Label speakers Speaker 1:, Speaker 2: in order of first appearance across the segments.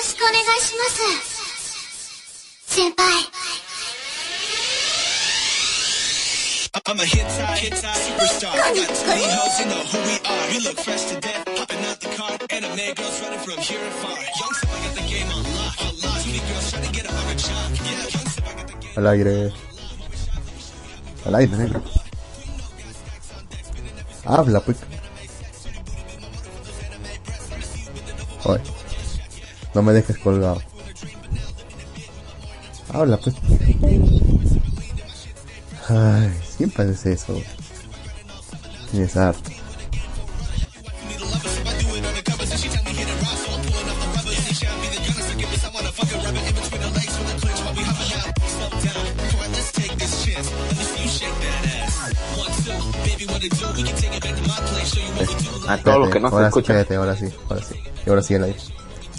Speaker 1: しくお願いします先輩
Speaker 2: I'm a hit side, hit side superstar. I got too many hoes, you know who we are. You look fresh to death, hopping out the car. Anime girls running from here and far. Young Sip, I got the game on lock, on lock. Too many girls trying to get a hard job. Yeah, Young Sip, I got the game.
Speaker 3: Al aire. Al aire, negro. Habla, pues. Oye. No me dejes colgado. Habla, pues. Ay, siempre haces eso. Tienes harto.
Speaker 4: A todos los que no se escuchan.
Speaker 3: Ahora sí, ahora sí. Y ahora sí el aire.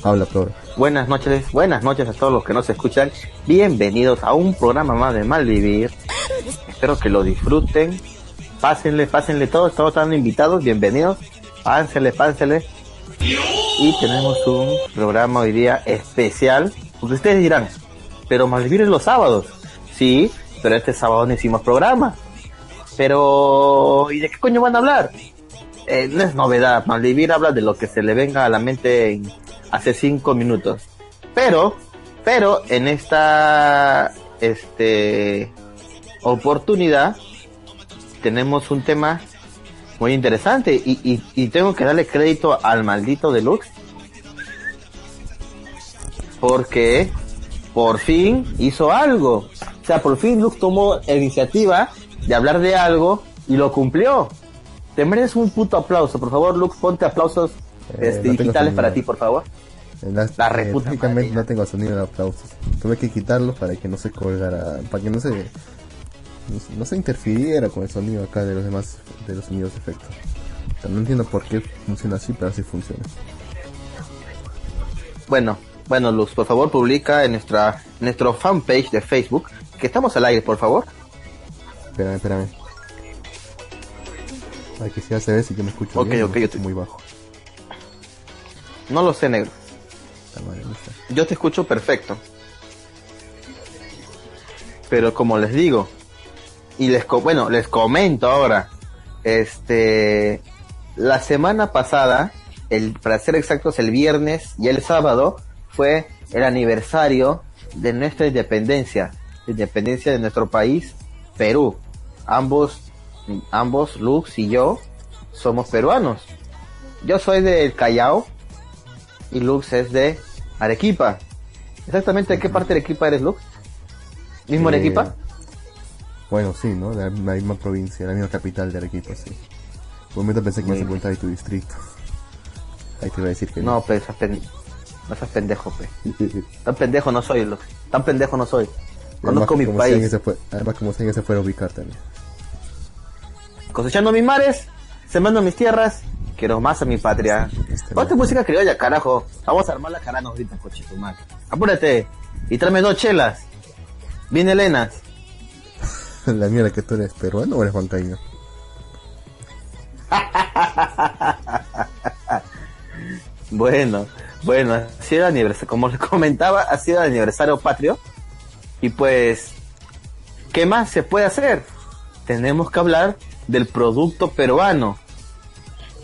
Speaker 3: Habla, Flor.
Speaker 4: Buenas noches, buenas noches a todos los que nos escuchan. Bienvenidos a un programa más de Malvivir. Espero que lo disfruten. Pásenle, pásenle todos, estamos tan invitados, bienvenidos. Pásenle, pásenle. Y tenemos un programa hoy día especial. Porque ustedes dirán, pero Malvivir es los sábados. Sí, pero este sábado no hicimos programa. Pero, ¿y de qué coño van a hablar? Eh, no es novedad, Malvivir habla de lo que se le venga a la mente en- hace cinco minutos. Pero, pero en esta este oportunidad tenemos un tema muy interesante y, y- tengo que darle crédito al maldito Deluxe porque por fin hizo algo. O sea, por fin Lux tomó iniciativa de hablar de algo y lo cumplió. Te mereces un puto aplauso, por favor, Lux, ponte aplausos este,
Speaker 3: no tengo
Speaker 4: digitales para ti, por favor.
Speaker 3: Las-
Speaker 4: La
Speaker 3: eh, no tengo sonido de aplausos. Tuve que quitarlo para que no se colgara, para que no se no, se- no se interfiriera con el sonido acá de los demás de los sonidos de efecto. O sea, no entiendo por qué funciona así, pero así funciona.
Speaker 4: Bueno, bueno, Luz, por favor, publica en nuestra en nuestro fanpage de Facebook que estamos al aire, por favor.
Speaker 3: Espérame, espérame. Para que sea se ve si yo me escucho bien, o
Speaker 4: ok,
Speaker 3: me
Speaker 4: yo
Speaker 3: escucho
Speaker 4: te-
Speaker 3: muy bajo.
Speaker 4: No lo sé, negro. Yo te escucho perfecto. Pero como les digo, y les co- bueno, les comento ahora, este, la semana pasada, el, para ser exactos, el viernes y el sábado, fue el aniversario de nuestra independencia, la independencia de nuestro país, Perú. Ambos, ambos, Lux y yo, somos peruanos. Yo soy del Callao y Lux es de Arequipa. Exactamente, ¿de qué parte de Arequipa eres, Lux? ¿Mismo
Speaker 3: Eh,
Speaker 4: Arequipa?
Speaker 3: Bueno, sí, ¿no? De la misma provincia, la misma capital de Arequipa, sí. Por un momento pensé que
Speaker 4: Muy
Speaker 3: ibas a de tu distrito. Ahí te iba a decir que
Speaker 4: No, pues, seas pen- no seas pendejo, pe. Tan pendejo no soy, Lux. Tan pendejo no soy. Conozco mi país.
Speaker 3: se fue- además, como alguien se fuera a ubicar también.
Speaker 4: Cosechando mis mares, sembrando mis tierras, quiero más a mi patria. Ponte música criolla, carajo. Vamos a armar la carana ahorita, coche tu madre. Apúrate y tráeme dos chelas. Bien helenas.
Speaker 3: La mierda que tú eres peruano o eres bancaíno.
Speaker 4: Bueno, bueno, ha sido aniversario, como les comentaba, ha sido el aniversario patrio. Y pues, ¿qué más se puede hacer? Tenemos que hablar del producto peruano.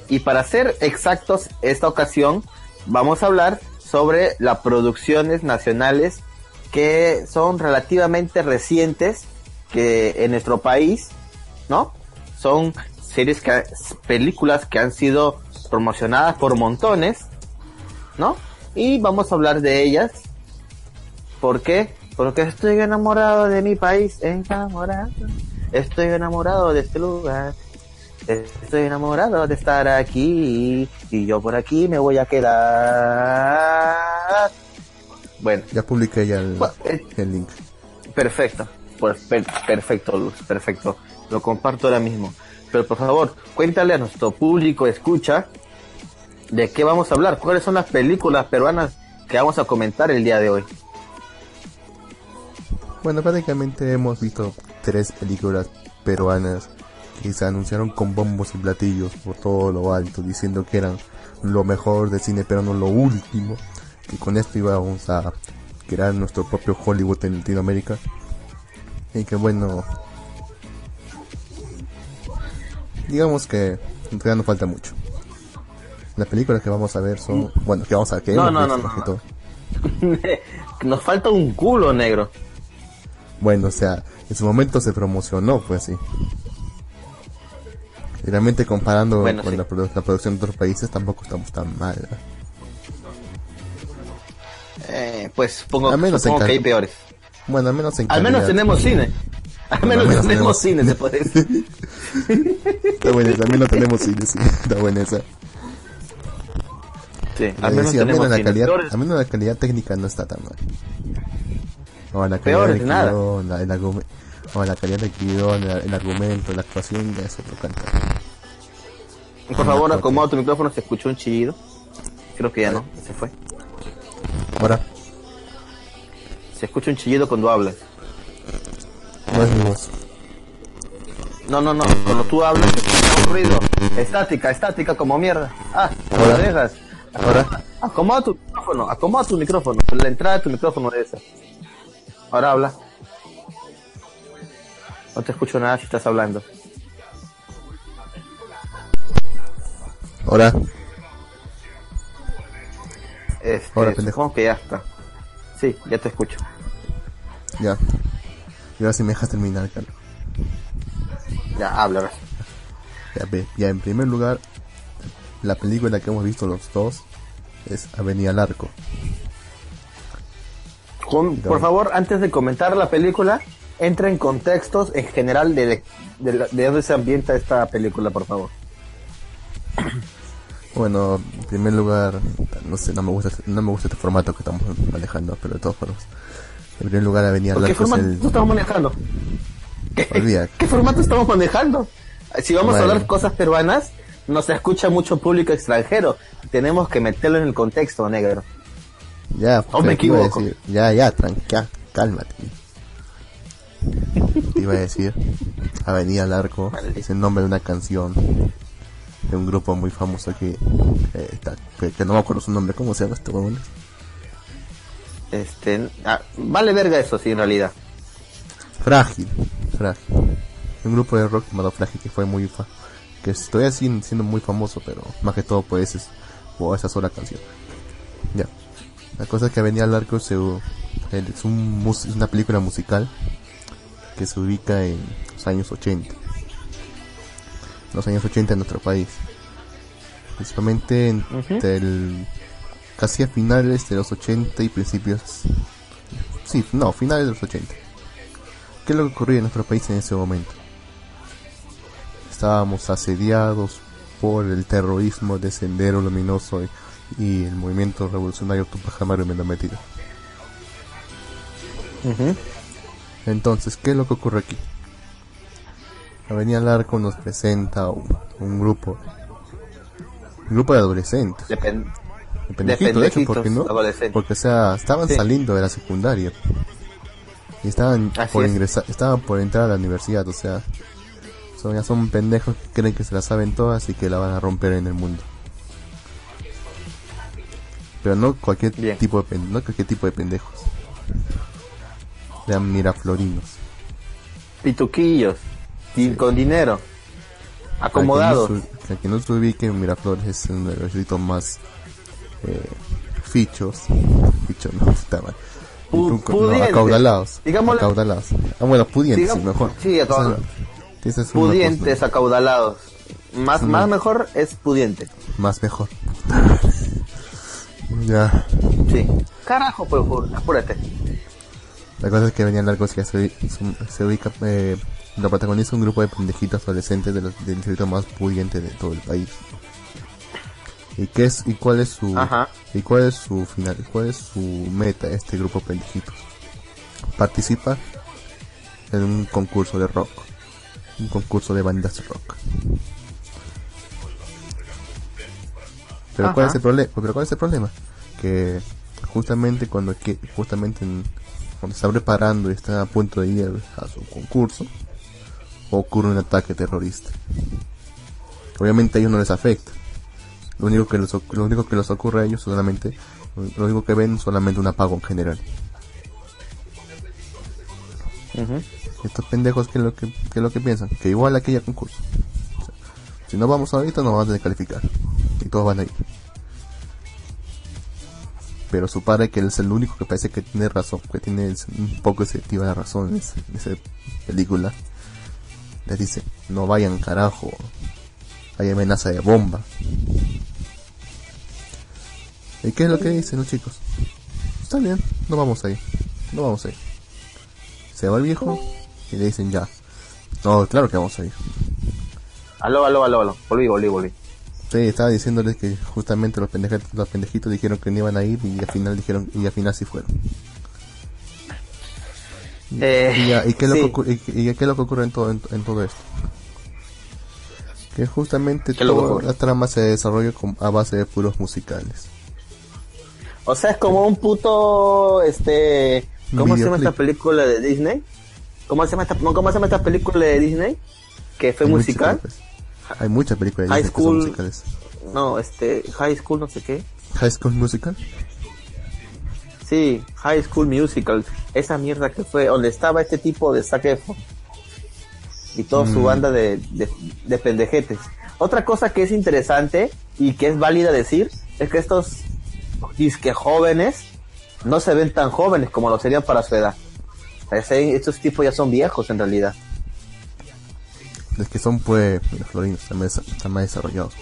Speaker 4: Y para ser exactos, esta ocasión vamos a hablar sobre las producciones nacionales que son relativamente recientes que en nuestro país, ¿no? Son series que películas que han sido promocionadas por montones, ¿no? Y vamos a hablar de ellas. ¿Por qué? Porque estoy enamorado de mi país, enamorado. Estoy enamorado de este lugar. Estoy enamorado de estar aquí y yo por aquí me voy a quedar. Bueno,
Speaker 3: Ya publiqué ya el,
Speaker 4: Bueno, eh,
Speaker 3: el link.
Speaker 4: perfecto. Per- perfecto, Luz, perfecto. Lo comparto ahora mismo. Pero por favor, cuéntale a nuestro público, escucha, de qué vamos a hablar. ¿Cuáles son las películas peruanas que vamos a comentar el día de hoy?
Speaker 3: Bueno, prácticamente hemos visto tres películas peruanas que se anunciaron con bombos y platillos por todo lo alto, diciendo que eran lo mejor del cine peruano, lo último. que con esto íbamos a crear nuestro propio Hollywood en Latinoamérica. Y que bueno, digamos que todavía no falta mucho. Las películas que vamos a ver son, bueno, que vamos a que
Speaker 4: No, no, no, no, no.
Speaker 3: todo.
Speaker 4: Nos falta un culo negro.
Speaker 3: Bueno, o sea, en su momento se promocionó, pues así. Y realmente comparando
Speaker 4: Bueno,
Speaker 3: con
Speaker 4: sí.
Speaker 3: la, produ- la producción de otros países, tampoco estamos tan mal.
Speaker 4: Eh, pues supongo,
Speaker 3: Al menos
Speaker 4: supongo que hay peores.
Speaker 3: Bueno, al menos en
Speaker 4: Al menos tenemos cine. Al menos,
Speaker 3: al menos
Speaker 4: tenemos,
Speaker 3: tenemos-
Speaker 4: cine, se puede decir.
Speaker 3: Está buena esa, al menos tenemos cine, sí. Está buena esa.
Speaker 4: Sí, al menos
Speaker 3: sí, al menos la calidad, al menos la calidad técnica no está tan mal. O la calidad
Speaker 4: Peor de nada.
Speaker 3: la, el o la calidad del guion, el, argumento, la actuación, ya es otro canto.
Speaker 4: Por favor, acomoda tu micrófono, se escuchó un chillido. Creo que ya no, se fue.
Speaker 3: Ahora,
Speaker 4: Se escucha un chillido cuando hablas.
Speaker 3: no es mi voz.
Speaker 4: No, no, no, cuando tú hablas se escucha un ruido. Estática, estática como mierda. Ah,
Speaker 3: Ahora.
Speaker 4: lo dejas.
Speaker 3: Ahora,
Speaker 4: Acomoda tu micrófono, acomoda tu micrófono, la entrada de tu micrófono de esa. Ahora habla. No te escucho nada si estás hablando.
Speaker 3: ahora,
Speaker 4: Este,
Speaker 3: Ahora, pendejo.
Speaker 4: supongo que ya está. Sí, ya te escucho.
Speaker 3: ya. Y ahora sí me dejas terminar, Carlos.
Speaker 4: Ya, habla.
Speaker 3: Ya, ya en primer lugar, la película que hemos visto los dos es Avenida al Arco.
Speaker 4: Con- por favor, antes de comentar la película, entra en contextos en general de, de, de, dónde se ambienta esta película, por favor.
Speaker 3: Bueno, en primer lugar, no sé, no me gusta, no me gusta este formato que estamos manejando, pero de todas formas. En primer lugar, Avenida
Speaker 4: ¿Por
Speaker 3: al
Speaker 4: ¿Qué formato
Speaker 3: el...
Speaker 4: estamos manejando? ¿Qué,
Speaker 3: Olvida.
Speaker 4: qué formato estamos manejando? Si vamos a hablar cosas peruanas, nos escucha mucho público extranjero. Tenemos que meterlo en el contexto, negro.
Speaker 3: Ya,
Speaker 4: ¿O me
Speaker 3: a
Speaker 4: equivoco?
Speaker 3: decir- ya, ya, tranquila, cálmate. Te iba a decir, Avenida al Arco es el nombre de una canción de un grupo muy famoso que, eh, está- que, que no me acuerdo su nombre, ¿cómo se llama este huevón?
Speaker 4: Este, ah, vale verga eso, sí, en realidad.
Speaker 3: Frágil, Frágil. Un grupo de rock llamado Frágil que fue muy fa que todavía sigue siendo muy famoso, pero más que todo por, ese, por esa sola canción. Ya. La cosa es que Avenida al Arco se, es un es una película musical que se ubica en los años 80. Los años 80 en nuestro país. Principalmente entre el, casi a finales de los 80 y principios... Sí, no, finales de los 80. ¿Qué es lo que ocurría en nuestro país en ese momento? Estábamos asediados por el terrorismo de Sendero Luminoso y, y el movimiento revolucionario Tupac Amaru y Metido. Entonces, ¿qué es lo que ocurre aquí? Avenida al Arco nos presenta un, un grupo, un grupo de adolescentes,
Speaker 4: Depende.
Speaker 3: de de hecho, porque no, porque o sea, estaban
Speaker 4: Sí.
Speaker 3: saliendo de la secundaria y estaban
Speaker 4: Así
Speaker 3: por
Speaker 4: es.
Speaker 3: ingresar, estaban por entrar a la universidad, o sea, son, ya son pendejos que creen que se la saben todas y que la van a romper en el mundo. Pero no cualquier
Speaker 4: Bien.
Speaker 3: tipo de no cualquier tipo de pendejos. Sean miraflorinos.
Speaker 4: Pituquillos. y con dinero.
Speaker 3: Para que no
Speaker 4: Acomodados.
Speaker 3: se- Para que no se ubique, Miraflores es uno de los distritos más eh, fichos. Fichos, no, está mal.
Speaker 4: Pu-
Speaker 3: No, acaudalados. Acaudalados. Ah, bueno, pudientes, sí,
Speaker 4: Digamos-
Speaker 3: mejor.
Speaker 4: sí,
Speaker 3: Esa- es
Speaker 4: Pudientes,
Speaker 3: cosa
Speaker 4: acaudalados. Más,
Speaker 3: Mm.
Speaker 4: más mejor es pudiente.
Speaker 3: Más mejor. ya.
Speaker 4: Sí. Carajo, pues, apúrate.
Speaker 3: La cosa es que venía largo que se, se, ubica. Eh, lo protagoniza un grupo de pendejitos adolescentes de los, del distrito más pudiente de todo el país. ¿Y qué es y cuál es su
Speaker 4: Ajá.
Speaker 3: y cuál es su final? ¿Cuál es su meta este grupo de pendejitos? Participa en un concurso de rock, un concurso de bandas rock. Pero cuál es el problema? Pero cuál es el problema? Que justamente cuando que justamente en- cuando está preparando y está a punto de ir a su concurso, ocurre un ataque terrorista. Obviamente a ellos no les afecta. Lo único que les, lo único que les ocurre a ellos solamente Lo único que ven solamente un apagón general.
Speaker 4: Ujú.
Speaker 3: Estos pendejos, ¿qué es lo que, qué es lo que piensan? Que igual aquella concurso. O sea, si no vamos ahorita, nos van a descalificar. Y todos van a ir. Pero su padre, que es el único que parece que tiene razón, que tiene un poco efectiva la razón en, esa película, les dice, no vayan carajo, hay amenaza de bomba. ¿Y qué es lo que dicen los chicos? Está bien, no vamos a ir, no vamos a ir. Se va el viejo y le dicen ya. No, claro que vamos a ir.
Speaker 4: Aló, aló, aló, aló. Volví, volví, volví.
Speaker 3: Sí, estaba diciéndoles que justamente los pendejitos, los pendejitos dijeron que no iban a ir y al final dijeron y al final sí fueron.
Speaker 4: Eh,
Speaker 3: Y, ya, ¿y qué lo que y, y qué es lo que ocurre en todo, en, en todo esto? Que justamente
Speaker 4: ¿Qué es lo que
Speaker 3: toda la trama se desarrolla con- a base de puros musicales.
Speaker 4: O sea, es como un puto, este, ¿cómo se llama esta película de Disney? ¿Cómo se llama esta, cómo se llama esta película de Disney? Que fue musical.
Speaker 3: pues. Hay muchas películas de
Speaker 4: High
Speaker 3: Disney que son
Speaker 4: School.
Speaker 3: musicales.
Speaker 4: No, este, High School no sé qué.
Speaker 3: High School Musical.
Speaker 4: Sí, High School Musical. Esa mierda que fue, donde estaba este tipo de Efron. Y toda su
Speaker 3: Mm.
Speaker 4: banda de, de, de pendejetes. Otra cosa que es interesante y que es válida decir es que estos disque jóvenes no se ven tan jóvenes como lo serían para su edad. Estos tipos ya son viejos en realidad.
Speaker 3: Es que son pues los florinos, están más, están más desarrollados.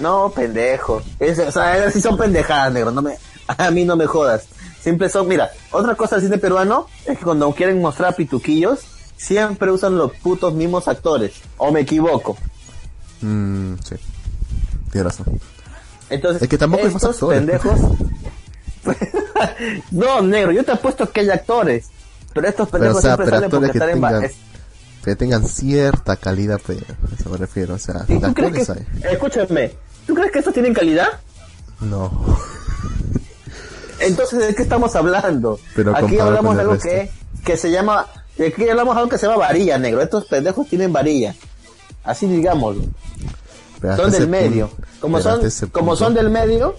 Speaker 4: No, pendejo. Es, o sea, sí son pendejadas, negro. No me, a mí no me jodas. Siempre son, mira, otra cosa del cine peruano es que cuando quieren mostrar pituquillos, siempre usan los putos mismos actores. O me equivoco.
Speaker 3: Mm, sí. Tienes razón.
Speaker 4: Entonces,
Speaker 3: Es que tampoco hay
Speaker 4: estos
Speaker 3: actores.
Speaker 4: pendejos. no, negro, yo te apuesto que hay actores. Pero estos
Speaker 3: Pero,
Speaker 4: pendejos
Speaker 3: o sea,
Speaker 4: siempre salen porque están en
Speaker 3: tengan,
Speaker 4: es-
Speaker 3: que tengan cierta calidad, pues, a eso me refiero. O sea,
Speaker 4: ¿Y tú crees que,
Speaker 3: hay.
Speaker 4: escúchame, ¿tú crees que estos tienen calidad?
Speaker 3: No.
Speaker 4: Entonces, ¿de qué estamos hablando?
Speaker 3: Pero
Speaker 4: aquí hablamos de algo
Speaker 3: resto.
Speaker 4: que, que se llama, aquí hablamos de algo que se llama varilla, negro. Estos pendejos tienen varilla. Así digámoslo.
Speaker 3: Pero
Speaker 4: Son del medio.
Speaker 3: punto-
Speaker 4: Como son, como son del medio,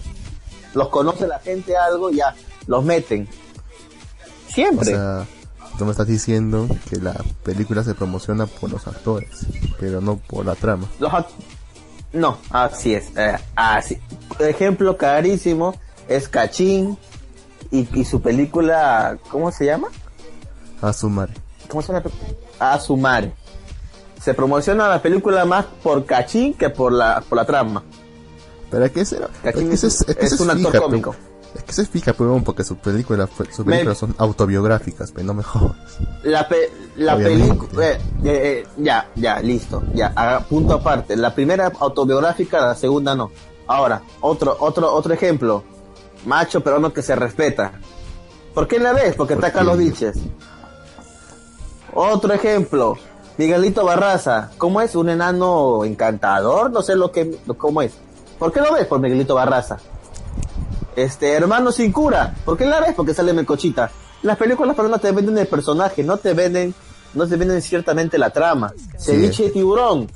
Speaker 4: los conoce la gente algo, ya, los meten.
Speaker 3: O
Speaker 4: Siempre.
Speaker 3: sea, tú me estás diciendo que la película se promociona por los actores, pero no por la trama.
Speaker 4: Los no, así es. eh, así. Ejemplo carísimo es Cachín y, y su película, ¿cómo se llama?
Speaker 3: A su madre.
Speaker 4: ¿Cómo se llama? A su madre. Se promociona la película más por Cachín que por la, por la trama.
Speaker 3: Pero es que ese, es
Speaker 4: es-
Speaker 3: es,
Speaker 4: un actor cómico.
Speaker 3: Es que se fija, pero porque sus películas,
Speaker 4: Me-
Speaker 3: películas son autobiográficas, pero no me jodas.
Speaker 4: La, pe- la película... eh, eh, eh, ya, ya, listo. Ya, haga- punto aparte. La primera autobiográfica, la segunda no. Ahora, otro, otro, otro ejemplo. Macho peruano que se respeta. ¿Por qué la ves? Porque está
Speaker 3: Porque-
Speaker 4: Carlos Vilches. Otro ejemplo. Miguelito Barraza. ¿Cómo es? ¿Un enano encantador? No sé lo que, lo- cómo es. ¿Por qué lo ves? Por Miguelito Barraza. Este, hermano sin cura. ¿Por qué la ves? Porque sale Mecochita. Las películas peruanas te venden el personaje, no te venden, no te venden ciertamente la trama. Ceviche de tiburón.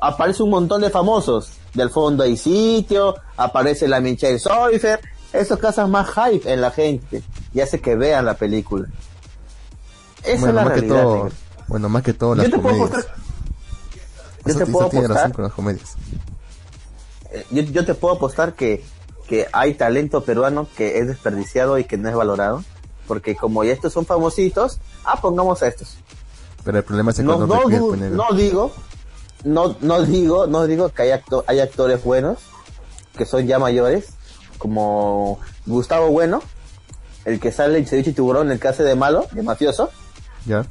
Speaker 4: Aparece un montón de famosos. Del fondo hay sitio, aparece la Michelle Soifer. Eso causa más hype en la gente y hace que vean la película. Esa
Speaker 3: bueno,
Speaker 4: es la
Speaker 3: más que
Speaker 4: realidad.
Speaker 3: todo,
Speaker 4: negro.
Speaker 3: bueno, más que todo
Speaker 4: Yo
Speaker 3: las
Speaker 4: te puedo
Speaker 3: comedias.
Speaker 4: apostar, yo te
Speaker 3: sí,
Speaker 4: puedo
Speaker 3: razón
Speaker 4: apostar
Speaker 3: con las comedias.
Speaker 4: Eh, yo, yo te puedo apostar que, que hay talento peruano que es desperdiciado y que no es valorado. Porque como ya estos son famositos, ah, pongamos a estos.
Speaker 3: Pero el problema es que
Speaker 4: No, no,
Speaker 3: pues,
Speaker 4: no digo, no, no digo, no digo que hay, acto- hay actores buenos, que son ya mayores, como Gustavo Bueno, el que sale en Ceviche y Tiburón, el que hace de malo, de mafioso,
Speaker 3: Ya.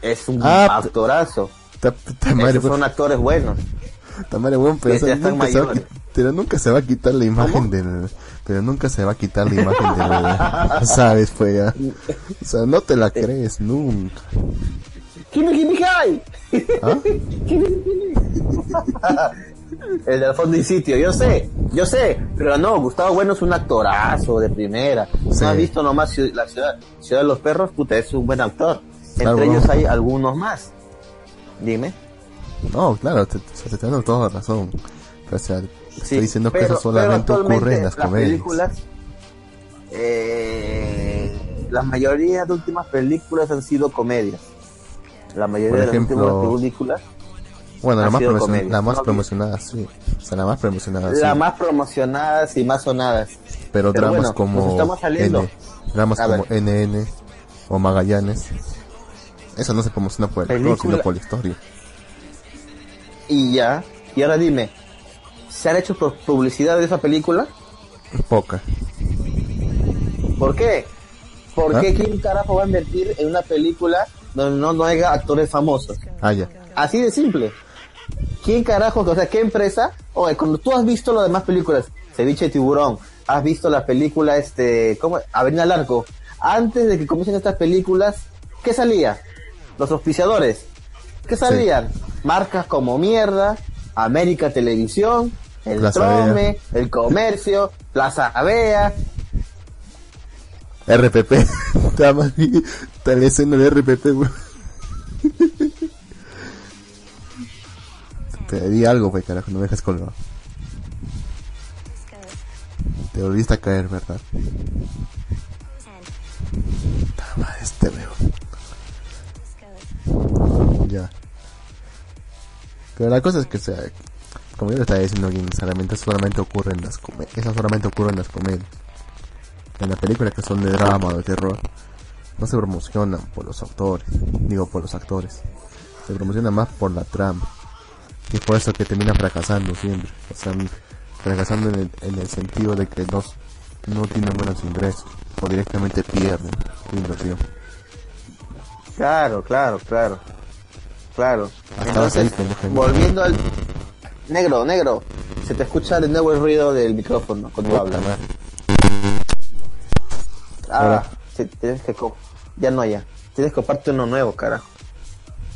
Speaker 4: es un
Speaker 3: Ah,
Speaker 4: actorazo.
Speaker 3: Ta, ta madre,
Speaker 4: Esos
Speaker 3: pues,
Speaker 4: son actores buenos.
Speaker 3: Ta madre, bueno, pero, o sea, nunca se va pero nunca se va a quitar la imagen del, pero nunca se va a quitar la imagen del, sabes, pues ya. O sea, no te la crees nunca.
Speaker 4: ¡Kimi Kimi Kai!
Speaker 3: ¿Ah?
Speaker 4: El del fondo y sitio, yo sé, yo sé, pero no, Gustavo Bueno es un actorazo de primera.
Speaker 3: Sí.
Speaker 4: No has visto nomás la ciudad, ciudad de los Perros, puta, es un buen actor.
Speaker 3: Claro,
Speaker 4: Entre ellos
Speaker 3: no.
Speaker 4: hay algunos más. Dime.
Speaker 3: No, claro, te, te, te dando toda la razón. O sea, Estoy diciendo que eso solamente ocurre en
Speaker 4: actualmente
Speaker 3: las comedias.
Speaker 4: películas, eh, la mayoría de últimas películas han sido comedias. La mayoría
Speaker 3: Por
Speaker 4: de las últimas películas,
Speaker 3: Bueno, la más,
Speaker 4: comedias.
Speaker 3: la más
Speaker 4: No,
Speaker 3: promocionada, sí. O sea, la más promocionada, sí.
Speaker 4: las más promocionadas y más sonadas.
Speaker 3: Pero,
Speaker 4: pero
Speaker 3: dramas
Speaker 4: bueno, nos
Speaker 3: como
Speaker 4: estamos saliendo.
Speaker 3: N, dramas
Speaker 4: A
Speaker 3: como
Speaker 4: ver.
Speaker 3: NN o Magallanes. Eso no se promociona por el actor, sino por la historia.
Speaker 4: Y ya, y ahora dime, ¿se han hecho pu- publicidad de esa película?
Speaker 3: Poca.
Speaker 4: ¿Por qué? ¿Por
Speaker 3: ¿Ah?
Speaker 4: qué quién carajo va a invertir en una película donde no, no haya actores famosos?
Speaker 3: Ah, ya.
Speaker 4: Así de simple. ¿Quién carajo, o sea, qué empresa? Oye, cuando tú has visto las demás películas, Ceviche de Tiburón, has visto la película, este, ¿cómo? Avenida al Arco. Antes de que comiencen estas películas, ¿qué salía? Los auspiciadores. ¿Qué salían? Marcas como Mierda, América Televisión, El
Speaker 3: Plaza
Speaker 4: Trome, El Comercio, Plaza Avea.
Speaker 3: RPP. Está mal. Está la escena de RPP, güey. Te di algo, güey, carajo, no me dejas colgado. Te volviste a caer, ¿verdad? Tama, este veo. Ya. Pero la cosa es que, como yo le estaba diciendo, solamente, solamente ocurre en las comedias. Eso solamente ocurre en las comedias. En las películas que son de drama o de terror, no se promocionan por los autores, digo por los actores. Se promociona más por la trama. Y es por eso que termina fracasando siempre. O sea, fracasando en el, en el sentido de que no, no tienen buenos ingresos. O directamente pierden su inversión.
Speaker 4: Claro, claro, claro. Claro. Entonces, volviendo al... Negro, negro. Se te escucha de nuevo el ruido del micrófono cuando hablas. Ah,
Speaker 3: Ahora.
Speaker 4: sí, tienes que... Ya no ya. Tienes que comprarte uno nuevo, carajo.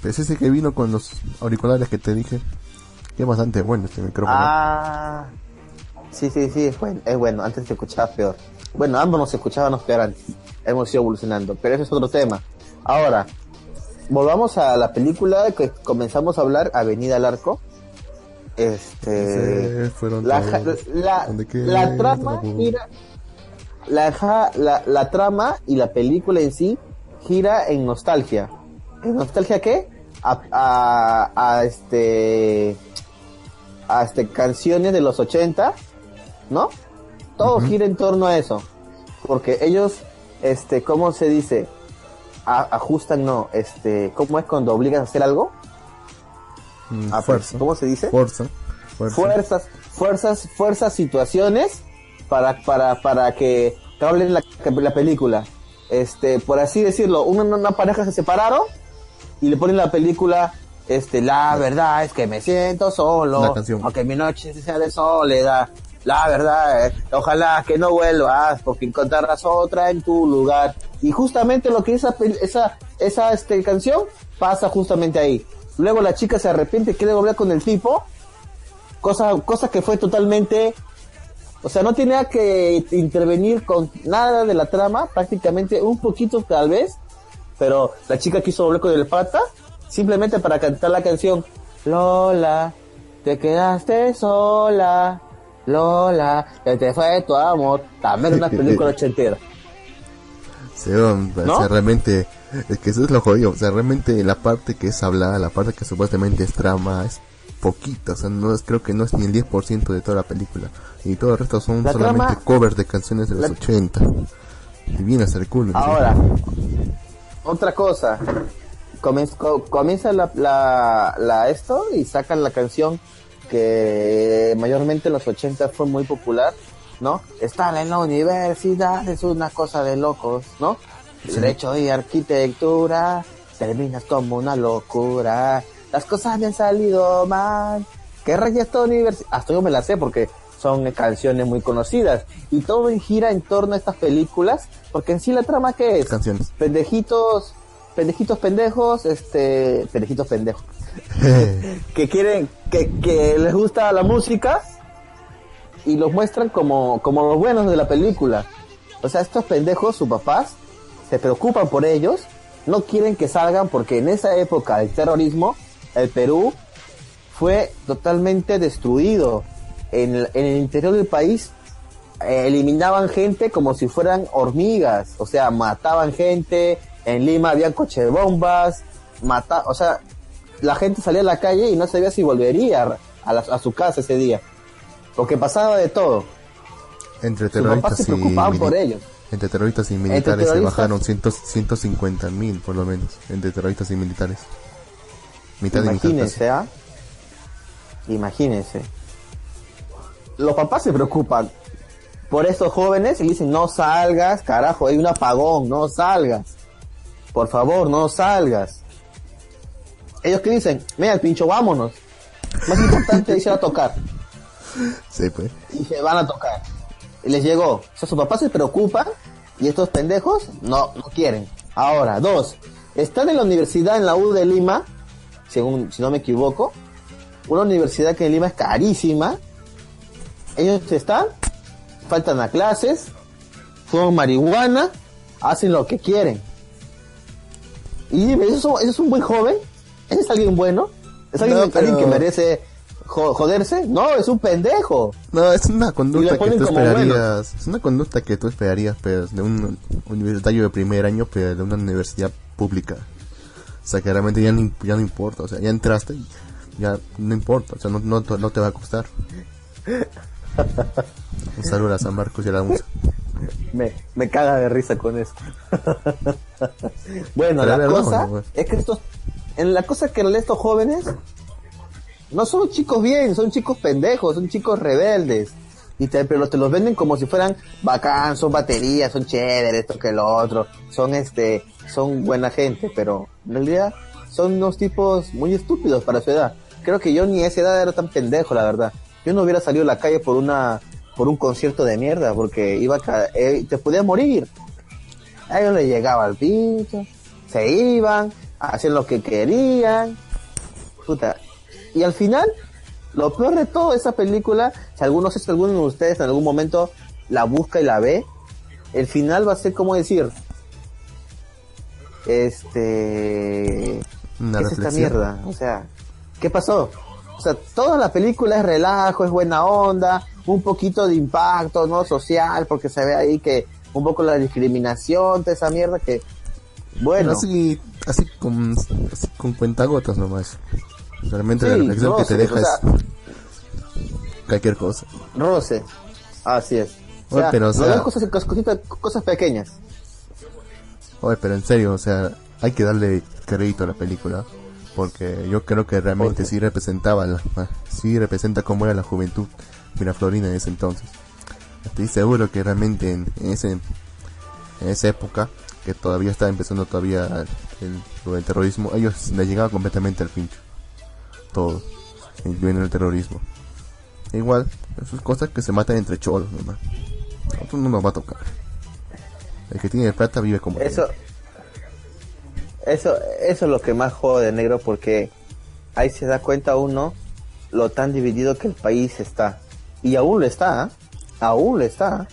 Speaker 3: Es ese que vino con los auriculares que te dije. Que es bastante bueno este micrófono.
Speaker 4: Ah... Sí, sí, sí, es bueno. Es bueno. Antes se escuchaba peor. Bueno, ambos nos escuchábamos peor antes. Hemos ido evolucionando. Pero ese es otro tema. Ahora, volvamos a la película que comenzamos a hablar, Avenida al Arco. Este...
Speaker 3: Fueron
Speaker 4: la,
Speaker 3: todos.
Speaker 4: la,
Speaker 3: ¿Dónde queda
Speaker 4: la trama gira la, la, la trama y la película en sí gira en nostalgia ¿en nostalgia qué? a, a, a este a este canciones de los 80 ¿no? todo gira en torno a eso porque ellos este ¿cómo se dice? A- ajustan no este ¿cómo es cuando obligan a hacer algo?
Speaker 3: Mm,
Speaker 4: Ah,
Speaker 3: fuerza.
Speaker 4: ¿cómo se dice?
Speaker 3: Fuerza. Fuerza.
Speaker 4: fuerzas, fuerzas, fuerzas, situaciones para, para, para que te hablen la, la película. Este, por así decirlo, una, una pareja se separaron y le ponen la película, este, la verdad es que me siento solo, aunque mi noche sea de soledad. La verdad, eh, ojalá que no vuelvas porque encontrarás otra en tu lugar. Y justamente lo que esa, esa, esa este, canción pasa justamente ahí. Luego la chica se arrepiente y quiere volver con el tipo cosa, cosa que fue totalmente, o sea, no tenía que intervenir con nada de la trama, prácticamente un poquito tal vez, pero la chica quiso volver con el pata, simplemente para cantar la canción, Lola, te quedaste sola, Lola, que te fue tu amor, también una película ochentera.
Speaker 3: O sea, realmente, es que eso es lo jodido, o sea, realmente la parte que es hablada, la parte que supuestamente es trama, es poquita, o sea, no es, creo que no es ni el 10% de toda la película, y todo el resto son
Speaker 4: La
Speaker 3: solamente
Speaker 4: trama-
Speaker 3: covers de canciones de los
Speaker 4: la-
Speaker 3: 80, y viene hasta el culo. ¿sí?
Speaker 4: Ahora, otra cosa. Comienza, co- comienza la, la, la esto y sacan la canción que mayormente en los 80 fue muy popular, ¿no? Estar en la universidad es una cosa de locos, ¿no? Derecho y arquitectura, terminas como una locura. Las cosas me han salido mal. ¿Qué rayos esta universidad? Hasta yo me la sé porque son canciones muy conocidas. Y todo gira en torno a estas películas, porque en sí la trama ¿qué es?
Speaker 3: Canciones.
Speaker 4: pendejitos, pendejitos pendejos, este, pendejitos pendejos, que quieren, que, que les gusta la música y los muestran como, como los buenos de la película. O sea, estos pendejos, sus papás, se preocupan por ellos, no quieren que salgan porque en esa época del terrorismo, el Perú fue totalmente destruido. en el, en el interior del país eh, eliminaban gente como si fueran hormigas, o sea, mataban gente, en Lima había coche de bombas, mata, o sea, la gente salía a la calle y no sabía si volvería a, a su casa ese día, porque pasaba de todo.
Speaker 3: Entre
Speaker 4: Sus papás
Speaker 3: terroristas
Speaker 4: se
Speaker 3: y
Speaker 4: preocupaban por
Speaker 3: mili-
Speaker 4: ellos.
Speaker 3: Entre terroristas y militares se
Speaker 4: terroristas-
Speaker 3: bajaron 100 150 mil por lo menos. Entre terroristas y militares. Mitad y casi.
Speaker 4: Imagínense, ¿ah? Imagínense. Los papás se preocupan por estos jóvenes y dicen, no salgas, carajo, hay un apagón, no salgas. Por favor, no salgas. Ellos que dicen, mira el pincho, vámonos. Más importante es ir a tocar.
Speaker 3: Sí, pues.
Speaker 4: Y se van a tocar. Y les llegó. O sea, sus papás se preocupan y estos pendejos no, no quieren. Ahora, dos. Están en la universidad en la U de Lima, según, si no me equivoco. Una universidad que en Lima es carísima. Ellos están, faltan a clases, fuman marihuana, hacen lo que quieren. Y dime, ¿eso, es- eso es un buen joven? ¿Ese es alguien bueno? ¿Es alguien,
Speaker 3: No,
Speaker 4: alguien que merece joderse? No, es un pendejo.
Speaker 3: No, es una conducta que tú esperarías. Es una conducta que tú esperarías, pero de un universitario de primer año, pero de una universidad pública. O sea, que realmente ya no, ya no importa. O sea, ya entraste y ya no importa. O sea, no, no, no te va a costar. Un saludo a San Marcos y a la UNSA.
Speaker 4: Me, me caga de risa con eso. bueno,
Speaker 3: Pero
Speaker 4: la
Speaker 3: verdad,
Speaker 4: cosa
Speaker 3: ¿no?
Speaker 4: es que estos, en la cosa que estos jóvenes no son chicos bien, son chicos pendejos, son chicos rebeldes. Y te, pero te los venden como si fueran bacán, son baterías, son chéveres, esto que lo otro, son este, son buena gente, pero en realidad son unos tipos muy estúpidos para su edad. Creo que yo ni a esa edad era tan pendejo, la verdad. Yo no hubiera salido a la calle por una, por un concierto de mierda, porque iba a, eh, te podía morir. A ellos les llegaba el pincho, se iban, hacían lo que querían, puta. Y al final, lo peor de todo esa película, si alguno, no sé si alguno de ustedes en algún momento la busca y la ve, el final va a ser como decir, este,
Speaker 3: Una
Speaker 4: ¿qué es esta mierda? O sea, ¿qué pasó? O sea, toda la película es relajo, es buena onda, un poquito de impacto, ¿no? Social, porque se ve ahí que un poco la discriminación, toda esa mierda que, bueno,
Speaker 3: así, así con, así con cuentagotas nomás. Realmente la reflexión que te deja
Speaker 4: o
Speaker 3: es cualquier cosa.
Speaker 4: roce. Así es. O
Speaker 3: Oye,
Speaker 4: sea,
Speaker 3: pero, o
Speaker 4: no
Speaker 3: sea-
Speaker 4: ves cosas, cos- cositas- cosas pequeñas.
Speaker 3: Oye, pero en serio, o sea, hay que darle crédito a la película. Porque yo creo que realmente sí representaba, la, ah, sí representa cómo era la juventud miraflorina en ese entonces. Estoy seguro que realmente en, ese, en esa época, que todavía estaba empezando todavía el, del terrorismo, ellos les llegaba completamente al pincho. Todo, incluyendo el terrorismo. E igual, esas cosas que se matan entre cholos nomás. Nosotros no nos va a tocar. El que tiene plata vive como
Speaker 4: Eso, eso, eso es lo que más jode de negro porque ahí se da cuenta uno lo tan dividido que el país está. Y aún lo está, ¿ah? aún lo está.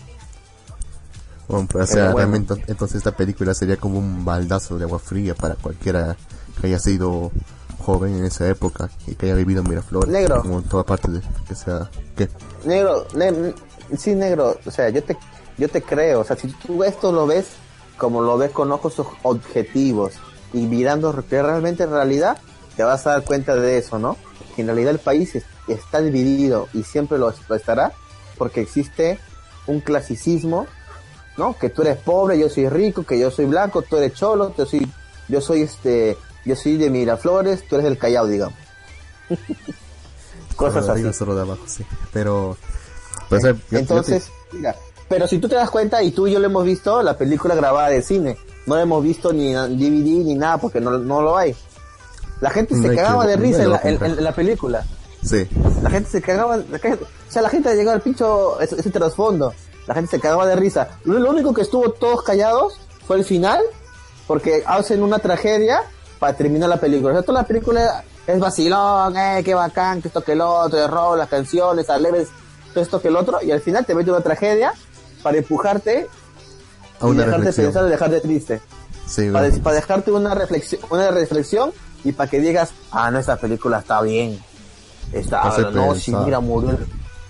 Speaker 3: Bueno, pues, o sea,
Speaker 4: bueno.
Speaker 3: realmente entonces esta película sería como un baldazo de agua fría para cualquiera que haya sido joven en esa época y que haya vivido en Miraflores.
Speaker 4: Negro.
Speaker 3: Como en toda parte de que sea que
Speaker 4: Negro, ne- sí, negro, o sea, yo te, yo te creo, o sea, si tú esto lo ves como lo ves con ojos oj- objetivos y mirando re- realmente en realidad, te vas a dar cuenta de eso, ¿no? Que en realidad el país es- está dividido y siempre lo, lo estará porque existe un clasicismo, ¿no? Que tú eres pobre, yo soy rico, que yo soy blanco, tú eres cholo, yo soy, yo soy este, yo soy de Miraflores, tú eres del Callao, digamos. Cosas así.
Speaker 3: arriba, solo de abajo, sí. Pero, pues, o sea, yo- yo
Speaker 4: Entonces, mira, pero si tú te das cuenta y tú y yo lo hemos visto, la película grabada de cine, no la hemos visto ni en DVD ni nada porque no, no lo hay. La gente
Speaker 3: No
Speaker 4: se
Speaker 3: hay
Speaker 4: cagaba
Speaker 3: que-
Speaker 4: de
Speaker 3: no
Speaker 4: risa
Speaker 3: hay
Speaker 4: en la, en- en la película.
Speaker 3: te- sí.
Speaker 4: La gente se cagaba, la gente- o sea, la gente llegaba al pincho ese, ese trasfondo. La gente se cagaba de risa. Lo, lo único que estuvo todos callados fue el final, porque hacen una tragedia para terminar la película. O sea, toda la película es vacilón, eh, qué bacán, que esto que el otro, de robo, las canciones, aleves, todo esto que el otro, y al final te mete una tragedia para empujarte
Speaker 3: A
Speaker 4: y
Speaker 3: una
Speaker 4: dejarte
Speaker 3: reflexión.
Speaker 4: pensar y dejarte triste.
Speaker 3: Sí,
Speaker 4: Para,
Speaker 3: bueno.
Speaker 4: para dejarte una reflexión, una reflexión y para que digas, ah, no, esta película está bien. Está, no, si
Speaker 3: pensar.
Speaker 4: mira, murió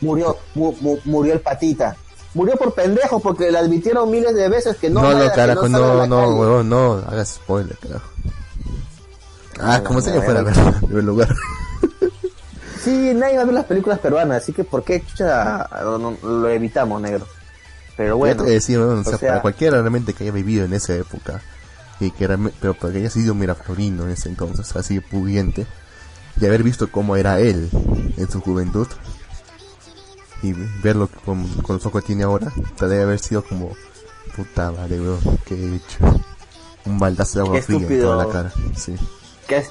Speaker 4: murió, mu- mu- murió el patita. Murió por pendejo porque le advirtieron miles de veces que no
Speaker 3: No, no, carajo, no, no, huevón, no, hagas spoiler, carajo. Ah, como si yo fuera a ver
Speaker 4: verga.
Speaker 3: en primer lugar.
Speaker 4: Sí, nadie va a ver las películas peruanas, así que ¿por qué chucha, no- no- lo evitamos, negro? Pero
Speaker 3: Bueno,
Speaker 4: bueno,
Speaker 3: te voy a decir, huevón,
Speaker 4: o sea,
Speaker 3: para cualquiera realmente que haya vivido en esa época, y que realme- pero para que haya sido miraflorino en ese entonces, así pudiente, y haber visto cómo era él en su juventud, y verlo con, con los ojos que tiene ahora, debe haber sido como, puta madre, weón, que he hecho. Un baldazo de agua fría en toda la cara, sí.
Speaker 4: ¿Qué?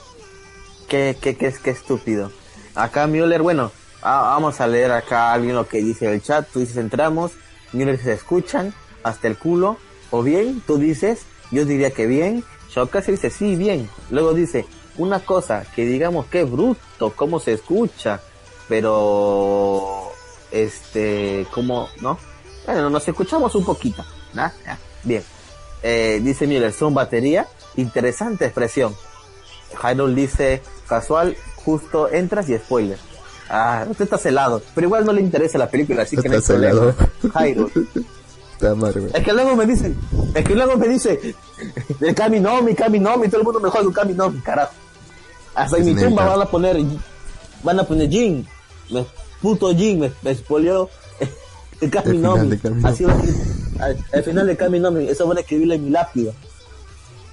Speaker 4: ¿Qué, qué, qué, qué estúpido? Acá Müller, bueno, vamos a leer acá alguien lo que dice el chat, tú dices entramos, Müller se escuchan, hasta el culo, o bien, tú dices, yo diría que bien, Shokasi dice sí, bien, luego dice, una cosa, que digamos que bruto, cómo se escucha, pero, este, como, ¿no? Bueno, nos escuchamos un poquito, ¿no? Bien. Eh, dice Müller, son batería, interesante expresión. Hyrule dice, casual, justo entras y spoiler. Ah, usted está celado, pero igual no le interesa la película, así que no hay
Speaker 3: Está
Speaker 4: problema.
Speaker 3: weón.
Speaker 4: Es que luego me dicen, es que luego me dice, el Kami Nomi, Kami Nomi, todo el mundo me juega un Kami Nomi, carajo. Hasta en mi tumba van a poner, van a poner Jin, me, puto Jin, me, me spoileó el Kami
Speaker 3: Kami
Speaker 4: Así va a al, al final de Kami Nomi, eso van a escribirle en mi lápida.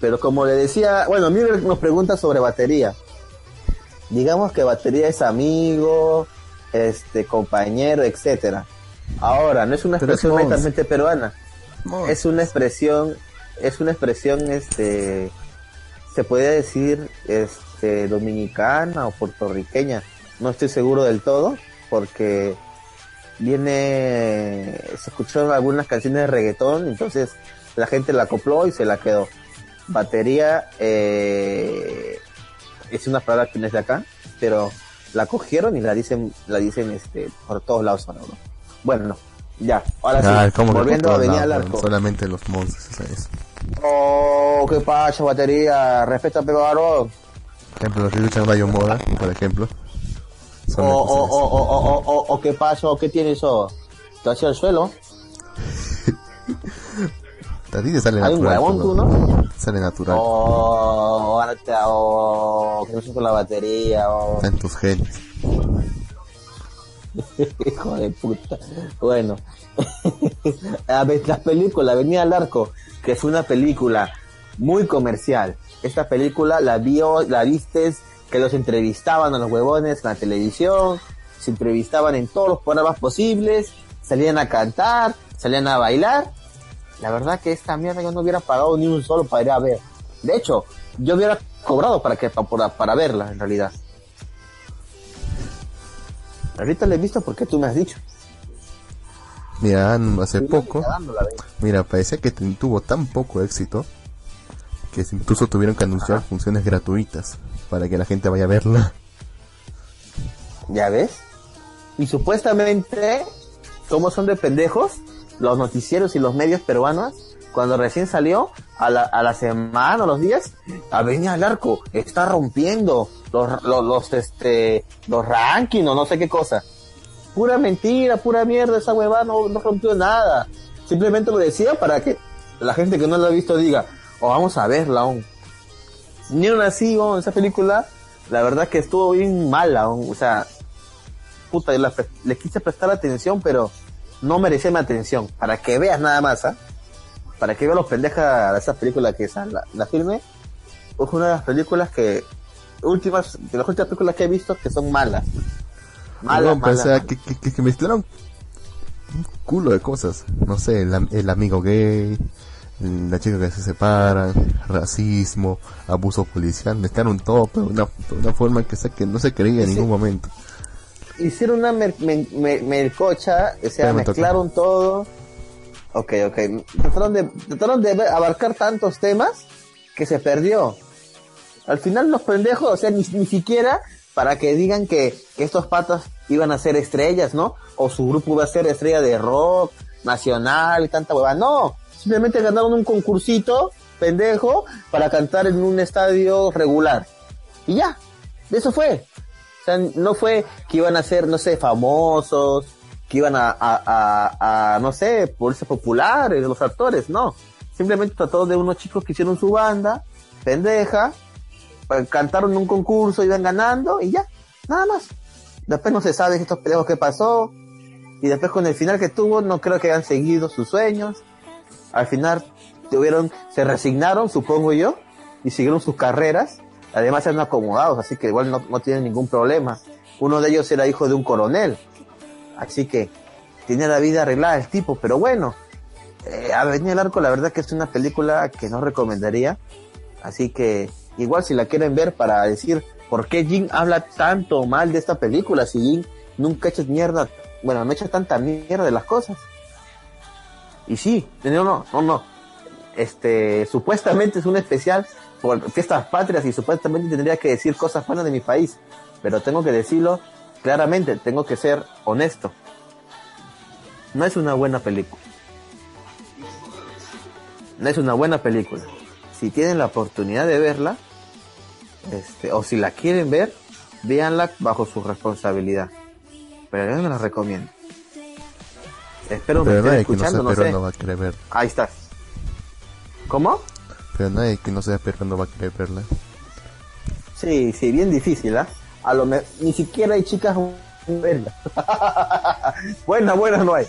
Speaker 4: Pero como le decía, bueno, Miller nos pregunta sobre batería. Digamos que batería es amigo, este, compañero, etcétera. Ahora, no es una
Speaker 3: es
Speaker 4: expresión netamente peruana
Speaker 3: Mons.
Speaker 4: es una expresión es una expresión este se podría decir este dominicana o puertorriqueña no estoy seguro del todo porque viene se escucharon algunas canciones de reggaetón entonces la gente la acopló y se la quedó batería eh, es una palabra que no es de acá pero la cogieron y la dicen la dicen este por todos lados ¿no? bueno no, ya ahora sí
Speaker 3: Ah, ¿cómo que
Speaker 4: volviendo a venir al arco?
Speaker 3: Solamente los monstruos, esa es.
Speaker 4: Oh, qué pasa, batería. Respeta, pe varón.
Speaker 3: Por ejemplo, los que escuchan Radio Moda, por ejemplo.
Speaker 4: O, o, o, o, o, o, o, qué pasa, o qué tienes, o. Te hacia el suelo.
Speaker 3: A ti te sale
Speaker 4: Hay un
Speaker 3: natural.
Speaker 4: huevón,
Speaker 3: pero
Speaker 4: tú, ¿no?
Speaker 3: Sale natural.
Speaker 4: Oh, ahora te oh, que no sé con la batería, oh.
Speaker 3: Está en tus genes.
Speaker 4: Hijo de puta. Bueno. a ver, la película Venía al Arco, que fue una película muy comercial. Esta película la vio, la vistes, que los entrevistaban a los huevones en la televisión, se entrevistaban en todos los programas posibles, salían a cantar, salían a bailar. La verdad que esta mierda yo no hubiera pagado ni un solo para ir a ver. De hecho, yo hubiera cobrado para que para, para verla en realidad. Ahorita la he visto porque tú me has dicho.
Speaker 3: Mira, hace poco, mira, parecía que tuvo tan poco éxito que incluso tuvieron que anunciar funciones gratuitas para que la gente vaya a verla.
Speaker 4: ¿Ya ves? Y supuestamente, ¿cómo son de pendejos? Los noticieros y los medios peruanos, cuando recién salió, a la, a la semana o los días, Avenida al Arco está rompiendo los, los, este, los rankings o no sé qué cosa. Pura mentira, pura mierda, esa huevada no, no rompió nada. Simplemente lo decía para que la gente que no lo ha visto diga, oh, vamos a verla aún. Ni aún así, oh, esa película, la verdad que estuvo bien mala, oh, o sea, puta, la le quise prestar atención, pero no merecía mi atención. Para que veas nada más, ¿ah? Para que veas los pendejas de esa película que esa, la, la filme, es una de las películas que, últimas, de las últimas películas que he visto que son malas. Malas,
Speaker 3: No, pero, o sea,
Speaker 4: malas.
Speaker 3: que, que, que- mezclaron un culo de cosas. No sé, el, am- el amigo gay, la chica que se separa, racismo, abuso policial, mezclaron todo, pero de una, forma que, que no se creía en
Speaker 4: Sí.
Speaker 3: ningún momento.
Speaker 4: Hicieron una mer- mer- mer- melcocha, o sea, mezclaron todo. Ok, ok. Trataron de, trataron de abarcar tantos temas que se perdió. Al final los pendejos, o sea, ni, ni siquiera para que digan que, que estos patas iban a ser estrellas, ¿no? O su grupo iba a ser estrella de rock, nacional y tanta hueva. No, simplemente ganaron un concursito pendejo para cantar en un estadio regular. Y ya, eso fue. Sea, no fue que iban a ser, no sé, famosos, que iban a, a, a, no sé, ser populares, los actores, no. Simplemente trató de unos chicos que hicieron su banda, pendeja, eh, cantaron un concurso, iban ganando y ya, nada más. Después no se sabe estos peleos qué pasó. Y después con el final que tuvo, no creo que hayan seguido sus sueños. Al final tuvieron, se resignaron, supongo yo, y siguieron sus carreras. Además eran acomodados, así que igual no, no tienen ningún problema. Uno de ellos era hijo de un coronel. Así que tiene la vida arreglada el tipo, pero bueno. Eh, Avenida del Arco, la verdad que es una película que no recomendaría. Así que igual si la quieren ver para decir por qué Jin habla tanto mal de esta película, si Jin nunca ha hecho mierda, bueno, no ha hecho tanta mierda de las cosas. Y sí, no, no, no, no. Este, supuestamente es un especial por fiestas patrias y supuestamente tendría que decir cosas buenas de mi país. Pero tengo que decirlo claramente, tengo que ser honesto. No es una buena película. No es una buena película. Si tienen la oportunidad de verla, este, o si la quieren ver, véanla bajo su responsabilidad. Pero yo no la recomiendo. Espero me
Speaker 3: Pero
Speaker 4: estén
Speaker 3: que no
Speaker 4: escuchando, no sé.
Speaker 3: va a.
Speaker 4: Ahí está. ¿Cómo?
Speaker 3: Pero nadie que no sea peruano va a querer verla.
Speaker 4: Sí, sí, bien difícil, ¿ah? A lo me... ni siquiera hay chicas verla. buena, buena no hay.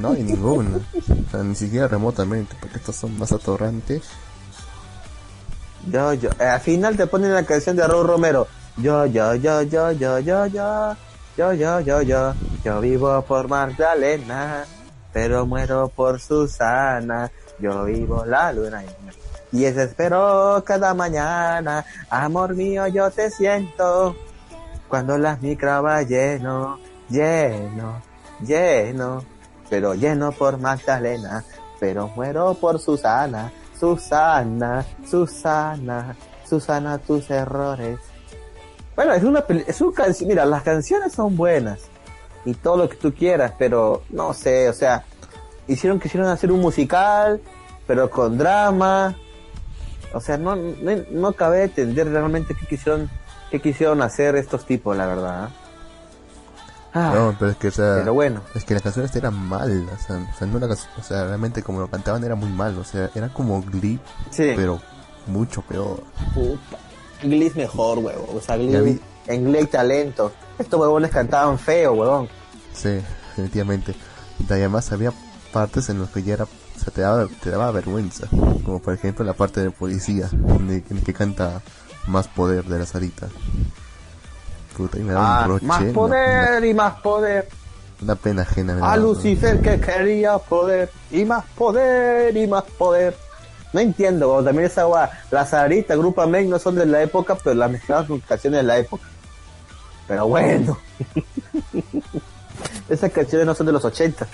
Speaker 3: No hay ninguna. O sea, ni siquiera remotamente, porque estos son más atorrantes.
Speaker 4: Yo, yo. Eh, al final te ponen la canción de Raúl Romero. Yo, yo, yo, yo, yo, yo, yo. Yo, yo, yo, yo. Yo vivo por Magdalena, pero muero por Susana. Yo vivo la luna llena. Y es espero cada mañana. Amor mío, yo te siento. Cuando las micro va lleno, lleno, lleno. Pero lleno por Magdalena, pero muero por Susana. Susana, Susana, Susana, tus errores. Bueno, es una, es una canción, mira, las canciones son buenas y todo lo que tú quieras, pero no sé, o sea, hicieron quisieron hacer un musical, pero con drama, o sea, no, no, no acabé de entender realmente qué quisieron, qué quisieron hacer estos tipos, la verdad. Ah,
Speaker 3: No, pero es que, o sea,
Speaker 4: pero bueno,
Speaker 3: es que las canciones eran mal, o sea, o sea, no la o sea, realmente como lo cantaban era muy mal, o sea, era como Glee,
Speaker 4: sí.
Speaker 3: pero mucho peor.
Speaker 4: Puta. Glee es mejor, huevo. O sea, Glee, en Glee hay talento. Estos huevones cantaban feo, huevón.
Speaker 3: Sí, definitivamente. Y además había partes en las que ya era, sea, te daba, te daba vergüenza, como por ejemplo la parte de policía, donde, en que canta más poder de la Sarita. Puta, y me daba
Speaker 4: Ah,
Speaker 3: un roche,
Speaker 4: más
Speaker 3: una-
Speaker 4: poder y más poder.
Speaker 3: Una, pena ajena. me
Speaker 4: A
Speaker 3: daba.
Speaker 4: Lucifer que quería poder y más poder y más poder. No entiendo, huevón. También esa hueá. La Sarita, Grupo Amén no son de la época, pero las mezclaban con canciones de la época. Pero bueno. Esas canciones no son de los 80.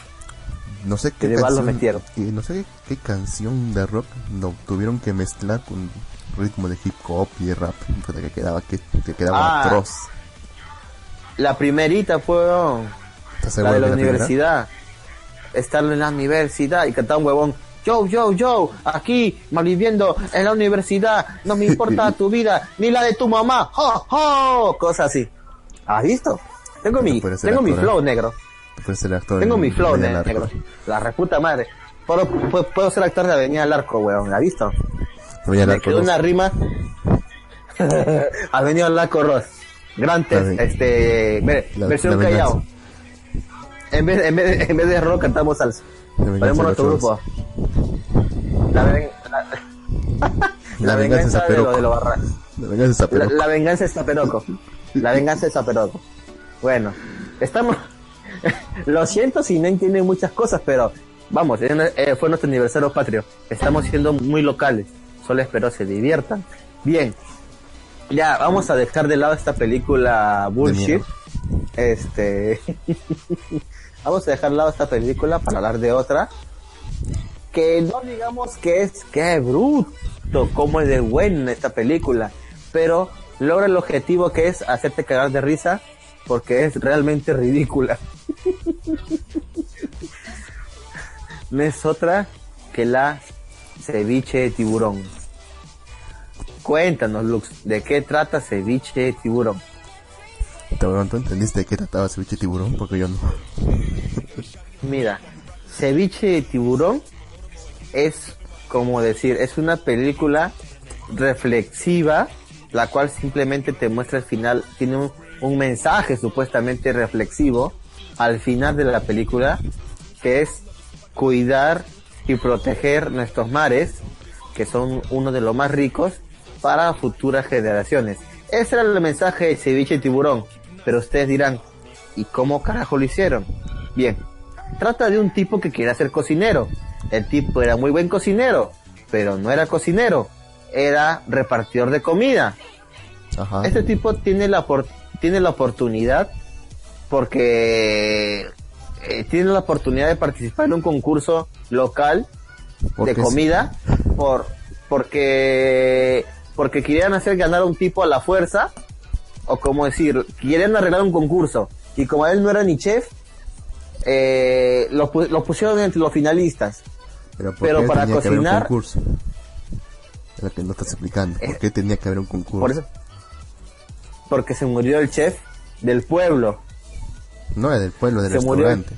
Speaker 3: No sé qué
Speaker 4: lo
Speaker 3: canción,
Speaker 4: metieron.
Speaker 3: y no sé qué, canción de rock no tuvieron que mezclar con ritmo de hip hop y de rap, que quedaba que, que quedaba
Speaker 4: Ah,
Speaker 3: atroz.
Speaker 4: La primerita fue
Speaker 3: ¿Estás
Speaker 4: la de la universidad. Estar en la universidad y cantar un huevón. Yo, yo, yo, aquí, malviviendo en la universidad, no me importa tu vida, ni la de tu mamá, ¡ho, ho! Cosas así. ¿Has visto? Tengo mi, tengo mi
Speaker 3: ¿eh?
Speaker 4: flow negro.
Speaker 3: Puedes ser actor
Speaker 4: Tengo
Speaker 3: en
Speaker 4: mi flow negro. La reputa madre. Puedo, puedo, puedo ser actor de Avenida del Arco, weón. ¿Has visto?
Speaker 3: Avenida
Speaker 4: Me quedó una rima. Avenida del Arco Ross. Gran test,
Speaker 3: La
Speaker 4: este, ve-
Speaker 3: la-
Speaker 4: versión
Speaker 3: la venganza.
Speaker 4: Callao. En vez, en, vez, en vez de rock cantamos salsa.
Speaker 3: La venganza
Speaker 4: Ponemos nuestro grupo. La, ven- la, la venganza de lo, de lo barra.
Speaker 3: La venganza es
Speaker 4: La, la venganza es Zaperoco. La venganza es Zaperoco. Bueno, estamos. Lo siento si no entienden muchas cosas, pero vamos, eh, fue nuestro aniversario patrio. Estamos siendo muy locales. Solo espero se diviertan. Bien, ya vamos a dejar de lado esta película bullshit. Este. vamos a dejar de lado esta película para hablar de otra. Que no digamos que es que bruto, como es de buena esta película, pero logra el objetivo que es hacerte cagar de risa porque es realmente ridícula. No es otra que la ceviche de tiburón. Cuéntanos, Lux, ¿de qué trata ceviche de tiburón?
Speaker 3: ¿Te ¿Tú entendiste de qué trataba ceviche de tiburón? Porque yo no.
Speaker 4: Mira, ceviche de tiburón es como decir, es una película reflexiva, la cual simplemente te muestra el final, tiene un, un mensaje supuestamente reflexivo al final de la película, que es cuidar y proteger nuestros mares, que son uno de los más ricos, para futuras generaciones. Ese era el mensaje de ceviche y tiburón. Pero ustedes dirán, ¿y cómo carajo lo hicieron? Bien, trata de un tipo que quiere ser cocinero. El tipo era muy buen cocinero, pero no era cocinero, era repartidor de comida.
Speaker 3: Ajá.
Speaker 4: Este tipo tiene la, tiene la oportunidad porque eh, tiene la oportunidad de participar en un concurso local de
Speaker 3: sí.
Speaker 4: comida por porque porque querían hacer ganar a un tipo a la fuerza o como decir quieren arreglar un concurso y como él no era ni chef eh, lo, pu- lo pusieron entre los finalistas
Speaker 3: Pero, ¿por
Speaker 4: pero
Speaker 3: qué
Speaker 4: para
Speaker 3: tenía que haber un
Speaker 4: cocinar-
Speaker 3: concurso? Lo que no estás explicando. ¿Por
Speaker 4: Eh,
Speaker 3: qué tenía que haber un concurso?
Speaker 4: por eso porque se murió el chef del pueblo
Speaker 3: No era del pueblo, del
Speaker 4: Se murió.
Speaker 3: restaurante.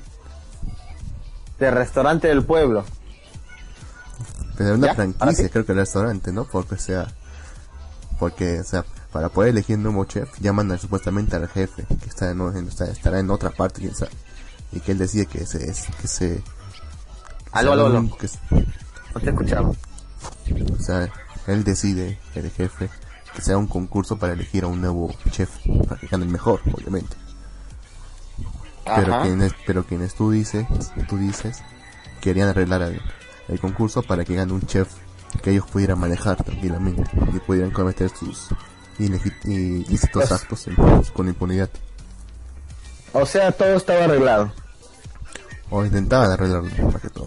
Speaker 4: del restaurante del pueblo
Speaker 3: Pero era una
Speaker 4: ¿Ya? ¿Ahora
Speaker 3: franquicia,
Speaker 4: sí?
Speaker 3: creo que el restaurante, ¿no? Porque, sea, porque, o sea, para poder elegir un nuevo chef, llaman a- supuestamente al jefe, que está en, en- está- estará en otra parte, quién sabe. Y que él decide que se, es- que se,
Speaker 4: aló aló aló
Speaker 3: que
Speaker 4: no te escuchaba
Speaker 3: o sea, él decide, el jefe, que sea un concurso para elegir a un nuevo chef, para que gane el mejor, obviamente. Pero quienes, pero quienes tú dices, tú dices, querían arreglar el, el concurso para que gane un chef que ellos pudieran manejar tranquilamente y pudieran cometer sus ilícitos actos con impunidad.
Speaker 4: o sea todo estaba arreglado
Speaker 3: O intentaban arreglarlo, más que todo.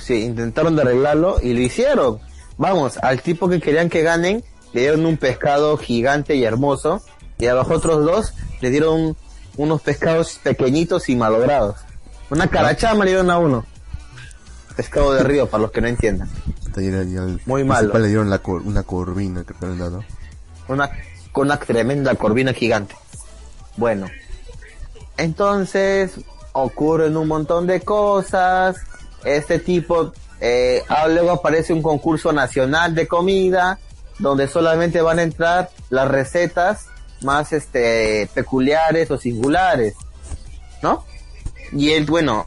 Speaker 4: Sí, intentaron de arreglarlo y lo hicieron. Vamos, al tipo que querían que ganen, le dieron un pescado gigante y hermoso, y a los otros dos le dieron unos pescados pequeñitos y malogrados. Una carachama le dieron a uno. Pescado de río, para los que no entiendan. Muy malo.
Speaker 3: le dieron la cor- una corvina que le han dado.
Speaker 4: Una, con una tremenda corvina gigante. Bueno, entonces ocurren un montón de cosas. Este tipo, eh, ah, luego aparece un concurso nacional de comida donde solamente van a entrar las recetas más este peculiares o singulares, ¿no? Y él, bueno,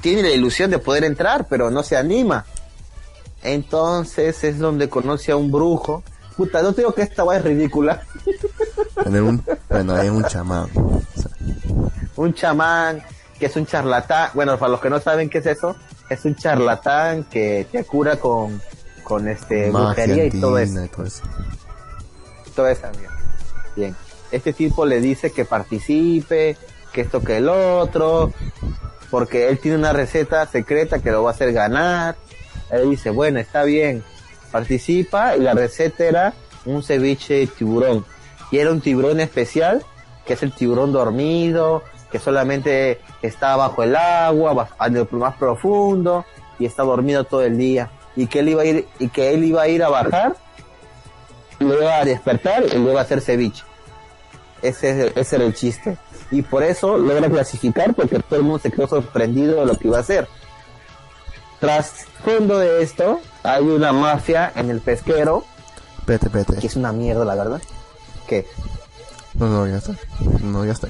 Speaker 4: tiene la ilusión de poder entrar, pero no se anima. Entonces es donde conoce a un brujo. Puta, no te digo que esta va es ridícula.
Speaker 3: Tener un, bueno, hay un chamán. o sea,
Speaker 4: un chamán que es un charlatán. Bueno, para los que no saben qué es eso, es un charlatán que te cura con, con este
Speaker 3: magia
Speaker 4: brujería y todo eso.
Speaker 3: y todo eso.
Speaker 4: Toda esa mierda. Este tipo le dice que participe, que esto que el otro, porque él tiene una receta secreta que lo va a hacer ganar. Él dice, bueno, está bien, participa y la receta era un ceviche de tiburón. Y era un tiburón especial, que es el tiburón dormido, que solamente está bajo el agua, en lo más profundo, y está dormido todo el día. Y que él iba a ir, y que él iba a ir a bajar luego a despertar y luego a hacer ceviche. Ese, es- ese era el chiste. Y por eso logra clasificar porque todo el mundo se quedó sorprendido de lo que iba a hacer. Tras fondo de esto, hay una mafia en el pesquero,
Speaker 3: Espérate, espérate.
Speaker 4: que es una mierda la verdad. Que
Speaker 3: No, no, ya está. No, ya está.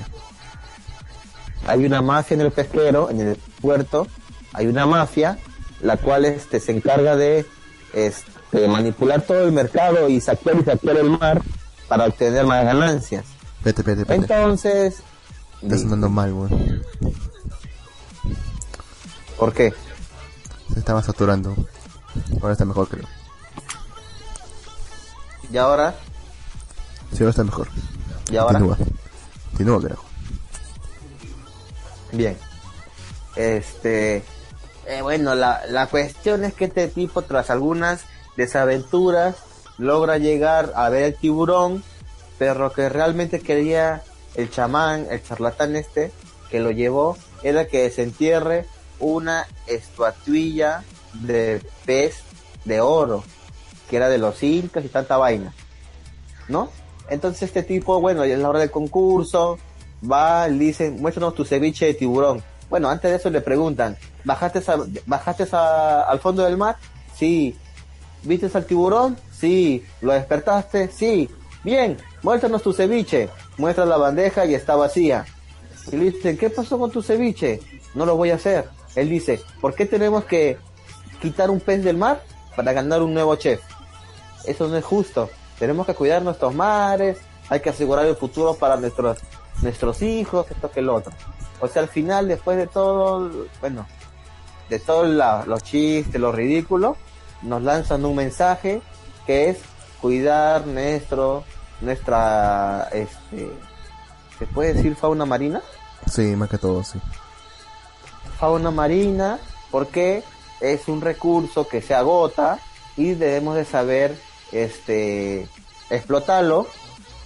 Speaker 4: hay una mafia en el pesquero, en el puerto, hay una mafia, la cual este, se encarga de este, manipular todo el mercado y saquear y saquear el mar para obtener más ganancias.
Speaker 3: Espérate, espérate, espérate.
Speaker 4: Entonces,
Speaker 3: Está sonando mal, weón.
Speaker 4: ¿por qué?
Speaker 3: Se estaba saturando. Ahora está mejor, creo.
Speaker 4: Y ahora,
Speaker 3: Sí, ahora está mejor.
Speaker 4: y ahora,
Speaker 3: Continúa. Continúa, carajo.
Speaker 4: bien. Este, eh, bueno, la, la cuestión es que este tipo, tras algunas desaventuras, logra llegar a ver el tiburón, pero lo que realmente quería el chamán, el charlatán este, que lo llevó, era que se entierre una estatuilla de pez de oro, que era de los incas y tanta vaina, ¿no? Entonces este tipo, bueno, y en la hora del concurso, va, le dicen, muéstranos tu ceviche de tiburón. Bueno, antes de eso le preguntan, ¿bajaste, a- bajaste a- al fondo del mar? Sí. ¿Viste al tiburón? Sí. ¿Lo despertaste? Sí. Bien, muéstranos tu ceviche. Muestra la bandeja y está vacía. Y le dicen, ¿qué pasó con tu ceviche? No lo voy a hacer. Él dice, ¿por qué tenemos que quitar un pez del mar para ganar un nuevo chef? Eso no es justo. Tenemos que cuidar nuestros mares, hay que asegurar el futuro para nuestros nuestros hijos, esto que lo otro. O sea, al final, después de todo, bueno, de todos los chistes, lo ridículo, nos lanzan un mensaje que es cuidar nuestro, nuestra, este, ¿se puede decir fauna marina?
Speaker 5: Sí, más que todo, sí.
Speaker 4: fauna marina porque es un recurso que se agota y debemos de saber este explotarlo,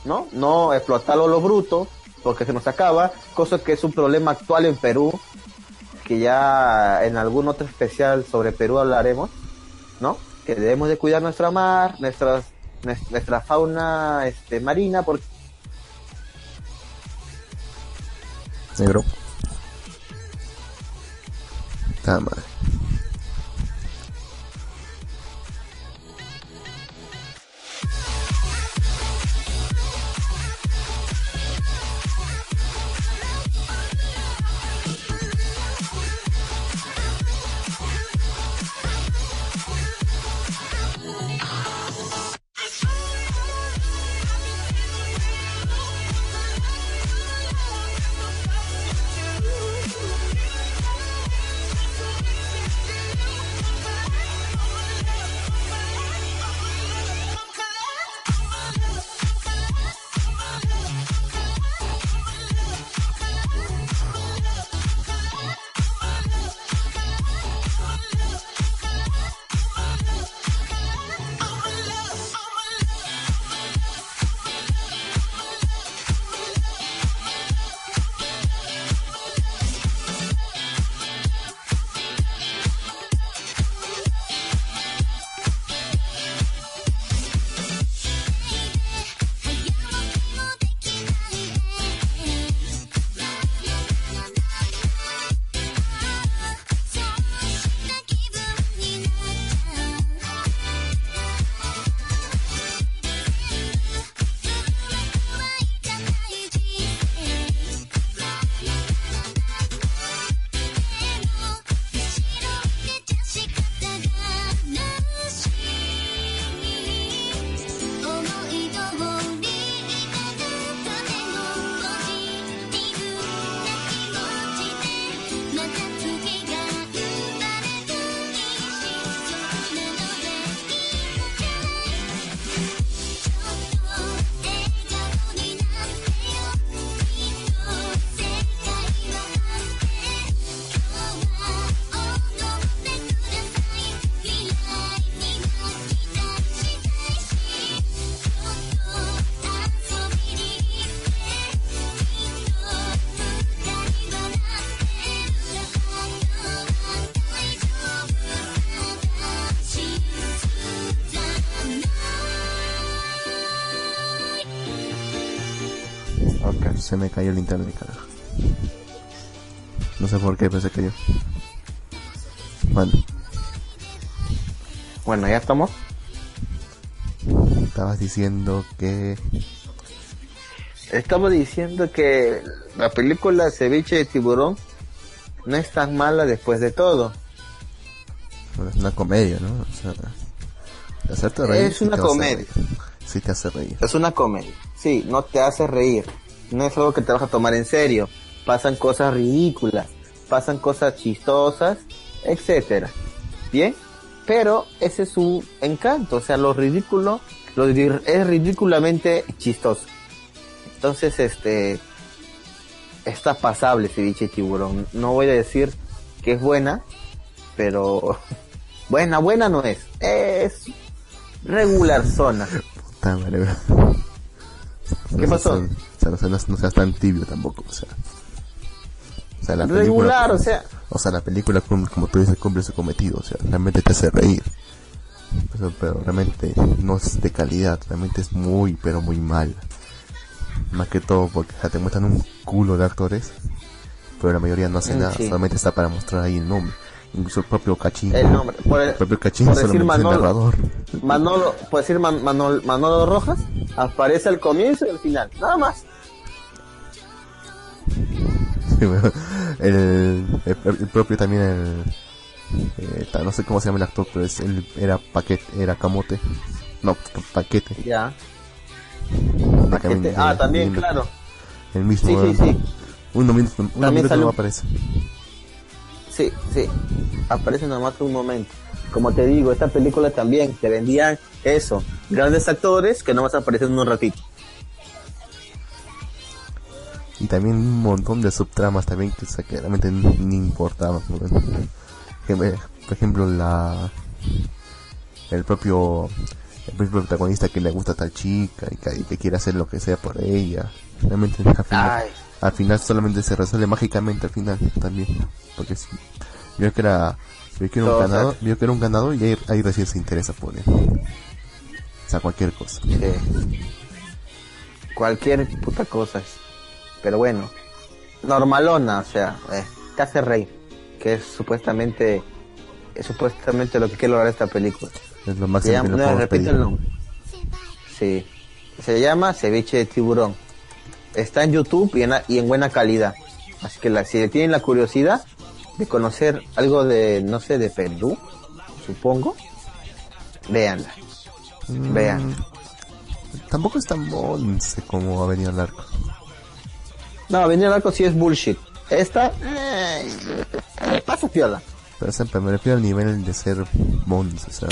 Speaker 4: ¿no? No explotarlo lo bruto porque se nos acaba, cosa que es un problema actual en Perú, que ya en algún otro especial sobre Perú hablaremos, ¿no? Que debemos de cuidar nuestra mar, nuestras nues- nuestra fauna este marina porque
Speaker 5: Negro. Ah, madre. Se me cayó el internet, carajo. No sé por qué, pero se cayó. Bueno,
Speaker 4: bueno, ya estamos.
Speaker 5: estabas diciendo que...
Speaker 4: Estamos diciendo que la película Ceviche de Tiburón no es tan mala después de todo.
Speaker 5: bueno, es una comedia, ¿no? O sea, te hacerte reír.
Speaker 4: Es una
Speaker 5: te hace
Speaker 4: comedia.
Speaker 5: Sí te hace reír.
Speaker 4: Es una comedia. Sí, no te hace reír. No es algo que te vas a tomar en serio. Pasan cosas ridículas, pasan cosas chistosas, etcétera. Bien, pero ese es su encanto. O sea, lo ridículo lo es ridículamente chistoso. Entonces, este está pasable ceviche tiburón. No voy a decir que es buena, pero buena, buena no es. Es regular zona.
Speaker 5: Puta madre.
Speaker 4: ¿Qué pasó?
Speaker 5: Sea, no seas, no seas tan tibio tampoco, o sea. O sea, la
Speaker 4: Regular,
Speaker 5: película,
Speaker 4: o sea.
Speaker 5: O sea, la película, como tú dices, cumple su cometido, o sea, realmente te hace reír. Pero, pero realmente no es de calidad, realmente es muy, pero muy mal.
Speaker 3: Más que todo porque o sea, te muestran un culo de actores, pero la mayoría no hace
Speaker 4: Mm,
Speaker 3: nada, solamente está para mostrar ahí el nombre. Incluso el propio Cachín.
Speaker 4: El nombre. Por,
Speaker 3: El
Speaker 4: el-
Speaker 3: propio Cachín
Speaker 4: por decir
Speaker 3: solamente es el
Speaker 4: Manolo.
Speaker 3: narrador.
Speaker 4: Manolo, por decir Man- Manol- Manolo Rojas, aparece al comienzo y al final. Nada más.
Speaker 3: El, el, el propio también el eh, no sé cómo se llama el actor pero es él era paquete era camote no pa- paquete
Speaker 4: Ya. Paquete. Ah, también,
Speaker 3: de-
Speaker 4: claro.
Speaker 3: el mismo
Speaker 4: Sí, sí, sí.
Speaker 3: un minuto un
Speaker 4: sale
Speaker 3: no aparece
Speaker 4: Sí, sí. Aparece nomás un momento. Como te digo, esta película también te vendían eso. Grandes actores que nomás aparecen en un ratito.
Speaker 3: Y también un montón de subtramas también que, realmente ni, importaban por ejemplo. La el propio el propio protagonista que le gusta a tal chica y que, y que quiere hacer lo que sea por ella. Realmente al final, al final solamente se resuelve mágicamente al final también. Porque si vio que era vio que era un
Speaker 4: Todo, o sea-
Speaker 3: ganador vio que era un ganador y ahí, ahí recién se interesa por él. O sea cualquier cosa.
Speaker 4: Sí. Cualquier puta cosa es. Pero bueno, normalona, o sea, eh, te hace reír. Que es supuestamente, es supuestamente lo que quiere lograr esta película.
Speaker 3: es lo máximo
Speaker 4: llama, no, repito el nombre. Sí. Se llama Ceviche de Tiburón. Está en YouTube y en, y en buena calidad. Así que la, si tienen la curiosidad de conocer algo de, no sé, de Perú, supongo, véanla.
Speaker 3: Mm,
Speaker 4: Vean.
Speaker 3: tampoco es tan monce como Avenida al Arco
Speaker 4: No, venir al arco sí es bullshit. Esta, eh, pasa piola.
Speaker 3: Pero pero me refiero al nivel de ser Mons, o sea,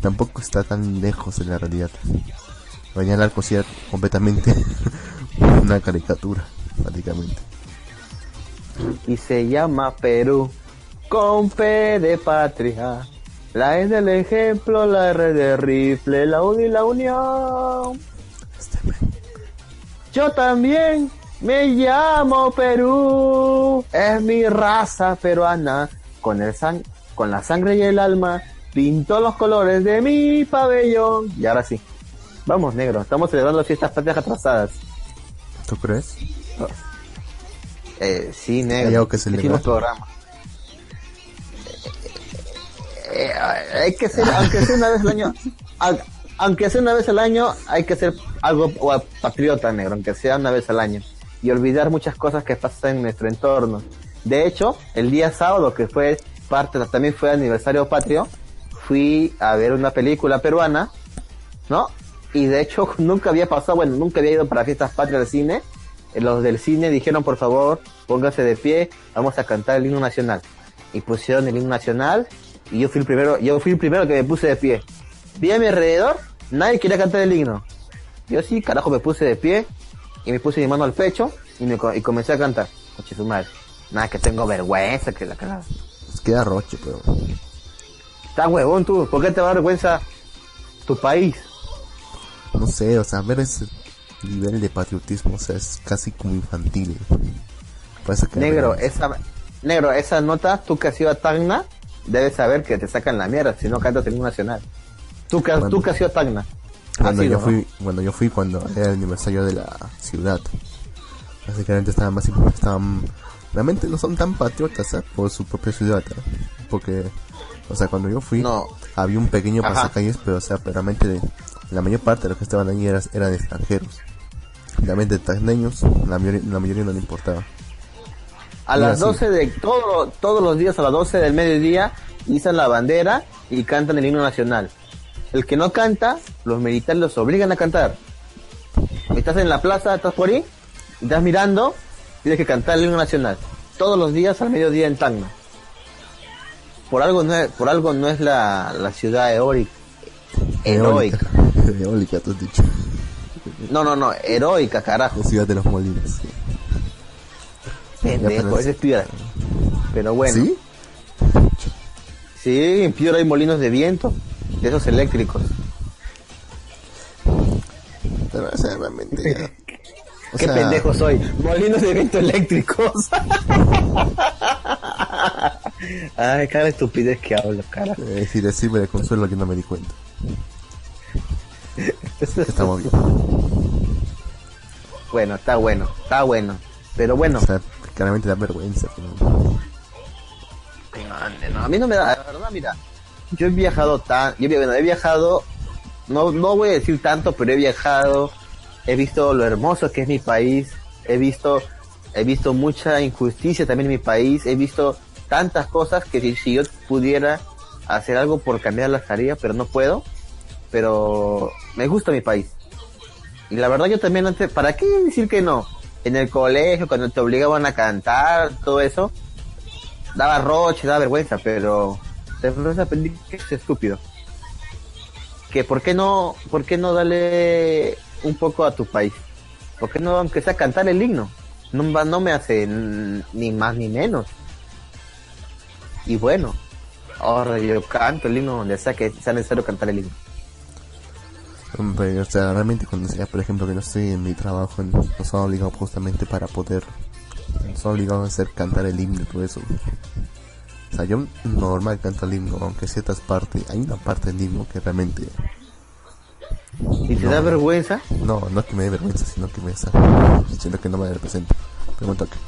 Speaker 3: tampoco está tan lejos de la realidad. Venía al arco sí era completamente una caricatura, prácticamente.
Speaker 4: Y se llama Perú, con P de patria. La E del ejemplo, la R de rifle, la U y la unión.
Speaker 3: Este.
Speaker 4: Yo también me llamo Perú. Es mi raza peruana. Con, el sang con la sangre y el alma. Pinto los colores de mi pabellón. Y ahora sí. Vamos, negro. Estamos celebrando las fiestas patrias atrasadas.
Speaker 3: ¿Tú crees?
Speaker 4: Eh, sí, negro.
Speaker 3: Hay algo que celebrar.
Speaker 4: Programa. Eh, eh, hay que ser, aunque sea una vez al año, al- aunque sea una vez al año, hay que ser algo patriota negro, aunque sea una vez al año. Y olvidar muchas cosas que pasan en nuestro entorno. De hecho, el día sábado, que fue parte, también fue aniversario patrio, fui a ver una película peruana, ¿no? Y de hecho nunca había pasado, bueno, nunca había ido para fiestas patrias de cine. Los del cine dijeron, por favor, pónganse de pie, vamos a cantar el himno nacional. Y pusieron el himno nacional y yo fui el primero, yo fui el primero que me puse de pie. Vi a mi alrededor, nadie quería cantar el himno. Yo sí, carajo, me puse de pie y me puse mi mano al pecho y, me, y comencé a cantar. Coche su madre. Nada, que tengo vergüenza, que la cagada.
Speaker 3: Pues queda roche, pero...
Speaker 4: Está huevón tú, ¿por qué te va a dar vergüenza tu país?
Speaker 3: No sé, o sea, ver ese nivel de patriotismo, o sea, es casi como infantil. Parece que
Speaker 4: Negro, esa, negro, esa nota, tú que has ido a Tacna, debes saber que te sacan la mierda si no cantas el himno nacional. Tú que,
Speaker 3: Bueno.
Speaker 4: tú que has ido a Tacna.
Speaker 3: Cuando yo
Speaker 4: ¿no?
Speaker 3: fui, cuando yo fui cuando era el aniversario de la ciudad. Básicamente estaban más estaban realmente no son tan patriotas ¿eh? por su propia ciudad, ¿eh? porque o sea, cuando yo fui
Speaker 4: No.
Speaker 3: había un pequeño pasacalles, pero o sea, pero realmente de- la mayor parte de los que estaban allí eran, eran extranjeros. Realmente tacneños, la mayoría, la mayoría no le importaba.
Speaker 4: A las
Speaker 3: sí.
Speaker 4: 12 de, todo, todos los días a las 12 del mediodía, izan la bandera y cantan el himno nacional. El que no canta, los militares los obligan a cantar. Estás en la plaza, estás por ahí, estás mirando, tienes que cantar el himno nacional. Todos los días al mediodía en Tacna. Por algo no es, por algo no es la, la ciudad eórica. Heroica.
Speaker 3: Eólica, tú has dicho.
Speaker 4: No, no, no, heroica, carajo.
Speaker 3: La ciudad de los molinos. sí.
Speaker 4: Pendejo, es Piura. Pero bueno.
Speaker 3: ¿Sí?
Speaker 4: Sí, en Piura hay molinos de viento, de esos eléctricos.
Speaker 3: Pero, o sea, realmente ya- o
Speaker 4: Qué
Speaker 3: sea,
Speaker 4: pendejo soy. Molinos de viento eléctricos. Ay, cada estupidez que hablo, cara.
Speaker 3: Eh, si decirme de consuelo que no me di cuenta. Estamos bien.
Speaker 4: Bueno, está bueno, está bueno. Pero bueno,
Speaker 3: O sea, claramente da vergüenza. ¿no?
Speaker 4: no, a mí no me da, la verdad, mira, yo he viajado tan, yo he- viajado, no, no voy a decir tanto, pero he viajado, he visto lo hermoso que es mi país, he visto, he visto mucha injusticia también en mi país, he visto tantas cosas que si, si yo pudiera hacer algo por cambiar las haría, pero no puedo, pero me gusta mi país. Y la verdad yo también antes, ¿para qué decir que no? En el colegio, cuando te obligaban a cantar, todo eso, daba roche, daba vergüenza, pero después aprendí que es estúpido. Que por qué no, por qué no darle un poco a tu país? ¿Por qué no, aunque sea cantar el himno? No, no me hace ni más ni menos. Y bueno, ahora yo canto el himno donde sea que sea necesario cantar el himno.
Speaker 3: Hombre, o sea, realmente cuando sea, por ejemplo, que no estoy en mi trabajo, nos han obligado justamente para poder, nos han obligado a hacer cantar el himno y todo eso. O sea, yo normal canto el himno, aunque ciertas partes, hay una parte del himno que realmente,
Speaker 4: Y te da vergüenza,
Speaker 3: no, no es que me dé vergüenza, sino que me siento que no me representa. Pregunta que,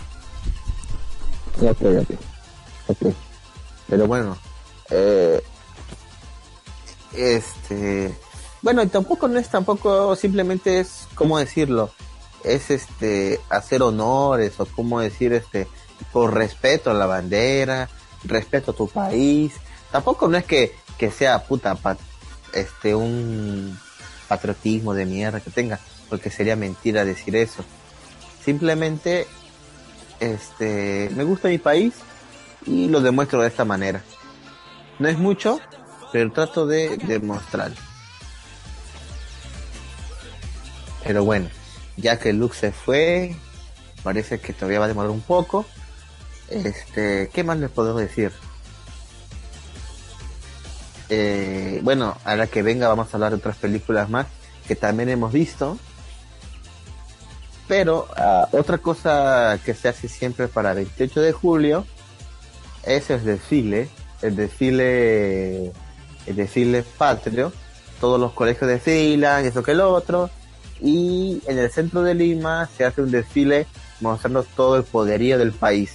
Speaker 4: Ok, ok. Ok. Pero bueno, eh, este, bueno, y tampoco no es tampoco, simplemente es, ¿cómo decirlo? Es este, hacer honores o cómo decir este, por respeto a la bandera, respeto a tu país. Tampoco no es que, que sea puta, este, un patriotismo de mierda que tenga, porque sería mentira decir eso. Simplemente este, me gusta mi país y lo demuestro de esta manera. No es mucho, pero trato de demostrar. Pero bueno, ya que Luke se fue, parece que todavía va a demorar un poco. Este, ¿qué más les puedo decir? Eh, bueno, ahora que venga vamos a hablar de otras películas más que también hemos visto. Pero ah, otra cosa que se hace siempre para el 28 de julio es el desfile, el desfile, el desfile patrio. Todos los colegios desfilan, eso que el otro. Y en el centro de Lima se hace un desfile mostrando todo el poderío del país.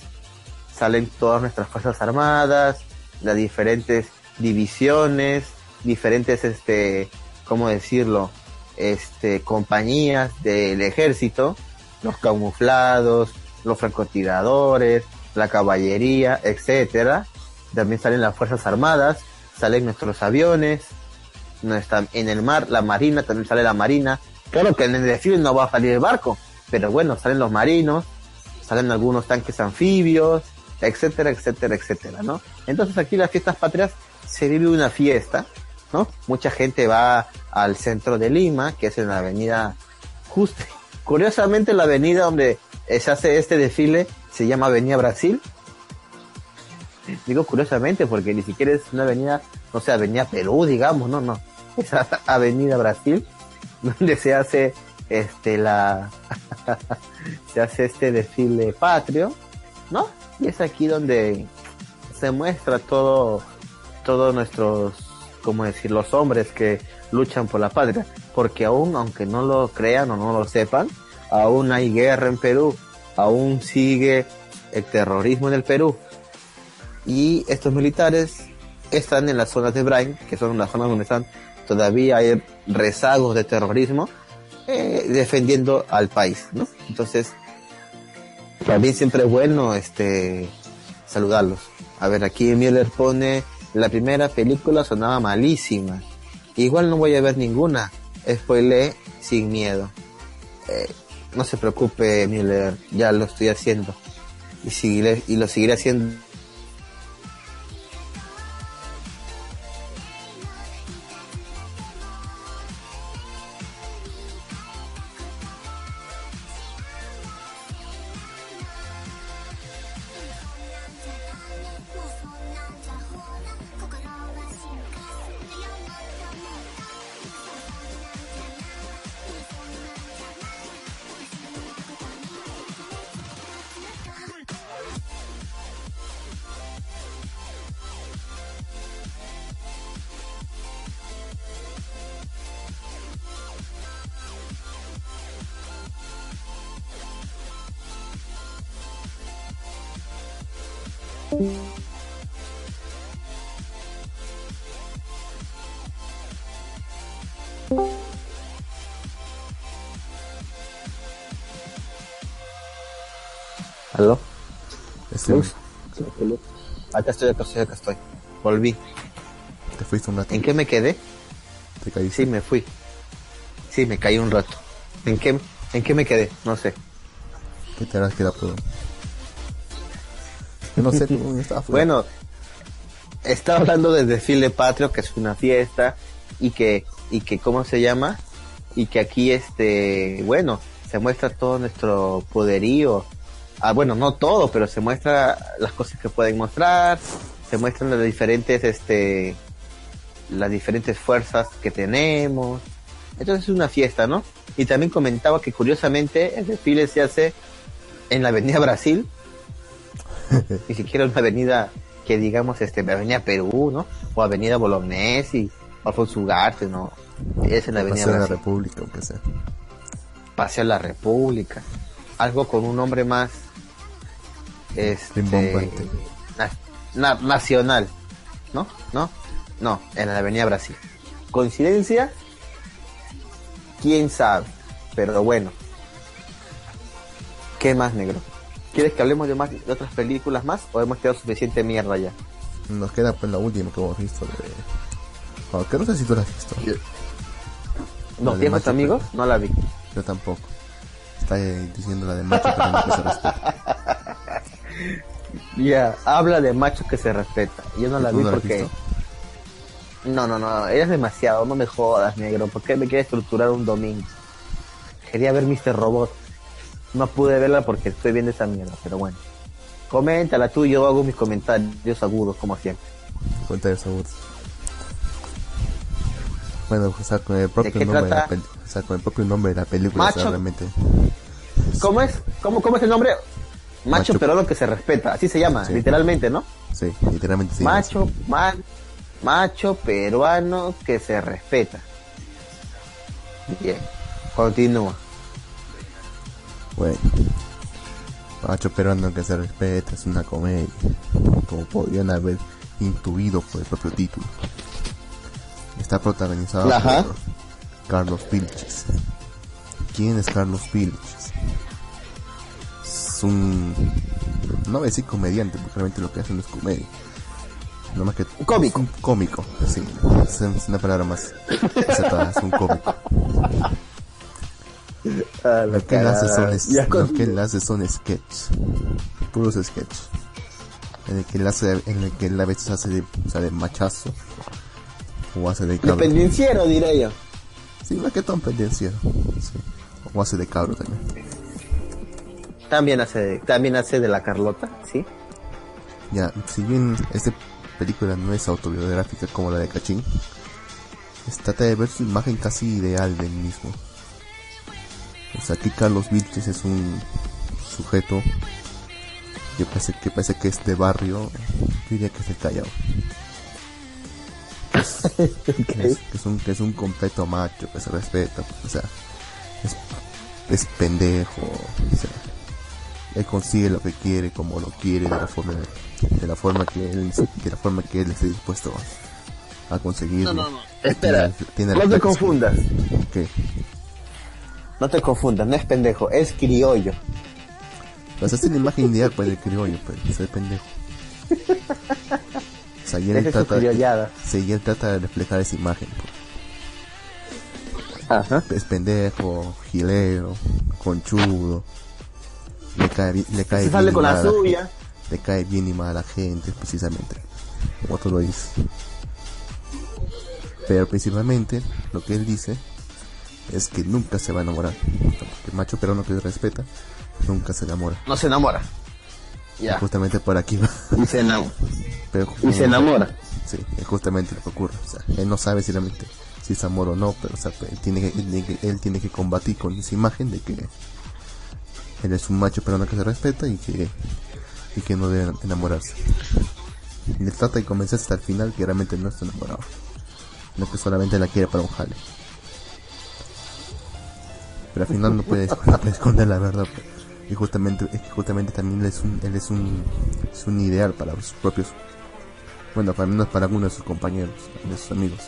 Speaker 4: Salen todas nuestras fuerzas armadas, las diferentes divisiones, diferentes, este, ¿cómo decirlo? este, compañías del ejército, los camuflados, los francotiradores, la caballería, etcétera. También salen las fuerzas armadas, salen nuestros aviones, no está en el mar, la marina, también sale la marina. Claro que en el desfile no va a salir el barco, pero bueno, salen los marinos, salen algunos tanques anfibios, etcétera, etcétera, etcétera, ¿no? Entonces aquí las fiestas patrias se vive una fiesta, ¿no? Mucha gente va al centro de Lima, que es en la avenida justo, curiosamente la avenida donde se hace este desfile se llama Avenida Brasil. Digo curiosamente porque ni siquiera es una avenida, no sé, Avenida Perú, digamos, no, no. Es Avenida Brasil, donde se hace este la se hace este desfile patrio, ¿no? Y es aquí donde se muestra todo todos nuestros, como decir, los hombres que luchan por la patria, porque aún, aunque no lo crean o no lo sepan, aún hay guerra en Perú, aún sigue el terrorismo en el Perú, y estos militares están en las zonas de Brain, que son las zonas donde están todavía hay rezagos de terrorismo, eh, defendiendo al país, ¿no? Entonces, también siempre es bueno este saludarlos. A ver, aquí Miller pone la primera película sonaba malísima. Igual no voy a ver ninguna. Spoilé sin miedo. Eh, no se preocupe, Miller, ya lo estoy haciendo. Y seguiré, y lo seguiré haciendo Acá estoy, acá estoy, acá estoy. Volví.
Speaker 3: te fuiste un rato.
Speaker 4: ¿En qué me quedé?
Speaker 3: Te.
Speaker 4: Sí, me fui. Sí, me caí un rato. ¿En qué, en qué me quedé? No sé.
Speaker 3: ¿Qué te harás quedar pero Yo no sé, tú estabas.
Speaker 4: Bueno, estaba hablando del desfile patrio, que es una fiesta, y que, y que, ¿cómo se llama? Y que aquí, este, bueno, se muestra todo nuestro poderío. Ah, bueno, no todo, pero se muestra las cosas que pueden mostrar, se muestran las diferentes, este, las diferentes fuerzas que tenemos. Entonces es una fiesta, ¿no? Y también comentaba que curiosamente el desfile se hace en la Avenida Brasil, ni siquiera una avenida que digamos este Avenida Perú, ¿no? O Avenida Bolognesi, o Alfonso Ugarte, ¿no? Es en la Avenida
Speaker 3: Paseo de la
Speaker 4: Brasil.
Speaker 3: República, aunque sea.
Speaker 4: Paseo la República. Algo con un nombre más este, na- na- nacional. ¿No? ¿No? No, en la Avenida Brasil. ¿Coincidencia? ¿Quién sabe? Pero bueno. ¿Qué más, negro? ¿Quieres que hablemos de más de otras películas más o hemos quedado suficiente mierda ya?
Speaker 3: Nos queda pues la última que hemos visto de... Oh, que no sé si tú la has visto.
Speaker 4: ¿Los viejos amigos? No la vi.
Speaker 3: Yo tampoco. Está eh, diciendo la de macho, pero no se respeta.
Speaker 4: Ya, habla de macho que se respeta. Yo no la
Speaker 3: ¿Tú
Speaker 4: vi
Speaker 3: no
Speaker 4: porque... No, no, no, eres demasiado, no me jodas, negro. ¿Por qué me quieres estructurar un domingo? Quería ver Mr. Robot. No pude verla porque estoy viendo esa mierda, pero bueno. Coméntala tú y yo hago mis comentarios agudos, como siempre.
Speaker 3: Cuenta de sabor. Bueno, o sea, con el propio nombre de la
Speaker 4: trata?
Speaker 3: peli- o sea, con el propio nombre de la película, o sea,
Speaker 4: Macho.
Speaker 3: realmente.
Speaker 4: ¿Cómo es? ¿Cómo, cómo es el nombre? Macho,
Speaker 3: Macho.
Speaker 4: peruano que se respeta, así se llama,
Speaker 3: Sí.
Speaker 4: literalmente, ¿no?
Speaker 3: Sí, literalmente sí.
Speaker 4: macho, ma- macho peruano que se respeta. Bien, continúa.
Speaker 3: Bueno. Macho peruano que se respeta, es una comedia. Como podrían haber intuido por el propio título. Está protagonizado
Speaker 4: Ajá.
Speaker 3: por Carlos Vilches. ¿Quién es Carlos Vilches? Es un... No voy a decir comediante, porque realmente lo que hace no es comedia. No más que...
Speaker 4: Un cómico.
Speaker 3: Un cómico, sí. Es una palabra más acertada, es un cómico. Lo que él hace son, lo que él hace son sketches, puros sketches. En el que él hace, en el que él a veces hace de, o sea, de machazo o hace de cabro.
Speaker 4: Dependenciero, diré yo.
Speaker 3: Sí, más que todo en pendenciero. Sí. O hace de cabro también.
Speaker 4: También hace, de- también hace de la Carlota, ¿sí?
Speaker 3: Ya, si bien esta película no es autobiográfica como la de Cachín, trata de ver su imagen casi ideal del mismo. O sea, aquí Carlos Vilches es un sujeto que parece que, parece que es de barrio, yo diría que es de Callao. Que es, que es un, que es un completo macho, que se respeta, o sea, es, es pendejo, o sea, él consigue lo que quiere como lo quiere de la forma de la forma que él de la forma que él esté dispuesto a conseguirlo
Speaker 4: No, no, no. Espera,
Speaker 3: Tiene- tiene
Speaker 4: no te confundas.
Speaker 3: ¿Qué?
Speaker 4: No te confundas, no es pendejo, es criollo.
Speaker 3: Pues esa es la imagen ideal para el criollo pues ser pendejo o sea y él
Speaker 4: es
Speaker 3: trata
Speaker 4: criollada.
Speaker 3: sí, y él trata de reflejar esa imagen pues.
Speaker 4: Ajá.
Speaker 3: es pendejo gilero conchudo le cae bien, le cae
Speaker 4: Se sale
Speaker 3: bien
Speaker 4: con
Speaker 3: y
Speaker 4: la
Speaker 3: le cae bien y mal a la gente, precisamente, como tú lo dices. Pero principalmente lo que él dice es que nunca se va a enamorar. Porque el macho peruano que respeta nunca se enamora.
Speaker 4: No se enamora. Ya.
Speaker 3: Justamente por aquí va.
Speaker 4: Y se enamora.
Speaker 3: Pero,
Speaker 4: Y se enamora.
Speaker 3: Sí, es justamente lo que ocurre. O sea, él no sabe si realmente si es amor o no, pero o sea, él, tiene que, él, tiene que, él tiene que combatir con esa imagen de que él es un macho peruano que se respeta y que, y que no debe enamorarse. Le trata de convencerse hasta el final que realmente no está enamorado. No que solamente la quiere para un jale. Pero al final no puede, esconder la verdad. pues. y justamente justamente también él es un él es un es un ideal para sus propios bueno para menos para algunos de sus compañeros de sus amigos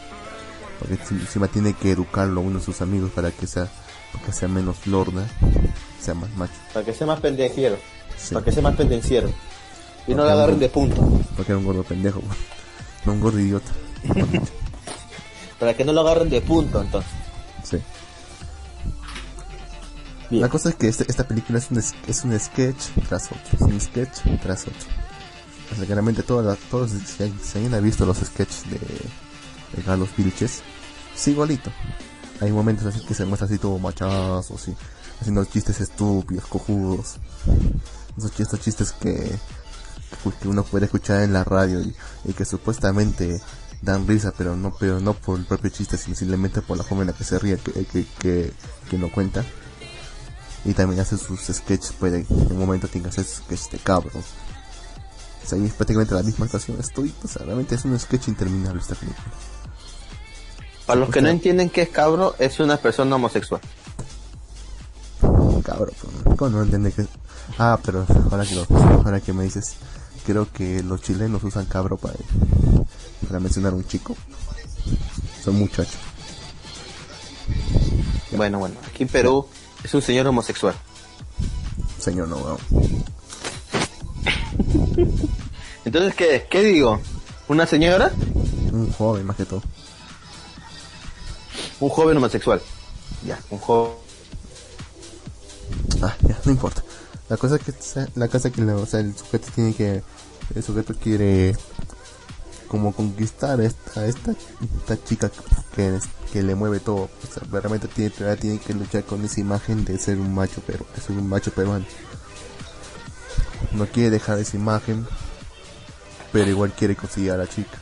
Speaker 3: porque encima tiene que educarlo uno de sus amigos para que sea para que sea menos lorda sea más macho
Speaker 4: Para que sea más pendenciero.
Speaker 3: Sí.
Speaker 4: Para que sea más pendenciero. Y no le agarren de punto.
Speaker 3: porque era un gordo pendejo no un gordo idiota
Speaker 4: Para que no lo agarren de punto, entonces.
Speaker 3: sí
Speaker 4: Bien.
Speaker 3: La cosa es que este- esta película es un, es, es un sketch tras otro, es un sketch tras otro. O sea, claramente todas las- todos, si, alguien ha visto los sketches de, de Carlos Vilches, es igualito. Hay momentos así que se muestra así todo machazo, así, haciendo chistes estúpidos, cojudos. Esos, estos chistes que, que uno puede escuchar en la radio y, que supuestamente dan risa, pero no, pero no por el propio chiste, sino simplemente por la forma en la que se ríe, que, que, que, lo cuenta y también hace sus sketches, puede en un momento tiene que hacer sketches de cabros. O sea, es prácticamente la misma actuación, estoy, o sea, realmente es un sketch interminable esta película.
Speaker 4: Para los que no entienden qué es cabro, es una persona homosexual.
Speaker 3: Cabro, pero ¿cómo no entiende que Ah, pero ahora que, lo- ahora que me dices, creo que los chilenos usan cabro para, para mencionar a un chico. Son muchachos.
Speaker 4: Bueno, bueno, aquí en Perú es un señor homosexual.
Speaker 3: Señor, no, weón.
Speaker 4: Entonces, ¿qué, qué digo? ¿Una señora?
Speaker 3: Un joven más que todo.
Speaker 4: Un joven homosexual. Ya, un joven.
Speaker 3: Ah, ya, no importa. La cosa es que la cosa es que o sea, el sujeto tiene que el sujeto quiere como conquistar a esta esta, esta chica que es- que le mueve todo. O sea, realmente tiene tiene que luchar con esa imagen de ser un macho pero ser un macho peruano. No quiere dejar esa imagen, pero igual quiere conseguir a la chica.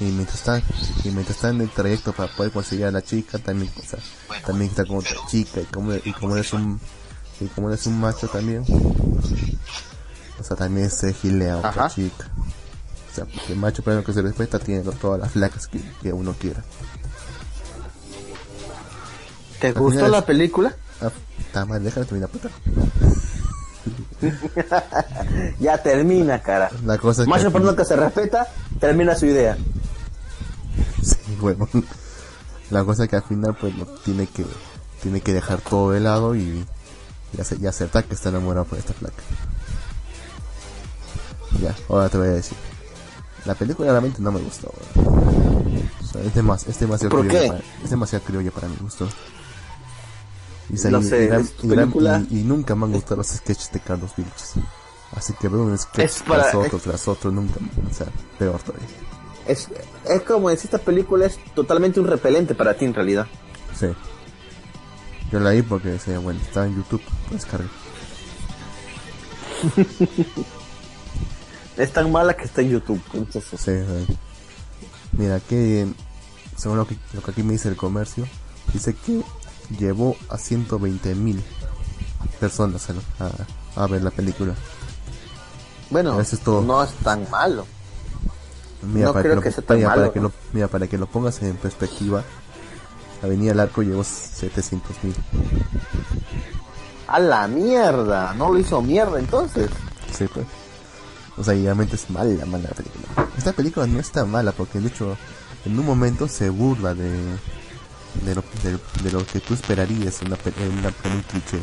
Speaker 3: Y mientras está, y mientras está en el trayecto para poder conseguir a la chica, también, o sea, también está con otra chica y como, y como es un, y como es un macho también, o sea, también se gilea a otra
Speaker 4: Ajá.
Speaker 3: chica. O sea, porque el macho primero que se respeta tiene todas las flacas que, que uno quiera.
Speaker 4: ¿Te gustó
Speaker 3: final
Speaker 4: la
Speaker 3: es-
Speaker 4: película?
Speaker 3: Ah, está mal, déjame terminar, puta.
Speaker 4: Ya termina, cara.
Speaker 3: La cosa es
Speaker 4: Más
Speaker 3: que
Speaker 4: que se respeta, termina su idea.
Speaker 3: Bueno. La cosa es que al final pues lo tiene que tiene que dejar todo de lado y, y, ace- y aceptar que está enamorado por esta placa. Ya, ahora te voy a decir. La película realmente no me gustó. weón. O sea, es, demas- es demasiado
Speaker 4: ¿Por
Speaker 3: criolla
Speaker 4: qué?
Speaker 3: para, es demasiado criolla para mi gusto. Y,
Speaker 4: No
Speaker 3: y y- y nunca me han gustado los sketches de Carlos Vilches. Así que veo un sketch
Speaker 4: para-
Speaker 3: tras otro, tras otro, nunca, o sea, peor todavía.
Speaker 4: Es, es como decir, esta película es totalmente un repelente para ti en realidad.
Speaker 3: Sí. Yo la vi porque decía, bueno, estaba en YouTube, pues cargué.
Speaker 4: Es tan mala que está en YouTube. Entonces,
Speaker 3: Sí, sí. Mira, que según lo que, lo que aquí me dice el comercio, dice que llevó a 120 mil personas a, a- a ver la película.
Speaker 4: bueno,
Speaker 3: Eso es todo.
Speaker 4: no es tan malo.
Speaker 3: Mira,
Speaker 4: No
Speaker 3: para
Speaker 4: creo
Speaker 3: que, lo,
Speaker 4: que sea tan
Speaker 3: mira,
Speaker 4: malo,
Speaker 3: para que
Speaker 4: ¿no?
Speaker 3: lo, mira, para que lo pongas en perspectiva, Avenida del Arco llevó 700 mil.
Speaker 4: A la mierda. No lo hizo mierda entonces.
Speaker 3: Sí, pues. O sea, y realmente es mala, mala la película. Esta película no está mala porque de hecho en un momento se burla de de lo, de, de lo que tú esperarías en, una, en, una- en un cliché.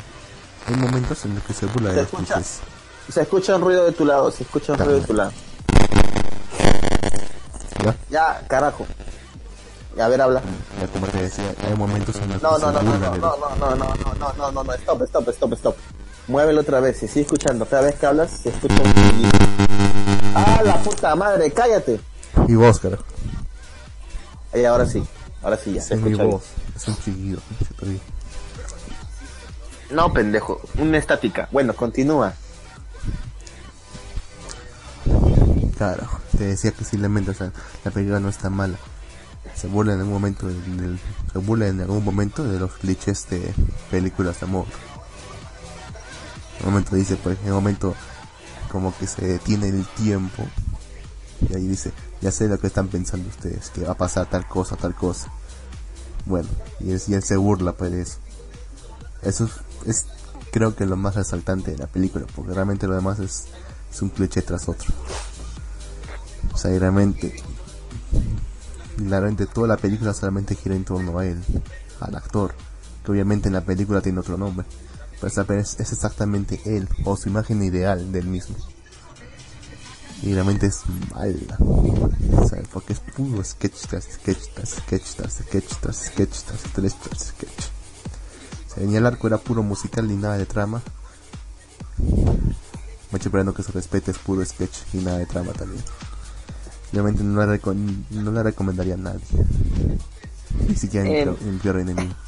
Speaker 3: Hay momentos en los que se burla de
Speaker 4: Se
Speaker 3: los
Speaker 4: escucha.
Speaker 3: clichés.
Speaker 4: Se escucha un ruido de tu lado, se escucha un ruido de tu lado.
Speaker 3: ¿Ya?
Speaker 4: Ya, carajo. A ver, habla.
Speaker 3: Ya como te decía, hay momentos en los
Speaker 4: No, no, no, no, no, no, no, no, no, no, no, no, no, no, stop, stop, stop, stop. Muévelo otra vez, si sigue escuchando. Cada vez que hablas se escucha un. ¡Ah, la puta madre! ¡Cállate!
Speaker 3: Y vos, carajo.
Speaker 4: Y ahora sí, ahora sí ya, se
Speaker 3: Es mi
Speaker 4: escucha bien.
Speaker 3: voz. Es un chillido. se oye.
Speaker 4: No, pendejo, una estática. Bueno, continúa.
Speaker 3: Claro, te decía que simplemente, o sea, la película no está mala. Se burla en algún momento se burla en algún momento de los clichés de películas de amor. En un momento dice, pues, en un momento como que se detiene el tiempo y ahí dice, ya sé lo que están pensando ustedes, que va a pasar tal cosa, tal cosa. Bueno, y él, se burla pues de eso. Eso es, creo que lo más resaltante de la película, porque realmente lo demás es, es un cliché tras otro. O sea, realmente, realmente toda la película solamente gira en torno a él, al actor, que obviamente en la película tiene otro nombre, pero es, es exactamente él, o su imagen ideal del mismo. Y realmente es mala, o sea, porque es puro sketch tras sketch tras sketch tras sketch tras sketch tras sketch tras sketch. O sea, ni el arco era puro musical ni nada de trama. Me estoy esperando que se respete, es puro sketch y nada de trama también. Realmente no la, no la recomendaría a nadie. Ni siquiera en, peor- en peor enemigo.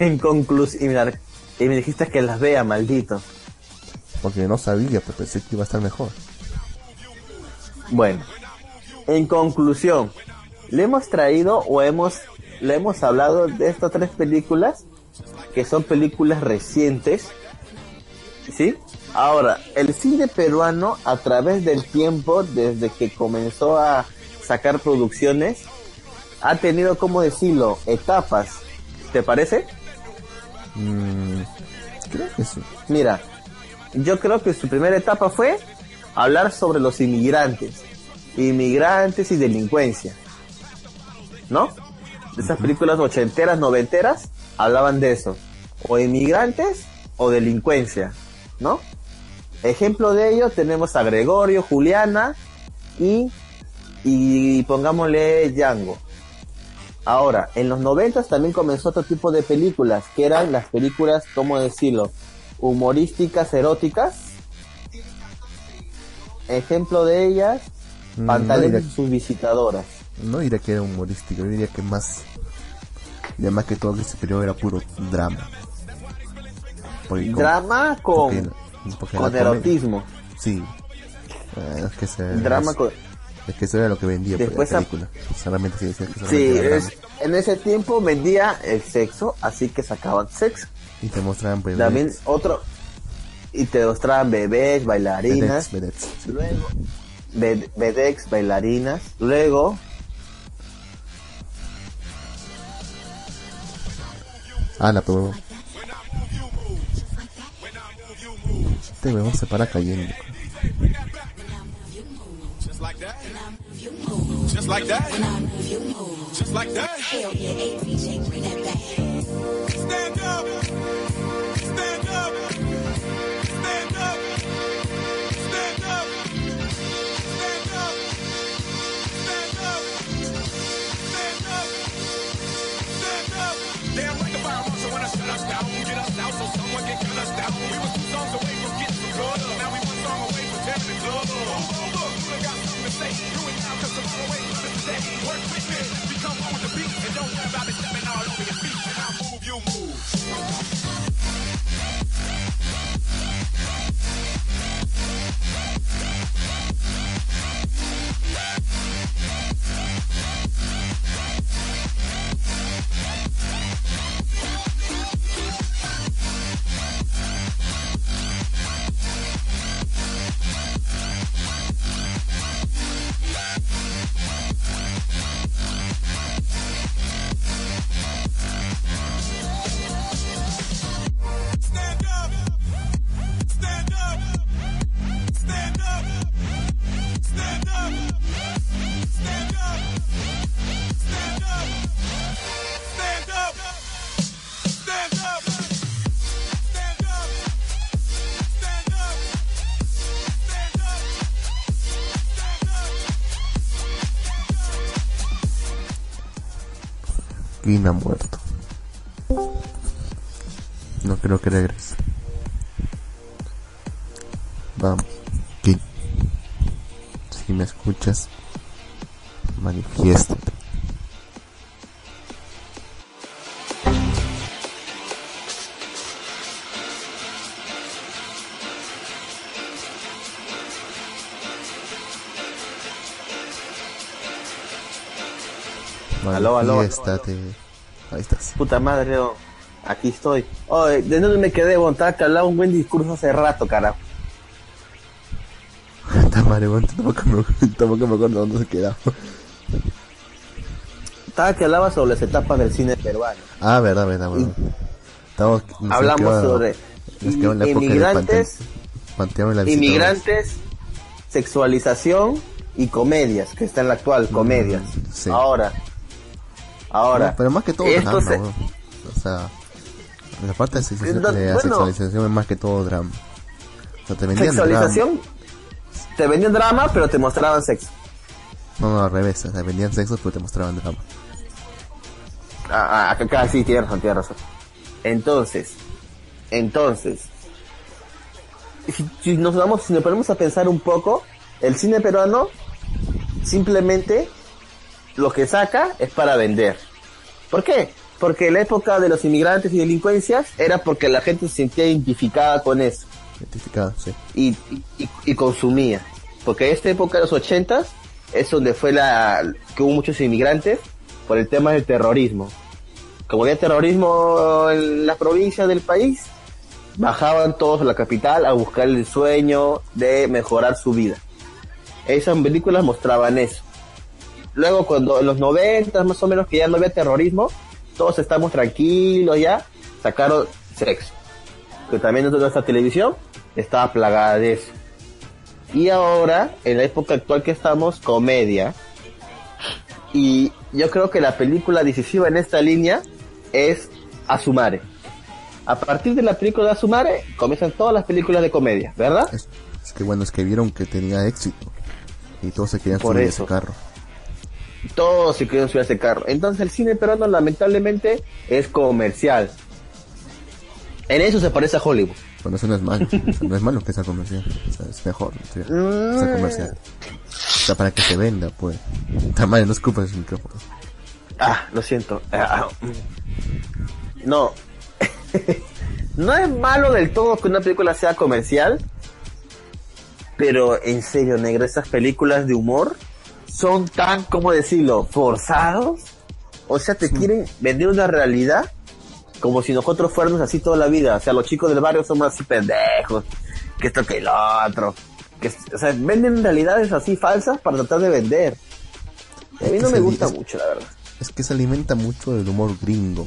Speaker 4: En conclusión, y, y me dijiste que las vea, maldito.
Speaker 3: Porque no sabía, pero pensé que iba a estar mejor.
Speaker 4: Bueno, en conclusión, le hemos traído o hemos, le hemos hablado de estas tres películas, que son películas recientes, ¿sí? Ahora, el cine peruano a través del tiempo, desde que comenzó a sacar producciones, ha tenido, como decirlo, etapas. ¿Te parece?
Speaker 3: Mm, creo que sí.
Speaker 4: Mira, yo creo que su primera etapa fue hablar sobre los inmigrantes, inmigrantes y delincuencia, ¿no? Esas películas ochenteras, noventeras hablaban de eso, o inmigrantes o delincuencia, ¿no? Ejemplo de ello tenemos a Gregorio, Juliana y, y pongámosle Django. Ahora, en los noventas también comenzó otro tipo de películas, que eran las películas, ¿cómo decirlo? Humorísticas, eróticas. Ejemplo de ellas,
Speaker 3: Mm,
Speaker 4: Pantaleón
Speaker 3: no
Speaker 4: y
Speaker 3: diría-
Speaker 4: sus visitadoras.
Speaker 3: No diría que era humorístico, yo diría que más. Ya más que todo que superior era puro drama. Porque
Speaker 4: Drama con,
Speaker 3: porque
Speaker 4: con
Speaker 3: la comedia-
Speaker 4: erotismo.
Speaker 3: Sí. Eh, es que se,
Speaker 4: Drama
Speaker 3: es,
Speaker 4: con...
Speaker 3: es que eso era lo que vendía por
Speaker 4: Después
Speaker 3: la
Speaker 4: a-
Speaker 3: película. Solamente sí decía que
Speaker 4: Sí, es, en ese tiempo vendía el sexo, así que sacaban sexo.
Speaker 3: Y te mostraban pues
Speaker 4: También otro... Y te mostraban bebés,
Speaker 3: vedettes,
Speaker 4: bailarinas.
Speaker 3: vedettes.
Speaker 4: Luego, ved- vedex, bailarinas. Luego,
Speaker 3: Ah, la pero
Speaker 2: up. Stand up. Stand up. Damn like a fire marshal when I shut us down. Get us out so someone can cut us down. We was Work with me, become with the beat. And don't worry about me stepping all over your feet. And I move, you move.
Speaker 3: Ha muerto. No creo que regrese. Vamos, King. Si me escuchas, manifiéstate.
Speaker 4: Aló, aló.
Speaker 3: Manifiéstate. Ahí estás.
Speaker 4: puta madre, oh, aquí estoy. Oye, ¿de dónde me quedé, Bontá? Que hablaba un buen discurso hace rato, carajo.
Speaker 3: Está madre, weón, tampoco me, tampoco me acuerdo dónde se quedaba.
Speaker 4: Estaba que hablaba sobre las etapas del cine peruano.
Speaker 3: Ah, verdad, verdad, verdad. Estamos,
Speaker 4: Hablamos
Speaker 3: quedó-
Speaker 4: sobre
Speaker 3: en la
Speaker 4: inmigrantes,
Speaker 3: Panteón- Panteón
Speaker 4: inmigrantes, sexualización y comedias, que está en la actual, comedias.
Speaker 3: sí.
Speaker 4: Ahora, ahora,
Speaker 3: No, pero más que todo drama,
Speaker 4: se-.
Speaker 3: O sea, la parte de, sexu-
Speaker 4: No,
Speaker 3: de la
Speaker 4: bueno.
Speaker 3: sexualización es más que todo drama. O sea, te vendían drama.
Speaker 4: sexualización, te vendían drama, pero te mostraban sexo.
Speaker 3: No, no, al revés. O sea, vendían sexo, pero te mostraban drama.
Speaker 4: Ah, ah, acá, acá sí, tienes razón, tienes razón. Entonces, entonces, si, si nos vamos, si nos ponemos a pensar un poco, el cine peruano simplemente lo que saca es para vender. ¿Por qué? Porque la época de los inmigrantes y delincuencias era porque la gente se sentía identificada con eso
Speaker 3: Identificado, sí.
Speaker 4: y, y, y consumía. Porque esta época de los ochentas es donde fue la que hubo muchos inmigrantes por el tema del terrorismo. Como había terrorismo en las provincias del país, bajaban todos a la capital a buscar el sueño de mejorar su vida. Esas películas mostraban eso. Luego cuando en los noventas más o menos que ya no había terrorismo, todos estamos tranquilos ya, sacaron sexo. Que también dentro de nuestra televisión estaba plagada de eso. Y ahora, en la época actual que estamos, comedia. Y yo creo que la película decisiva en esta línea es Asumare. A partir de la película de Asumare comienzan todas las películas de comedia, ¿verdad?
Speaker 3: Es, es que bueno, es que vieron que tenía éxito. Y todos se querían
Speaker 4: Por
Speaker 3: subir
Speaker 4: eso.
Speaker 3: ese carro.
Speaker 4: Todos se quieren subir a ese carro. Entonces el cine peruano lamentablemente es comercial. En eso se parece a Hollywood.
Speaker 3: Bueno, eso no es malo. No es malo que sea comercial. O sea, es mejor que
Speaker 4: Mm.
Speaker 3: sea comercial. O sea, para que se venda, pues. También no escupas el micrófono.
Speaker 4: Ah, lo siento. Ah, no. no es malo del todo que una película sea comercial. Pero en serio, negro, esas películas de humor son tan, ¿cómo decirlo?, forzados. O sea, te quieren vender una realidad como si nosotros fuéramos así toda la vida. O sea, los chicos del barrio somos así pendejos. Que esto que lo otro. Que, o sea, venden realidades así falsas para tratar de vender. A mí
Speaker 3: Es
Speaker 4: no
Speaker 3: que
Speaker 4: me gusta
Speaker 3: es-
Speaker 4: mucho, la verdad.
Speaker 3: Es que se alimenta mucho del humor gringo,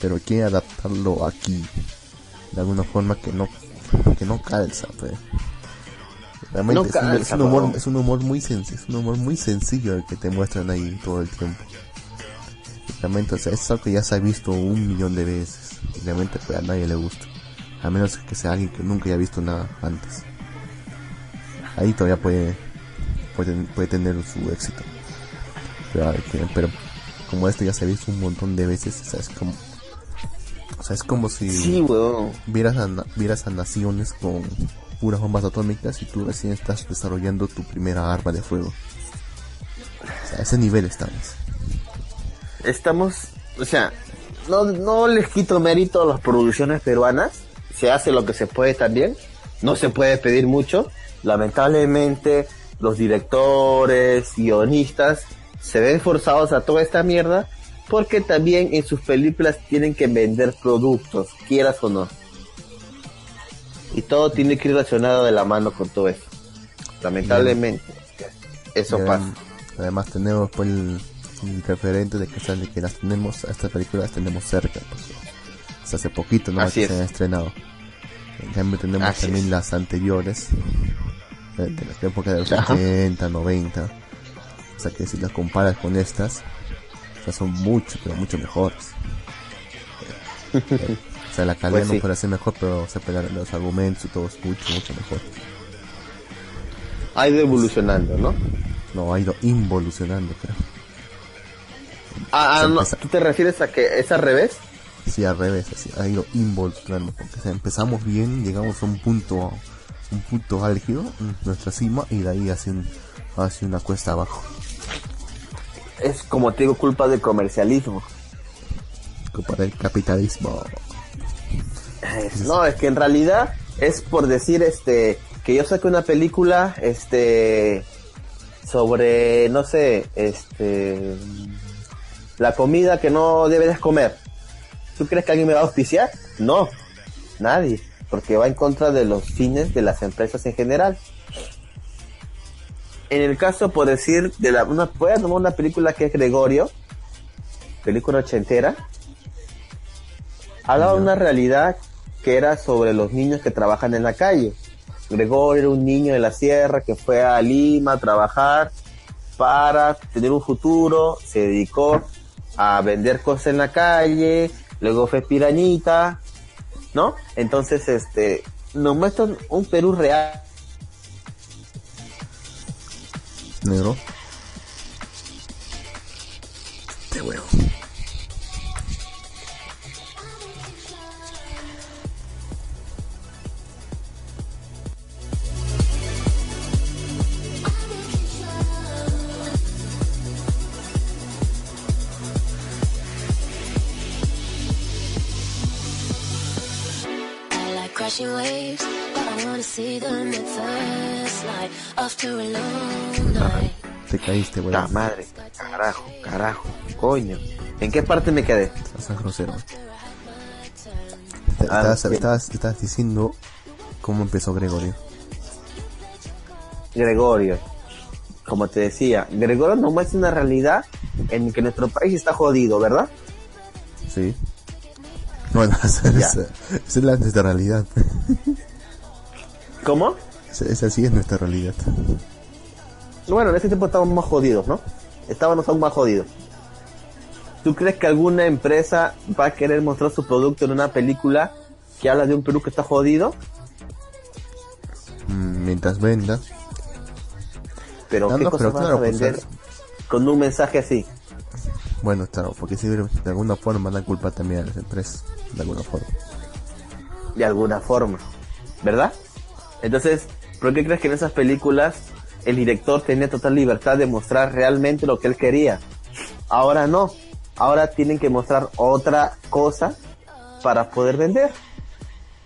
Speaker 3: pero quiere adaptarlo aquí, de alguna forma que no, que no calza, pues. Realmente
Speaker 4: No
Speaker 3: es, un, es
Speaker 4: calza,
Speaker 3: un humor, es un humor muy sencillo, es un humor muy sencillo el que te muestran ahí todo el tiempo. Realmente, o sea, es algo que ya se ha visto un millón de veces. Y realmente pues, a nadie le gusta. A menos que sea alguien que nunca haya visto nada antes. Ahí todavía puede, puede, puede tener su éxito. Pero, como esto ya se ha visto un montón de veces, o sea, es como, o sea, es como si
Speaker 4: Sí,
Speaker 3: vieras a, vieras a naciones con puras bombas atómicas y tú recién estás desarrollando tu primera arma de fuego. A ese nivel estamos.
Speaker 4: Estamos, o sea, no, no les quito mérito a las producciones peruanas. Se hace lo que se puede también. No se puede pedir mucho. Lamentablemente, los directores, guionistas, se ven forzados a toda esta mierda porque también en sus películas tienen que vender productos, quieras o no. Y todo tiene que ir relacionado de la mano con todo eso. Lamentablemente, eso pasa.
Speaker 3: adem- Además tenemos pues el, el referente de que sale que las tenemos, a estas películas las tenemos cerca, pues. O sea, hace poquito, ¿no? Se han estrenado. En cambio tenemos
Speaker 4: Así
Speaker 3: también
Speaker 4: es.
Speaker 3: las anteriores, eh, de la época de los
Speaker 4: Ajá.
Speaker 3: 80, 90. O sea que si las comparas con estas, o sea, son mucho, pero mucho mejores. O sea, la calidad
Speaker 4: Pues
Speaker 3: no
Speaker 4: sí.
Speaker 3: puede ser mejor, pero o sea, los argumentos y todo es mucho, mucho mejor.
Speaker 4: Ha ido evolucionando, ¿no?
Speaker 3: No, ha ido involucionando, creo.
Speaker 4: Ah, ah, no, ¿tú te refieres a que es al revés?
Speaker 3: Sí, al revés, así, ha ido involucionando, porque o sea, empezamos bien, llegamos a un punto, un punto álgido, nuestra cima, y de ahí hacia, un, hacia una cuesta abajo.
Speaker 4: Es como te digo, culpa del comercialismo.
Speaker 3: Culpa del capitalismo.
Speaker 4: Es- No, es que en realidad es por decir este que yo saque una película este sobre no sé, este la comida que no debes comer. ¿Tú crees que alguien me va a auspiciar? No, nadie, porque va en contra de los fines de las empresas en general. En el caso, por decir, de la, una, voy a tomar una película que es Gregorio, película ochentera, Hablaba de una realidad que era sobre los niños que trabajan en la calle. Gregorio era un niño de la sierra que fue a Lima a trabajar para tener un futuro, se dedicó a vender cosas en la calle, luego fue pirañita, ¿no? Entonces, este, nos muestran un Perú real.
Speaker 3: Negro. Este huevo.
Speaker 5: Crashing waves, but I wanna see them at first light after a long night.
Speaker 3: Te caíste,
Speaker 4: La
Speaker 3: huevo.
Speaker 4: madre, carajo, carajo, coño. ¿En qué parte me quedé?
Speaker 3: Estás grosero. Te-
Speaker 4: Ah,
Speaker 3: estabas- estabas diciendo cómo empezó Gregorio.
Speaker 4: Gregorio. Como te decía, Gregorio nos muestra una realidad en que nuestro país está jodido, ¿verdad?
Speaker 3: Sí. Bueno, esa, esa- esa es la, nuestra realidad.
Speaker 4: ¿Cómo?
Speaker 3: Esa, esa sí es nuestra realidad.
Speaker 4: Bueno, en ese tiempo estábamos más jodidos, ¿no? Estábamos aún más jodidos. ¿Tú crees que alguna empresa va a querer mostrar su producto en una película que habla de un Perú que está jodido?
Speaker 3: Mm, Mientras venda.
Speaker 4: Pero
Speaker 3: Ah,
Speaker 4: ¿qué
Speaker 3: no,
Speaker 4: cosa
Speaker 3: pero
Speaker 4: vas
Speaker 3: claro,
Speaker 4: a
Speaker 3: pues,
Speaker 4: vender con un mensaje así?
Speaker 3: Bueno, claro, porque si de alguna forma dan culpa también a las empresas. De alguna forma.
Speaker 4: de alguna forma, ¿verdad? Entonces, ¿por qué crees que en esas películas el director tenía total libertad de mostrar realmente lo que él quería? Ahora no, ahora tienen que mostrar otra cosa para poder vender.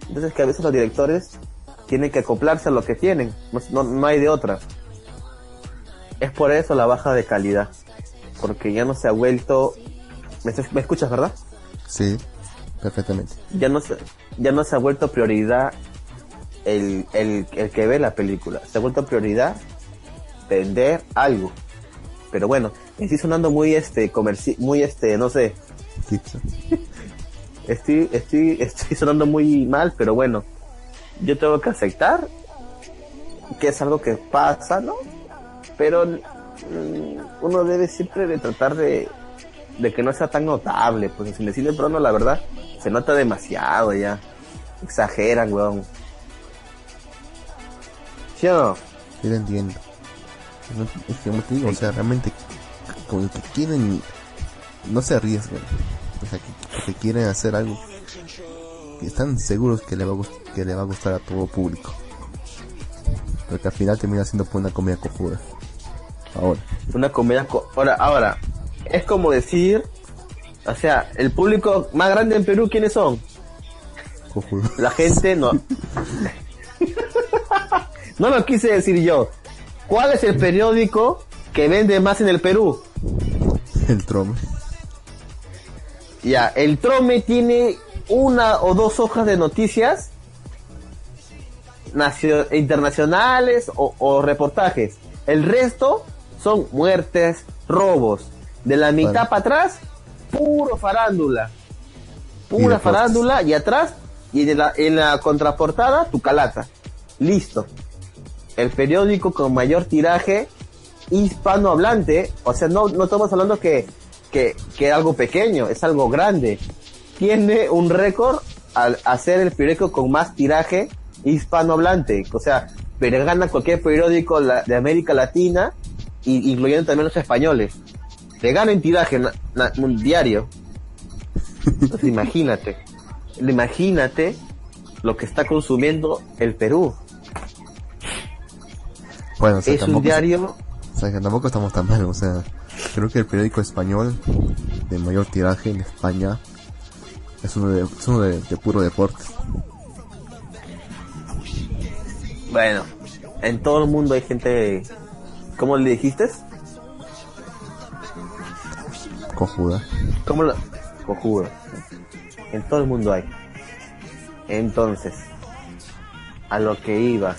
Speaker 4: Entonces que a veces los directores tienen que acoplarse a lo que tienen, no, no- no hay de otra. Es por eso la baja de calidad, porque ya no se ha vuelto... ¿Me, escuchas, verdad?
Speaker 3: Sí, perfectamente.
Speaker 4: ya no se, ya no se ha vuelto prioridad el, el, el que ve la película, se ha vuelto prioridad vender algo. Pero bueno, estoy sonando muy este comerci muy este, no sé, estoy, estoy, estoy sonando muy mal, pero bueno, yo tengo que aceptar que es algo que pasa, ¿no? Pero uno debe siempre de tratar de, de que no sea tan notable, pues en el cine porno la verdad se nota demasiado ya, exageran, weón. ¿Sí o no?
Speaker 3: Sí, lo entiendo. Es que como te digo, o sea, realmente, como que quieren, no se arriesgan. O sea, que, quieren hacer algo que están seguros que le va a, que le va a gustar a todo público. Pero que al final termina siendo una comida cojuda. Ahora,
Speaker 4: Una comedia. co- ahora, ahora, es como decir, o sea, el público más grande en Perú, ¿quiénes son?
Speaker 3: cojudo.
Speaker 4: La gente no. no lo quise decir yo. ¿Cuál es el periódico que vende más en el Perú?
Speaker 3: El trome.
Speaker 4: Ya, el Trome tiene una o dos hojas de noticias nacio- internacionales o, o reportajes. El resto son muertes, robos. De la mitad para atrás, puro farándula. Pura farándula y atrás, y de la, en la contraportada, tu calata. Listo. El periódico con mayor tiraje hispanohablante, o sea, no, no estamos hablando que, que, que algo pequeño, es algo grande. Tiene un récord al hacer el periódico con más tiraje hispanohablante, o sea, pero gana cualquier periódico de América Latina, incluyendo también los españoles. Le gana en tiraje na- na- un diario. Entonces, imagínate, imagínate lo que está consumiendo el Perú.
Speaker 3: Bueno, o sea,
Speaker 4: Es un diario
Speaker 3: o sea, que tampoco estamos tan mal. O sea, creo que el periódico español de mayor tiraje en España es uno de, es uno de, de puro deporte.
Speaker 4: Bueno, en todo el mundo hay gente, ¿cómo le dijiste?
Speaker 3: Cojuda.
Speaker 4: ¿Cómo lo? Cojudo. En todo el mundo hay. Entonces, a lo que iba.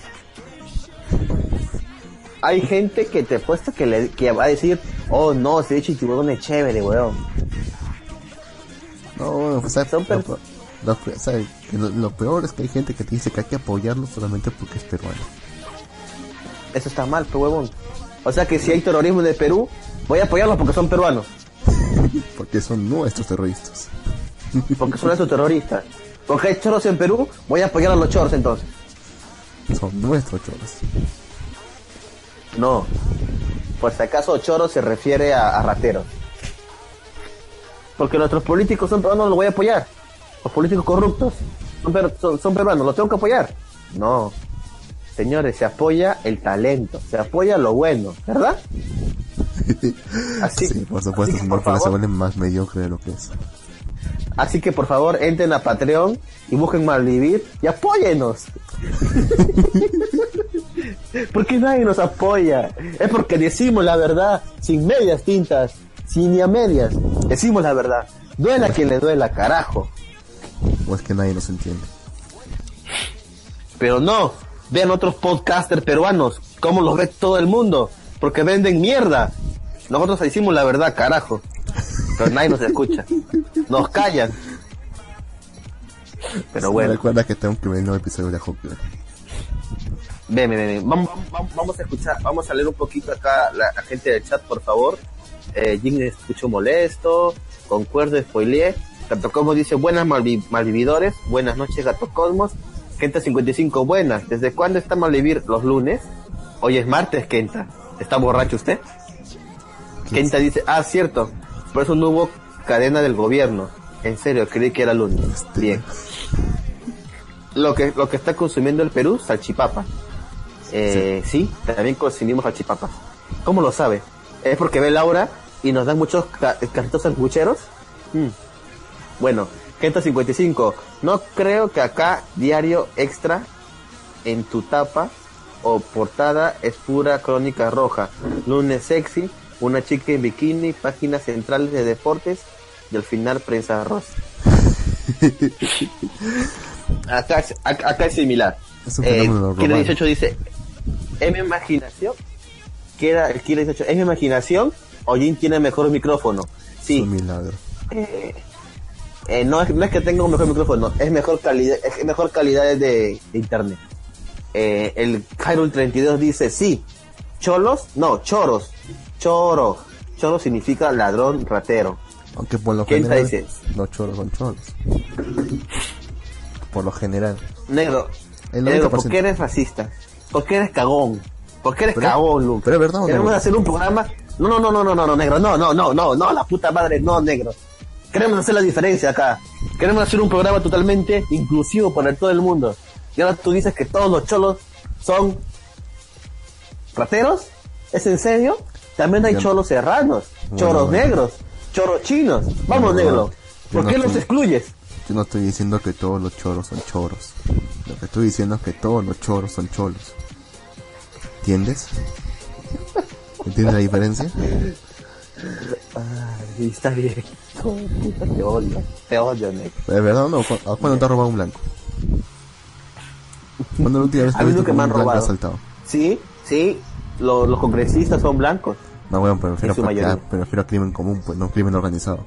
Speaker 4: Hay gente que te puesto que, le, que va a decir, oh no, ese de es chévere, weón.
Speaker 3: No, bueno, o sea,
Speaker 4: Son per-
Speaker 3: pero- Lo, peor es que hay gente que te dice que hay que apoyarlo solamente porque es peruano.
Speaker 4: Eso está mal, pe huevón. O sea que si hay terrorismo en el Perú, voy a apoyarlos porque son peruanos.
Speaker 3: Porque son nuestros terroristas.
Speaker 4: Porque son esos terroristas. Porque hay choros en Perú, voy a apoyar a los choros entonces.
Speaker 3: Son nuestros choros.
Speaker 4: No. Por si acaso choro se refiere a, a rateros. Porque nuestros políticos son peruanos, los voy a apoyar. Los políticos corruptos son, per- son, son peruanos, los tengo que apoyar. No. Señores, se apoya el talento, se apoya lo bueno, ¿verdad? Así,
Speaker 3: sí, por supuesto,
Speaker 4: por
Speaker 3: pues se
Speaker 4: favor,
Speaker 3: vuelven más mediocre de lo que es.
Speaker 4: así que por favor entren a Patreon y busquen Malvivir y apóyenos. porque nadie nos apoya. Es porque decimos la verdad, sin medias tintas, sin ni a medias. Decimos la verdad. Duela a quien le duela, carajo.
Speaker 3: O es que nadie nos entiende.
Speaker 4: Pero no, vean otros podcasters peruanos, cómo los ve todo el mundo, porque venden mierda. Nosotros decimos la verdad, carajo. Pero nadie nos escucha. Nos callan. Pero bueno,
Speaker 3: recuerda que que ver el nuevo episodio de Hawker.
Speaker 4: ven, ven, ven. Vamos, vamos, vamos a escuchar, vamos a leer un poquito acá la, la gente del chat, por favor. Eh, Jin escucho molesto, concuerdo, spoileé. Gato Cosmos dice, buenas malvi- malvividores, buenas noches Gato Cosmos. Kenta 55, buenas. ¿Desde cuándo está malvivir los lunes? Hoy es martes, Kenta. ¿Está borracho usted? Kenta dice, ah, cierto, por eso no hubo cadena del gobierno. En serio, creí que era lunes. Bien. Lo que, lo que está consumiendo el Perú, salchipapa. Eh, sí. también consumimos salchipapas. ¿Cómo lo sabe? ¿Es porque ve Laura y nos dan muchos ca- carritos sangucheros? Mm. Bueno, Kenta 55, no creo que acá diario extra en tu tapa o portada es pura crónica roja. Lunes sexy, una chica en bikini, páginas centrales de deportes y al final prensa rosa. acá, es- ac- acá es similar.
Speaker 3: Es
Speaker 4: Eh, Kira
Speaker 3: romano.
Speaker 4: 18 dice, ¿es mi imaginación? Kira, el Kira 18, ¿es mi imaginación o Jin tiene mejor micrófono?
Speaker 3: Es
Speaker 4: Sí,
Speaker 3: un milagro.
Speaker 4: eh, eh, no, es, no es que tenga un mejor micrófono, es mejor calidad, es mejor calidad de, de internet. Eh, el Hyrule 32 dice, sí, cholos, no, choros, choro, choro significa ladrón, ratero.
Speaker 3: Aunque por lo
Speaker 4: ¿Quién te
Speaker 3: general,
Speaker 4: dice?
Speaker 3: los choros son choros. Por lo general.
Speaker 4: Negro, negro,
Speaker 3: 90%.
Speaker 4: ¿por qué eres racista? ¿Por qué eres cagón? ¿Por qué eres
Speaker 3: Pero-
Speaker 4: cagón, Luke?
Speaker 3: pero es verdad.
Speaker 4: Queremos hacer un programa. No, no, no, no, no, no, no, negro, no, no, no, no, no, la puta madre, no, negro. Queremos hacer la diferencia acá. Queremos hacer un programa totalmente inclusivo para todo el mundo. Y ahora tú dices que todos los cholos son rateros. ¿Es en serio? También hay
Speaker 3: Yo-
Speaker 4: cholos serranos, choros
Speaker 3: bueno.
Speaker 4: negros, choros chinos. Vamos,
Speaker 3: Bueno,
Speaker 4: negro. ¿Por
Speaker 3: no
Speaker 4: qué los excluyes?
Speaker 3: Yo no estoy diciendo que todos los choros son choros. Lo que estoy diciendo es que todos los choros son cholos. ¿Entiendes? ¿Entiendes la diferencia?
Speaker 4: Ay, está bien. De puta, te odio. Te odio, negro.
Speaker 3: ¿Es verdad o no? ¿Cu- ¿A cuándo te ha robado un blanco? ¿Cuándo la última vez
Speaker 4: A
Speaker 3: que
Speaker 4: mí
Speaker 3: viste
Speaker 4: nunca
Speaker 3: como
Speaker 4: me han robado.
Speaker 3: asaltado?
Speaker 4: Sí, sí, lo- los congresistas son blancos.
Speaker 3: No, bueno, pero prefiero, ah, prefiero crimen común, pues no crimen organizado.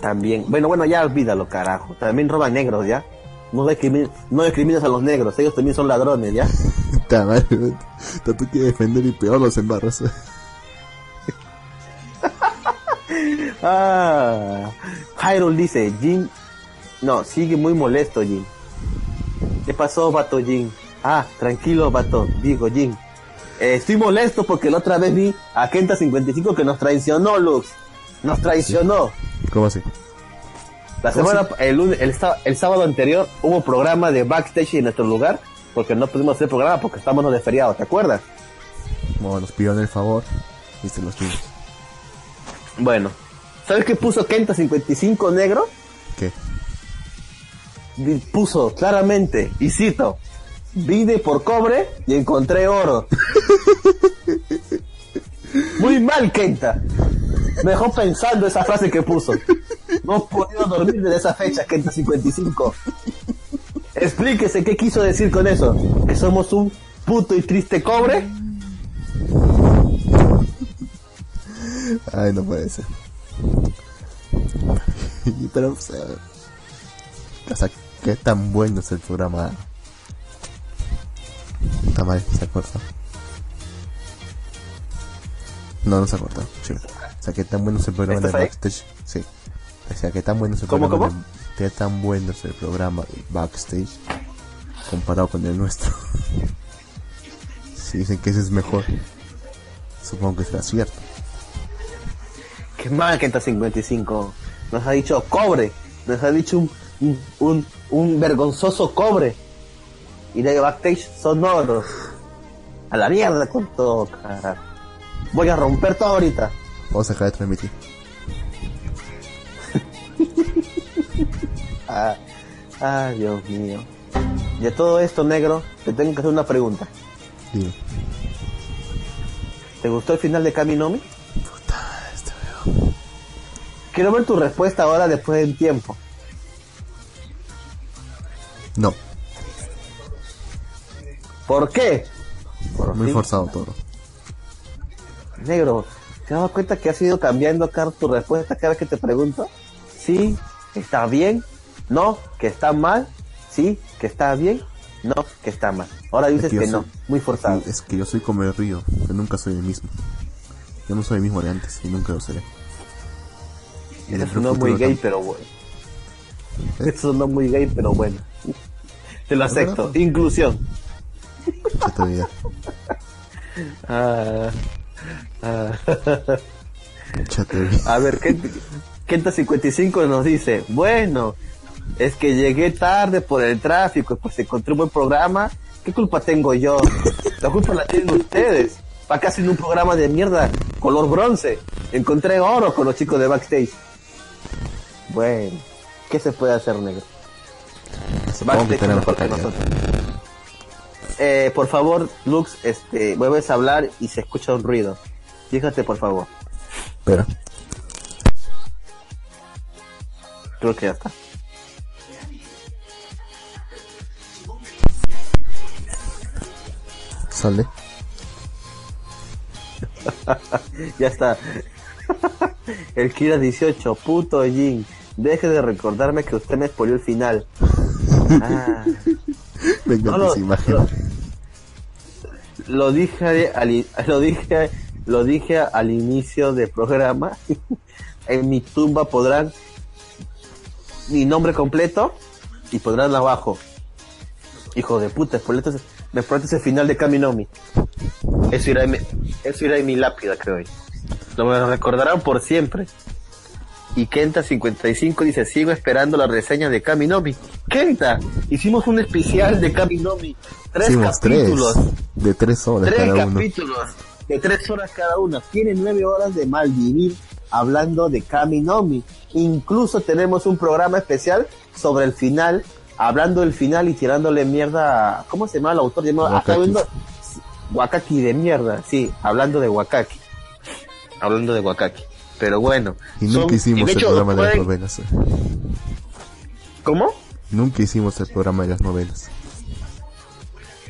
Speaker 4: También. Bueno, bueno, ya olvídalo, carajo. También roban negros, ¿ya? No discrimin no discrimines a los negros, ellos también son ladrones, ¿ya?
Speaker 3: Tanto que defender y peor los embarras.
Speaker 4: Ah, Hyrule dice, Jin... No, sigue muy molesto, Jin. ¿Qué pasó, vato Jin? Ah, tranquilo, vato, digo Jin. Eh, estoy molesto porque la otra vez vi a Kenta55 que nos traicionó, Lux. Nos traicionó.
Speaker 3: ¿Cómo así?
Speaker 4: La semana, el, lunes- el, el sábado anterior hubo programa de backstage en nuestro lugar porque no pudimos hacer programa porque estábamos de feriado, ¿te acuerdas?
Speaker 3: Como nos pidieron el favor y se los dimos.
Speaker 4: Bueno, ¿sabes qué puso Kenta 55 negro?
Speaker 3: ¿Qué?
Speaker 4: Puso claramente, y cito, vine por cobre y encontré oro. Muy mal, Kenta. Me dejó pensando esa frase que puso. No he podido dormir desde esa fecha, Kenta 55. Explíquese qué quiso decir con eso. ¿Que somos un puto y triste cobre?
Speaker 3: Ay, no puede ser. Pero, o sea, O sea, qué tan bueno es el programa. Está mal, se cortado. No, no se ha cortado. Sí. O sea, qué tan bueno es el programa de. Backstage. Sí. O sea, qué tan bueno es el
Speaker 4: ¿Cómo,
Speaker 3: programa
Speaker 4: cómo?
Speaker 3: de- qué tan bueno es el programa de Backstage comparado con el nuestro. si dicen que ese es mejor, supongo que será cierto.
Speaker 4: Qué mal que está 55. Nos ha dicho cobre. Nos ha dicho un, un, un, un vergonzoso cobre. Y de backstage sonoro. A la mierda con todo, carajo. Voy a romper todo ahorita.
Speaker 3: Vamos a dejar de transmitir.
Speaker 4: Ah, ah, Dios mío. Y a todo esto, negro, te tengo que hacer una pregunta.
Speaker 3: Dime.
Speaker 4: ¿Te gustó el final de Kaminomi? Quiero ver tu respuesta ahora después del tiempo.
Speaker 3: No,
Speaker 4: ¿Por qué? Por
Speaker 3: muy
Speaker 4: fin.
Speaker 3: forzado todo.
Speaker 4: Negro, ¿te das cuenta que has ido cambiando acá tu respuesta cada vez que te pregunto? Sí, está bien. No, que está mal. Sí, que está bien. No, que está mal. Ahora dices
Speaker 3: que yo
Speaker 4: que,
Speaker 3: soy-
Speaker 4: no. Muy forzado.
Speaker 3: Es que yo soy como el río, que nunca soy el mismo. Yo no soy el mismo de antes y nunca lo seré. Y
Speaker 4: Eso no muy gay, pero bueno.
Speaker 3: ¿Eh?
Speaker 4: Eso no muy gay, pero bueno. Te lo
Speaker 3: verdad,
Speaker 4: acepto.
Speaker 3: pues.
Speaker 4: Inclusión. Ah, ah. A ver, Kenta 55 nos dice, bueno, es que llegué tarde por el tráfico, pues encontré un buen programa, ¿qué culpa tengo yo? La culpa la tienen ustedes. ¿Para qué hacen un programa de mierda color bronce? Encontré oro con los chicos de backstage. Bueno, ¿qué se puede hacer, negro?
Speaker 3: Supongo que tenemos
Speaker 4: nosotros. Eh, por favor, Lux, este, vuelves a hablar y se escucha un ruido. Fíjate, por favor.
Speaker 3: Pero,
Speaker 4: Creo que ya está.
Speaker 3: sale.
Speaker 4: Ya está. El Kira 18, puto Jin. Deje de recordarme que usted me spoileó el final. Ah,
Speaker 3: Venga,
Speaker 4: No, no,
Speaker 3: esa imagen.
Speaker 4: no. lo dije al, lo dije lo dije al inicio del programa. en mi tumba podrán mi nombre completo y podrán abajo. Hijo de puta, me spoileaste ese final de Kaminomi. Eso irá en mi, eso irá en mi lápida, creo. Lo me lo recordarán por siempre. Y Kenta55 dice, sigo esperando la reseña de Kaminomi. Kenta, hicimos un especial de Kaminomi. Tres
Speaker 3: Hicimos
Speaker 4: capítulos.
Speaker 3: tres. De tres horas
Speaker 4: Tres
Speaker 3: cada uno.
Speaker 4: capítulos de tres horas cada uno. Tiene nueve horas de malvivir hablando de Kaminomi. Incluso tenemos un programa especial sobre el final, hablando del final y tirándole mierda. a- ¿Cómo se llama el autor?
Speaker 3: Wakaki.
Speaker 4: Wakaki de mierda. Sí, hablando de Wakaki. Hablando de Wakaki. Pero bueno.
Speaker 3: Y nunca
Speaker 4: son-
Speaker 3: hicimos el
Speaker 4: hecho,
Speaker 3: programa de las novelas.
Speaker 4: ¿Cómo?
Speaker 3: Nunca hicimos el programa de las novelas.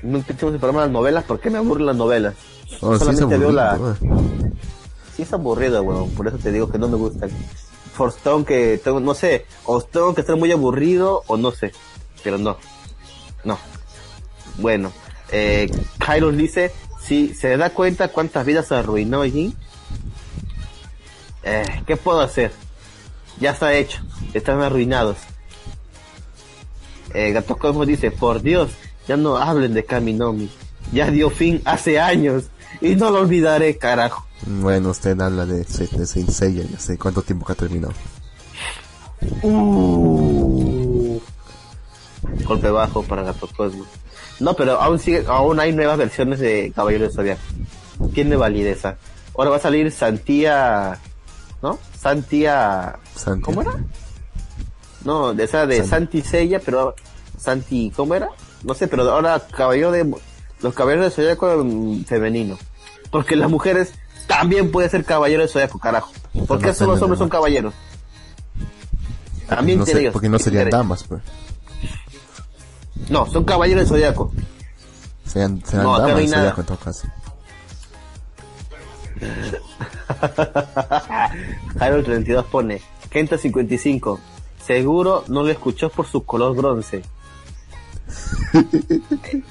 Speaker 4: Nunca hicimos el programa de las novelas porque me aburren las novelas.
Speaker 3: Oh, sí, es
Speaker 4: Solamente veo la,
Speaker 3: eh.
Speaker 4: Sí es aburrido, weón. Por eso te digo que no me gusta. Forstone que tengo, no sé, o tengo que estar muy aburrido o no sé. Pero no. No. Bueno, eh, dice, si se da cuenta cuántas vidas arruinó Jin, eh, ¿qué puedo hacer? Ya está hecho. Están arruinados. Eh, Gato Cosmos dice, por Dios, ya no hablen de Kaminomi. Ya dio fin hace años. Y no lo olvidaré, carajo.
Speaker 3: Bueno, usted habla de, de Saint Seiya, ya sé cuánto tiempo que ha terminado.
Speaker 4: Uh. Golpe bajo para Gato Cosmos. No, pero aún sigue, aún hay nuevas versiones de Caballero de Zodiaco. Tiene validez. ¿ah? Ahora va a salir Santía, ¿no? Santía,
Speaker 3: Santi.
Speaker 4: ¿cómo era? No, de esa de
Speaker 3: Santi.
Speaker 4: Santi Sella, pero Santi, ¿cómo era? No sé, pero ahora Caballero de los Caballeros de Zodiaco en femenino. Porque las mujeres también pueden ser Caballero de Zodiaco, carajo. ¿Por qué
Speaker 3: no
Speaker 4: solo los hombres son caballeros? También
Speaker 3: no
Speaker 4: tiene
Speaker 3: sé,
Speaker 4: ellos.
Speaker 3: porque no serían damas, pues.
Speaker 4: No, son caballeros No, acá no
Speaker 3: damas
Speaker 4: nada.
Speaker 3: Zodiaco en todo caso.
Speaker 4: Harold 32 pone, Kenta 55, seguro no lo escuchó por su color bronce.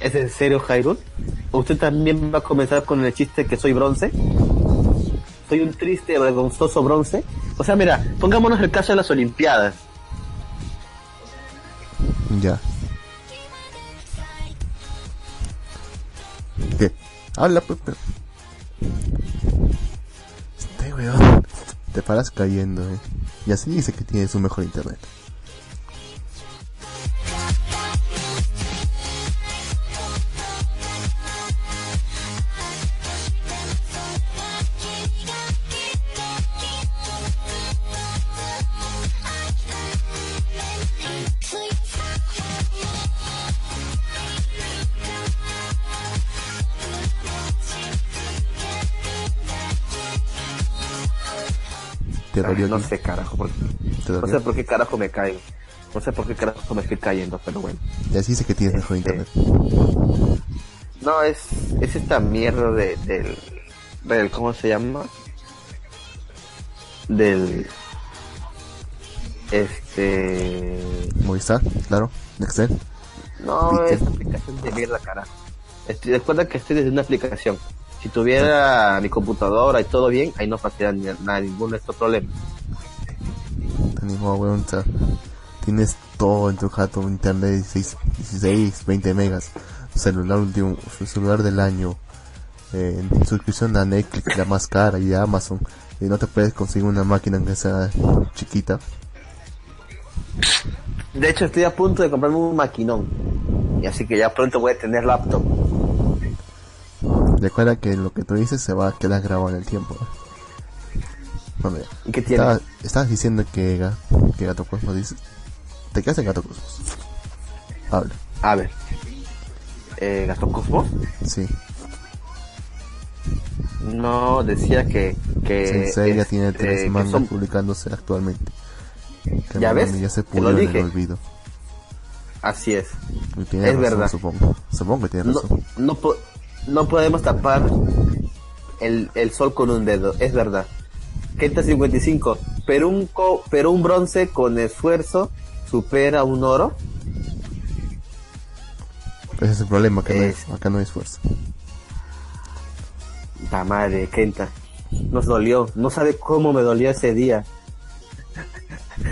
Speaker 4: ¿Es en serio, Jairus? ¿Usted también va a comenzar con el chiste que soy bronce? ¿Soy un triste, vergonzoso bronce? O sea, mira, pongámonos el caso de las Olimpiadas.
Speaker 3: Ya. ¿Qué? Habla, pues. Te paras cayendo, eh. Y así dice que tienes un mejor internet. Te dolió
Speaker 4: no
Speaker 3: aquí?
Speaker 4: sé, carajo. por-
Speaker 3: ¿Te
Speaker 4: No sé por qué carajo me caigo. No sé por qué carajo me estoy cayendo, pero bueno.
Speaker 3: Y así dice que tienes mejor
Speaker 4: Este,
Speaker 3: internet.
Speaker 4: No, es, es esta mierda de, del, del, ¿cómo se llama? Del, este,
Speaker 3: Movistar, claro. Nextel.
Speaker 4: no, es aplicación de mierda, carajo. Estoy, recuerda que estoy desde una aplicación. Si tuviera mi computadora y todo bien, ahí no pasaría ni, nada, ningún de estos problemas.
Speaker 3: Te animo, weón. o sea, tienes todo en tu jato, internet 16, 16 20 megas, celular último, celular del año, eh, suscripción a Netflix, la más cara y a Amazon, y no te puedes conseguir una máquina que sea chiquita.
Speaker 4: De hecho, estoy a punto de comprarme un maquinón. Y así que ya pronto voy a tener laptop.
Speaker 3: Recuerda que lo que tú dices se va a quedar grabado en el tiempo. ¿eh? Bueno, ya.
Speaker 4: ¿Y qué tiene?
Speaker 3: Estaba- estabas diciendo que, que Gato Cosmos dices. Te quedas en Gato Cosmos. Habla.
Speaker 4: A ver. Eh, ¿Gastón Cosmos?
Speaker 3: Sí.
Speaker 4: No, decía que... que
Speaker 3: Sensei ya
Speaker 4: este,
Speaker 3: tiene tres mangas
Speaker 4: son-
Speaker 3: publicándose actualmente. Que
Speaker 4: ¿Ya ves?
Speaker 3: Ya se pudrió en el olvido.
Speaker 4: Así es.
Speaker 3: Y tiene
Speaker 4: Es
Speaker 3: razón,
Speaker 4: verdad.
Speaker 3: supongo. Supongo que tiene
Speaker 4: No,
Speaker 3: razón.
Speaker 4: no, po- no podemos tapar el, el sol con un dedo, es verdad. Kenta 55, pero un, co- pero un bronce con esfuerzo supera un oro.
Speaker 3: Ese es el problema, que no hay-
Speaker 4: Es-
Speaker 3: acá no hay esfuerzo.
Speaker 4: La madre, Kenta. Nos dolió. No sabe cómo me dolió ese día.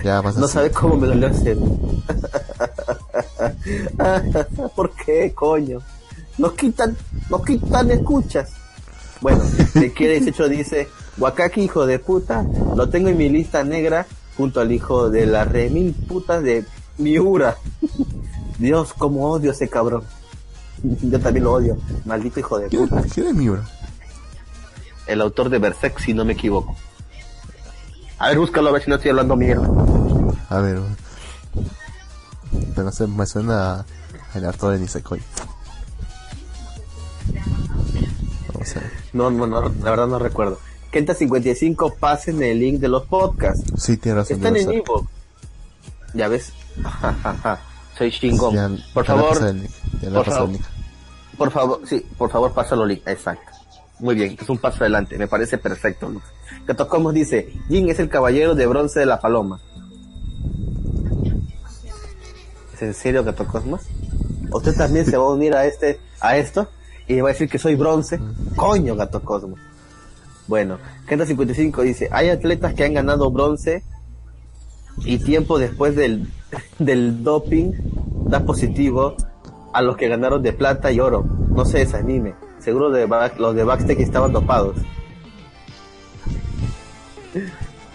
Speaker 3: Ya vas a
Speaker 4: No sabe cómo me dolió ese día. ¿Por qué, coño? Nos quitan, nos quitan escuchas. Bueno, de que 18 dice, Wakaki, hijo de puta, lo tengo en mi lista negra junto al hijo de la remil putas de Miura. Dios, cómo odio a ese cabrón. Yo también lo odio. Maldito hijo de
Speaker 3: ¿Quién,
Speaker 4: puta.
Speaker 3: quién es Miura?
Speaker 4: El autor de Berserk, si no me equivoco. A ver, búscalo a ver si no estoy hablando mierda.
Speaker 3: A ver. Pero no sé, me suena a- el autor de Nisekoi.
Speaker 4: No, no, no, la verdad no recuerdo. Kenta 55, pasen el link de los podcasts.
Speaker 3: Sí, tiene razón.
Speaker 4: Están en vivo. Ya ves. Soy chingón.
Speaker 3: Ya-
Speaker 4: por
Speaker 3: ya
Speaker 4: favor,
Speaker 3: link, ya
Speaker 4: por favor.
Speaker 3: link.
Speaker 4: por favor, sí, por favor, pásalo link. Exacto. Muy bien, es un paso adelante. Me parece perfecto. Lux. Catocomos dice, Jin es el caballero de bronce de la paloma. ¿Es en serio Catocosmos? ¿Usted también se va a unir a este, a esto? Y va a decir que soy bronce. Coño, Gato Cosmos. Bueno, Kenta 55 dice, hay atletas que han ganado bronce y tiempo después del, del doping da positivo a los que ganaron de plata y oro. No se desanime. Seguro de back- los de backstage estaban dopados.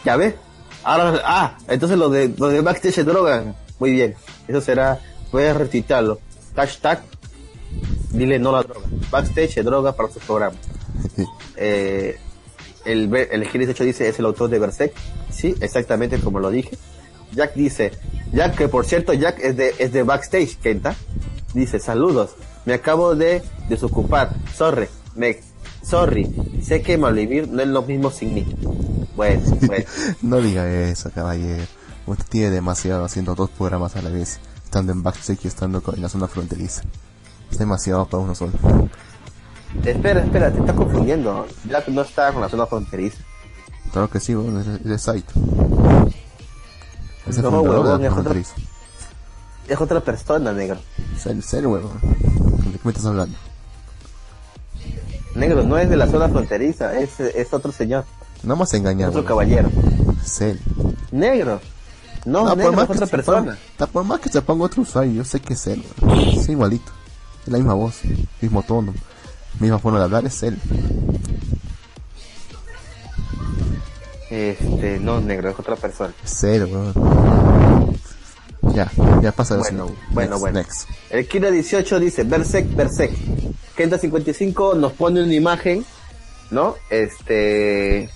Speaker 4: ¿Ya ves? Ahora, ah, entonces los de, los de backstage se drogan. Muy bien. Eso será, voy a retuitarlo. Hashtag, dile no a la droga. Backstage se droga para sus programas. Eh, el, el G18 dice es el autor de Berserk. Sí, exactamente como lo dije. Jack dice, Jack, que por cierto, Jack es de, es de backstage, Kenta. Dice, saludos, me acabo de desocupar. Sorry, me, sorry, sé que Malvivir no es lo mismo sin mí. Bueno, bueno.
Speaker 3: No diga eso, caballero. Usted tiene demasiado haciendo dos programas a la vez, estando en backstage y estando en la zona fronteriza. Es demasiado para uno solo.
Speaker 4: espera, espera, te estás confundiendo. Jack no está con la zona fronteriza.
Speaker 3: Claro que sí, bueno, es, de site. Es el
Speaker 4: No, huevón, es
Speaker 3: matriz.
Speaker 4: Es otra persona, negro.
Speaker 3: Cell, Cell, huevón. ¿De qué me estás hablando?
Speaker 4: Negro, no es de la zona fronteriza, es, es otro señor,
Speaker 3: No más engañar,
Speaker 4: otro caballero.
Speaker 3: Cell.
Speaker 4: Negro. No,
Speaker 3: No,
Speaker 4: negro,
Speaker 3: por más,
Speaker 4: es
Speaker 3: que
Speaker 4: otra
Speaker 3: se
Speaker 4: persona.
Speaker 3: ponga, por más que se ponga otro usuario, yo sé que es él. Es igualito. Es la misma voz, mismo tono, misma forma de hablar, es él.
Speaker 4: Este, no, negro, es otra persona.
Speaker 3: Él, weón. Ya, ya pasa
Speaker 4: Bueno, bueno, bueno.
Speaker 3: next.
Speaker 4: El Kira 18 dice, Berserk, Berserk. Kenta 55 nos pone una imagen, ¿no? Este...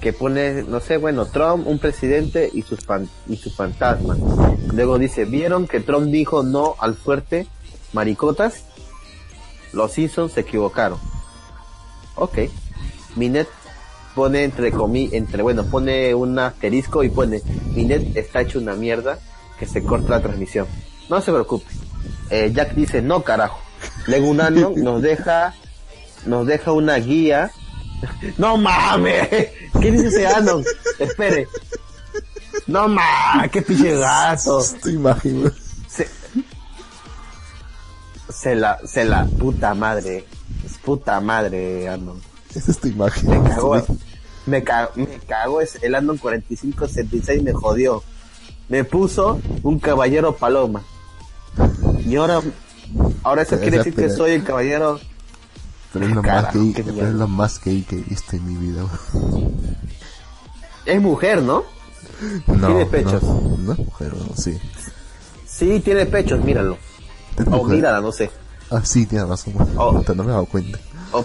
Speaker 4: Que pone, no sé, bueno, Trump, un presidente y sus, fan- y sus fantasmas. Luego dice, ¿vieron que Trump dijo no al fuerte? Maricotas. Los Simpsons se equivocaron. Ok. Minet pone entre comi entre bueno pone un asterisco y pone Minet está hecho una mierda que se corta la transmisión no se preocupe Eh, Jack dice no carajo luego un año nos deja nos deja una guía no mames qué dice ese Anon espere no mames qué pinche gato
Speaker 3: imagen, weón.
Speaker 4: se, se la se la puta madre es puta madre Anon
Speaker 3: Es esta imagen.
Speaker 4: me cagó, me cagó, me cagó el Andon 4566 me jodió. Me puso un caballero paloma. Y ahora, ahora eso quiere
Speaker 3: esa
Speaker 4: decir que soy el caballero.
Speaker 3: Pero es lo más
Speaker 4: Carajo,
Speaker 3: gay,
Speaker 4: mierda.
Speaker 3: es lo más gay que he visto en mi vida.
Speaker 4: Es mujer, ¿no?
Speaker 3: No,
Speaker 4: Tiene pechos.
Speaker 3: No, no es mujer, weón, sí.
Speaker 4: Sí, tiene pechos, míralo. O
Speaker 3: mujer.
Speaker 4: mírala, no sé.
Speaker 3: Ah, sí, tiene razón.
Speaker 4: Oh.
Speaker 3: No me he dado cuenta.
Speaker 4: O,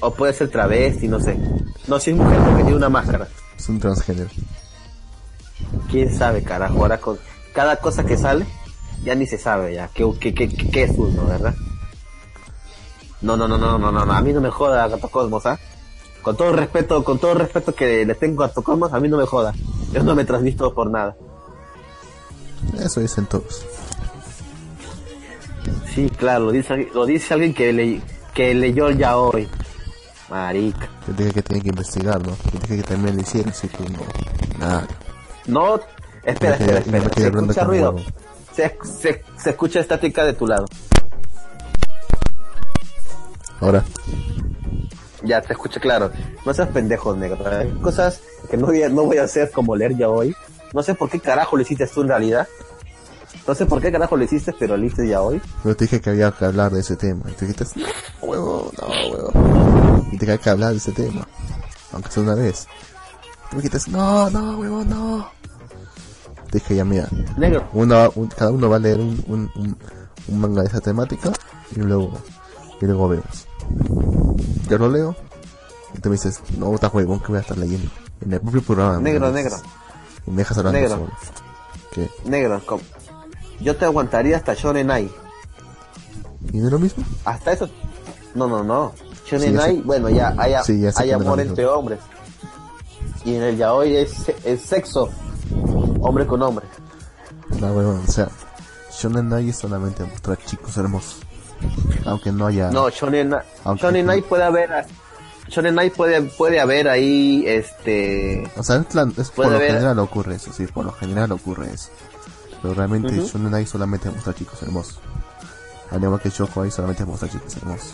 Speaker 4: o puede ser travesti, no sé. No, si es mujer porque tiene una máscara.
Speaker 3: Es un transgénero.
Speaker 4: quién sabe, carajo. Ahora con cada cosa que sale, ya ni se sabe ya qué, qué, qué, qué- qué es uno, ¿verdad? No, no, no, no, no, no, no, a mí no me joda Gato Cosmos, ¿ah? Con todo respeto, con todo respeto que le tengo a Gato Cosmos, a mí no me joda. Yo no me transmito por nada.
Speaker 3: Eso dicen todos.
Speaker 4: Sí, claro, lo dice, lo dice alguien que, le, que leyó ya hoy. Marica.
Speaker 3: Te dije que tenía que investigar, ¿no? Te dije que también lo hicieron, así que no. Nada.
Speaker 4: No, espera, espera, espera. Se escucha ruido. Se, se, se escucha estática de tu lado.
Speaker 3: Ahora,
Speaker 4: Ya te escucho claro. No seas pendejo, negro. Hay cosas que no voy, a, no voy a hacer como leer ya hoy. No sé por qué carajo lo hiciste tú en realidad. No sé por qué carajo lo hiciste, pero lo hiciste ya hoy.
Speaker 3: pero te dije que había que hablar de ese tema. Y tú dijiste, no, huevo, no, huevo. Y te hay que hablar de ese tema. Aunque sea una vez. Tú dijiste, no, no, huevo, no. Te dije, ya mira,
Speaker 4: Negro,
Speaker 3: uno, un- cada uno va a leer un, un manga de esa temática y luego, y luego vemos. Yo lo leo y tú me dices, no, estás huevón que voy a estar leyendo. En el propio programa.
Speaker 4: negro,
Speaker 3: dices.
Speaker 4: negro,
Speaker 3: Y me dejas hablando
Speaker 4: Negro.
Speaker 3: ¿Qué?
Speaker 4: negro. com- Yo te aguantaría hasta Shonen Ai.
Speaker 3: ¿Y no es lo mismo?
Speaker 4: Hasta eso. No, no, no. Shonen
Speaker 3: Sí,
Speaker 4: bueno, ya hay,
Speaker 3: Sí, ya
Speaker 4: hay amor
Speaker 3: mismo.
Speaker 4: entre hombres. Y en el yaoi es, es sexo. Hombre con hombre.
Speaker 3: No, huevón, o sea, Shonen Ai es solamente mostrar chicos hermosos. Aunque no haya...
Speaker 4: No, Shonen,
Speaker 3: Aunque-
Speaker 4: Shonen Ai puede haber. Shonen Ai puede, puede haber ahí, este.
Speaker 3: O sea, es, plan- es por lo
Speaker 4: haber-
Speaker 3: general ocurre eso, sí, por lo general ocurre eso. Pero realmente
Speaker 4: Ujú.
Speaker 3: Shonen Ai solamente muestra chicos hermosos. Al igual que Shoko Ai solamente muestra chicos hermosos.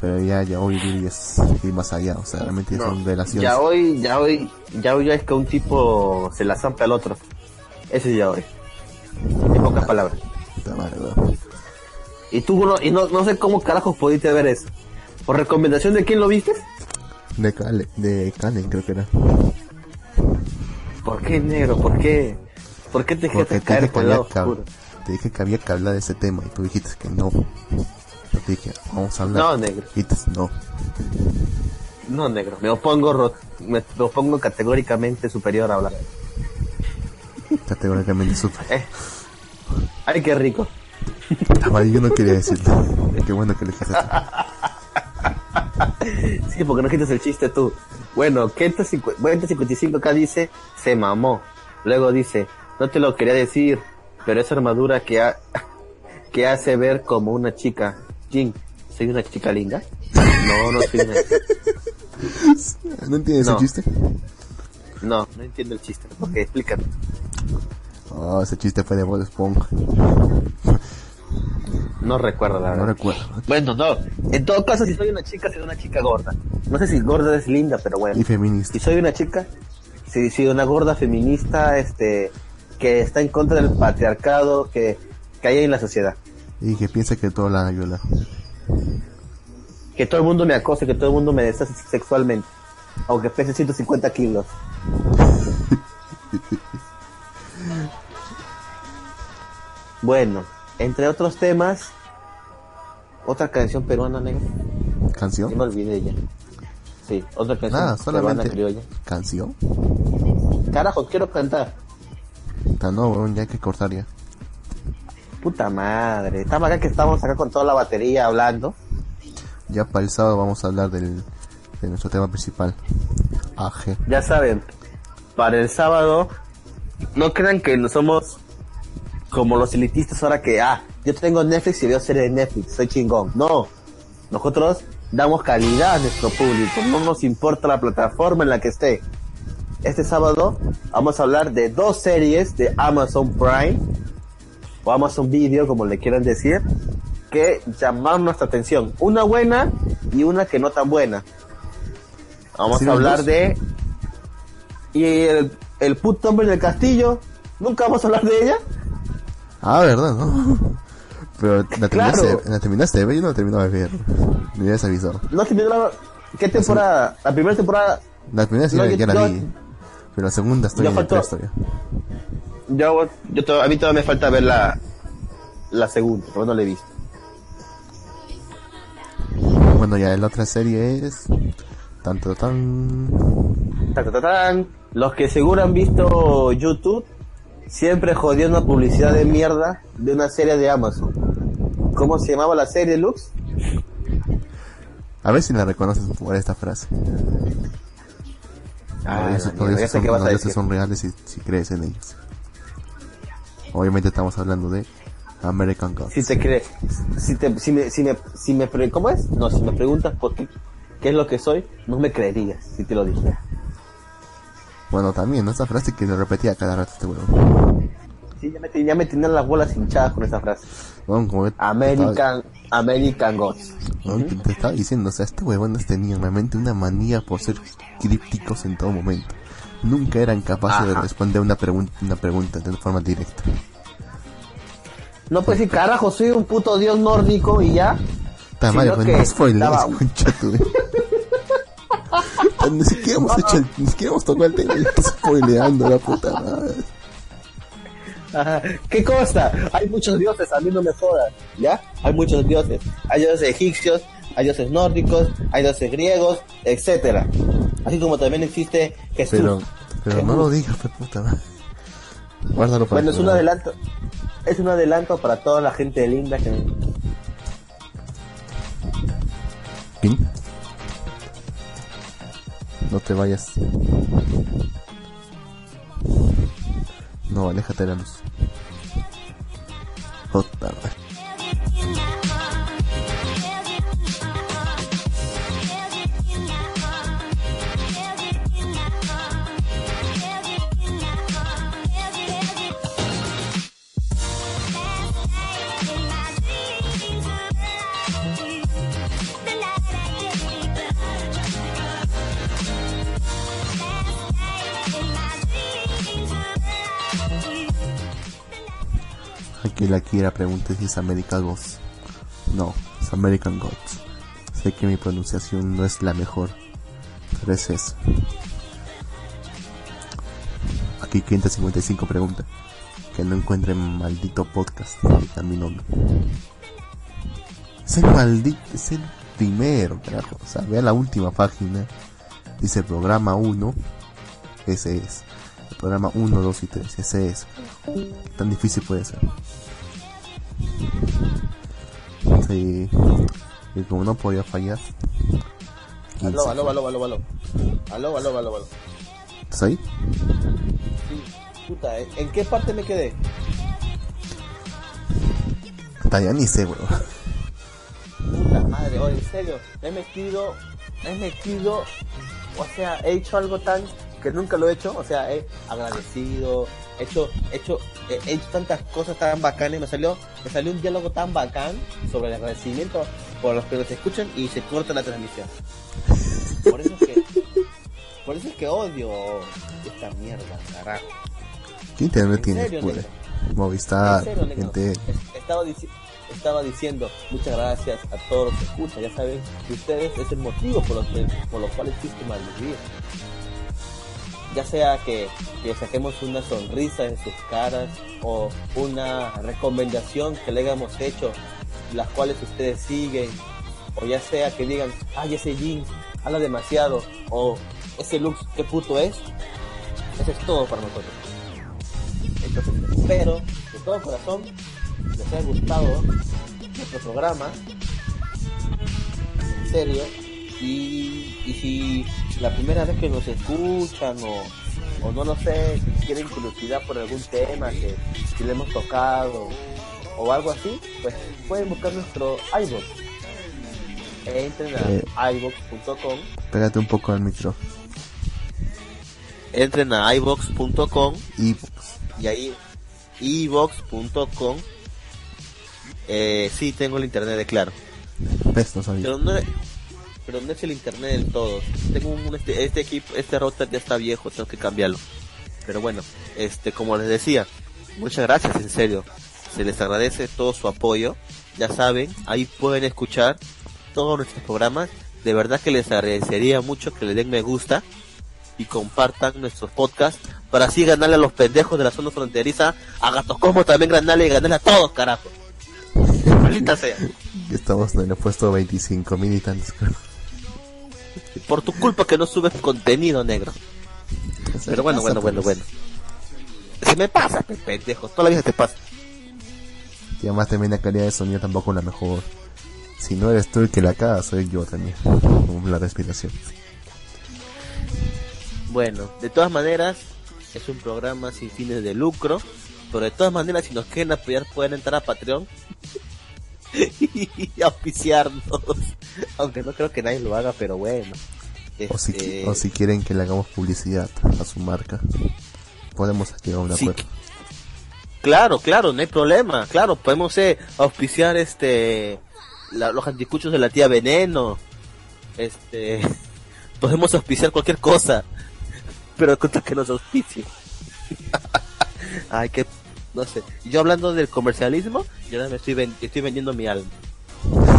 Speaker 3: Pero ya, ya hoy es ir más allá, o sea, realmente
Speaker 4: No,
Speaker 3: son relaciones.
Speaker 4: ya hoy, ya hoy, ya hoy es que un tipo se la zampa al otro. Ese es ya hoy. En pocas palabras.
Speaker 3: Madre, weón.
Speaker 4: Y tú no, y no, no sé cómo carajos pudiste ver eso. ¿Por recomendación de quién lo viste?
Speaker 3: De, Kale, de creo que era.
Speaker 4: ¿Por qué negro? ¿Por qué? ¿Por qué te dejaste
Speaker 3: te
Speaker 4: caer
Speaker 3: dije, que
Speaker 4: por el lado oscuro?
Speaker 3: te dije que había que hablar de ese tema y tú dijiste que no. Yo te dije, vamos a hablar.
Speaker 4: No, negro.
Speaker 3: Dijiste, no.
Speaker 4: No, negro. Me opongo, me, opongo categóricamente superior a hablar.
Speaker 3: Categóricamente súper.
Speaker 4: Eh. Ay, qué rico.
Speaker 3: Yo no quería decirlo. Qué bueno que le dijiste.
Speaker 4: Sí, porque no quitas el chiste tú. Bueno, Kenta 55 acá dice, se mamó. Luego dice, no te lo quería decir, pero esa armadura que, ha- que hace ver como una chica. Jin, ¿soy una chica linda? No, no soy una...
Speaker 3: ¿No entiendes
Speaker 4: No.
Speaker 3: el chiste?
Speaker 4: No, no entiendo el chiste. Ok, explícame.
Speaker 3: Oh, ese chiste fue de Bob Esponja.
Speaker 4: No recuerdo la
Speaker 3: No
Speaker 4: verdad.
Speaker 3: recuerdo.
Speaker 4: Bueno, no. En todo caso, si soy una chica, seré una chica gorda. No sé si gorda es linda, pero bueno.
Speaker 3: Y feminista.
Speaker 4: Si soy una chica, si, si una gorda feminista, este, que está en contra del patriarcado que, que hay en la sociedad.
Speaker 3: Y que piensa que todo la viola.
Speaker 4: Que todo el mundo me acose, que todo el mundo me deshace sexualmente. Aunque pese 150 kilos. bueno, entre otros temas, otra canción peruana negra. Ya me
Speaker 3: ¿Canción?
Speaker 4: olvidé ya. Sí, otra canción
Speaker 3: Nada,
Speaker 4: peruana
Speaker 3: solamente.
Speaker 4: criolla.
Speaker 3: ¿Canción?
Speaker 4: Carajo, quiero cantar.
Speaker 3: Puta, no, weón, ya hay que cortar ya.
Speaker 4: Puta madre. Estaba acá que estamos acá con toda la batería hablando.
Speaker 3: Ya para el sábado vamos a hablar del, de nuestro tema principal. AG.
Speaker 4: Ya saben, para el sábado, no crean que no somos como los elitistas ahora que, ah, yo tengo Netflix y veo series de Netflix, soy chingón. No, nosotros damos calidad a nuestro público, no nos importa la plataforma en la que esté. Este sábado vamos a hablar de dos series de Amazon Prime o Amazon Video, como le quieran decir, que llamaron nuestra atención. Una buena y una que no tan buena. Vamos
Speaker 3: ¿Sí
Speaker 4: a hablar de... Y el, el puto hombre en el castillo, nunca vamos a hablar de ella.
Speaker 3: Ah, ¿verdad, no? Pero la terminaste,
Speaker 4: Claro.
Speaker 3: la terminaste de ver y no la terminaba de ver. Me habías avisado.
Speaker 4: No terminó la... ¿Qué temporada? La primera temporada
Speaker 3: La primera sí
Speaker 4: No,
Speaker 3: ya,
Speaker 4: yo-
Speaker 3: la
Speaker 4: yo-
Speaker 3: vi. Pero la segunda estoy
Speaker 4: yo
Speaker 3: en
Speaker 4: faltó-
Speaker 3: todavía.
Speaker 4: Yo, yo to- a mí todavía me falta ver la, la segunda, pero no la he visto.
Speaker 3: Bueno, ya la otra serie es... Tanto tan...
Speaker 4: Ta, ta, ta, tan. Los que seguro han visto YouTube, siempre jodió una publicidad de mierda de una serie de Amazon. ¿Cómo se llamaba la serie, Lux?
Speaker 3: A ver si la reconoces por esta frase.
Speaker 4: Ah, ya sé
Speaker 3: son,
Speaker 4: qué vas
Speaker 3: los
Speaker 4: a
Speaker 3: dioses
Speaker 4: decir.
Speaker 3: son reales si, si crees en ellos. Obviamente estamos hablando de American Gods.
Speaker 4: Si te crees, si te, si me, si me, si me ¿cómo es? No, si me preguntas por qué, qué es lo que soy, no me creerías si te lo dije.
Speaker 3: Bueno, también, ¿no? esa frase que lo repetía cada rato este huevón.
Speaker 4: Sí, ya me, ya me tenían las bolas hinchadas con esa frase.
Speaker 3: Bueno, como que te
Speaker 4: American, American Gods.
Speaker 3: estaba, ¿no? Te- estaba diciendo, o sea, este huevón tenía realmente una manía por ser crípticos en todo momento. Nunca eran capaces de responder una pregunta, una pregunta de forma directa.
Speaker 4: No pues sí, carajo, soy un puto dios nórdico y ya.
Speaker 3: Puta
Speaker 4: Sino
Speaker 3: madre, pues,
Speaker 4: que
Speaker 3: no spoilers,
Speaker 4: estaba-
Speaker 3: Ni siquiera hemos hecho, ni siquiera hemos tocado el tema y estás spoileando la puta madre.
Speaker 4: Ajá. ¿Qué cosa? Hay muchos dioses, a mí no me jodas, ¿ya? Hay muchos dioses. Hay dioses egipcios, hay dioses nórdicos, hay dioses griegos, etcétera. Así como también existe Jesús.
Speaker 3: Pero, pero no lo digas, puta madre. Guárdalo para
Speaker 4: Bueno, es
Speaker 3: el
Speaker 4: un adelanto. Es un adelanto para toda la gente linda que...
Speaker 3: ¿Quién? No te vayas. No, aléjate de la luz. Puta Aquí la quiera pregunta si es American Gods. No, es American Gods. Sé que mi pronunciación no es la mejor, pero es eso. Aquí 555 pregunta. Que no encuentren maldito podcast mi nombre. Es el maldito, es el primero, carajo. O sea, vea la última página. Dice programa 1. Ese es. El programa 1, 2 y 3. Ese es. ¿Qué tan difícil puede ser? Sí. Y como no podía fallar.
Speaker 4: Aló, aló, aló, aló, aló. Aló, aló, aló, aló.
Speaker 3: ¿Estás ahí?
Speaker 4: Sí, puta, ¿en- ¿en qué parte me quedé?
Speaker 3: Puta, ya ni sé, weón.
Speaker 4: Puta madre, oye, en serio, me he metido, me he metido, o sea, he hecho algo tan que nunca lo he hecho, o sea, he agradecido, he hecho, he hecho, he he hecho tantas cosas tan bacanas y me salió, me salió un diálogo tan bacán sobre el agradecimiento por los que nos escuchan y se corta la transmisión. Por eso es que, por eso es que odio esta mierda, carajo.
Speaker 3: ¿Qué internet
Speaker 4: ¿En
Speaker 3: tienes,
Speaker 4: negro?
Speaker 3: Movistar,
Speaker 4: serio,
Speaker 3: gente.
Speaker 4: Es- Estaba, dici- estaba diciendo muchas gracias a todos los que escuchan. Ya saben que ustedes es el motivo por los, por los cuales existe Malvivir. Ya sea que, que saquemos una sonrisa en sus caras o una recomendación que le hayamos hecho, las cuales ustedes siguen, o ya sea que digan, ay, ese Jin habla demasiado, o ese Lux, qué puto es. Eso es todo para nosotros. Entonces, espero de todo corazón les haya gustado nuestro programa. En serio. Y, y si la primera vez que nos escuchan o, o no lo sé, tienen curiosidad por algún tema que, que le hemos tocado o algo así, pues pueden buscar nuestro iBox. Entren
Speaker 3: Eh.
Speaker 4: a iBox.com
Speaker 3: Pégate un poco al micro.
Speaker 4: entren a iBox.com
Speaker 3: Y
Speaker 4: y ahí iVox.com eh, sí tengo el internet de claro
Speaker 3: sabía.
Speaker 4: pero no pero no es el internet del todo tengo un este, este equipo este router ya está viejo tengo que cambiarlo pero bueno este como les decía muchas gracias en serio se les agradece todo su apoyo ya saben ahí pueden escuchar todos nuestros programas de verdad que les agradecería mucho que le den me gusta y compartan nuestros podcasts para así ganarle a los pendejos de la zona fronteriza, a Gatos Como también ganarle y ganarle a todos, carajo. Maldita sea.
Speaker 3: Estamos en el puesto 25 mil y tantos.
Speaker 4: Por tu culpa que no subes contenido negro. Pero bueno, bueno, bueno, bueno. Se me pasa, pe- pendejo. Toda la vida te pasa.
Speaker 3: Y además también la calidad de sonido tampoco es la mejor. Si no eres tú el que la caga, soy yo también. Como la respiración.
Speaker 4: Bueno, de todas maneras, es un programa sin fines de lucro. Pero de todas maneras, si nos quieren apoyar, pueden entrar a Patreon y auspiciarnos. Aunque no creo que nadie lo haga, pero bueno.
Speaker 3: O si,
Speaker 4: Este,
Speaker 3: o si quieren que le hagamos publicidad a su marca, podemos llegar a un
Speaker 4: Sí,
Speaker 3: acuerdo.
Speaker 4: Claro, claro, no hay problema. Claro, podemos eh, auspiciar este la- los anticuchos de la tía Veneno. Este podemos auspiciar cualquier cosa. Pero contra que nos auspicie. Ay, que no sé. Yo hablando del comercialismo, yo ahora me estoy ven- estoy vendiendo mi alma.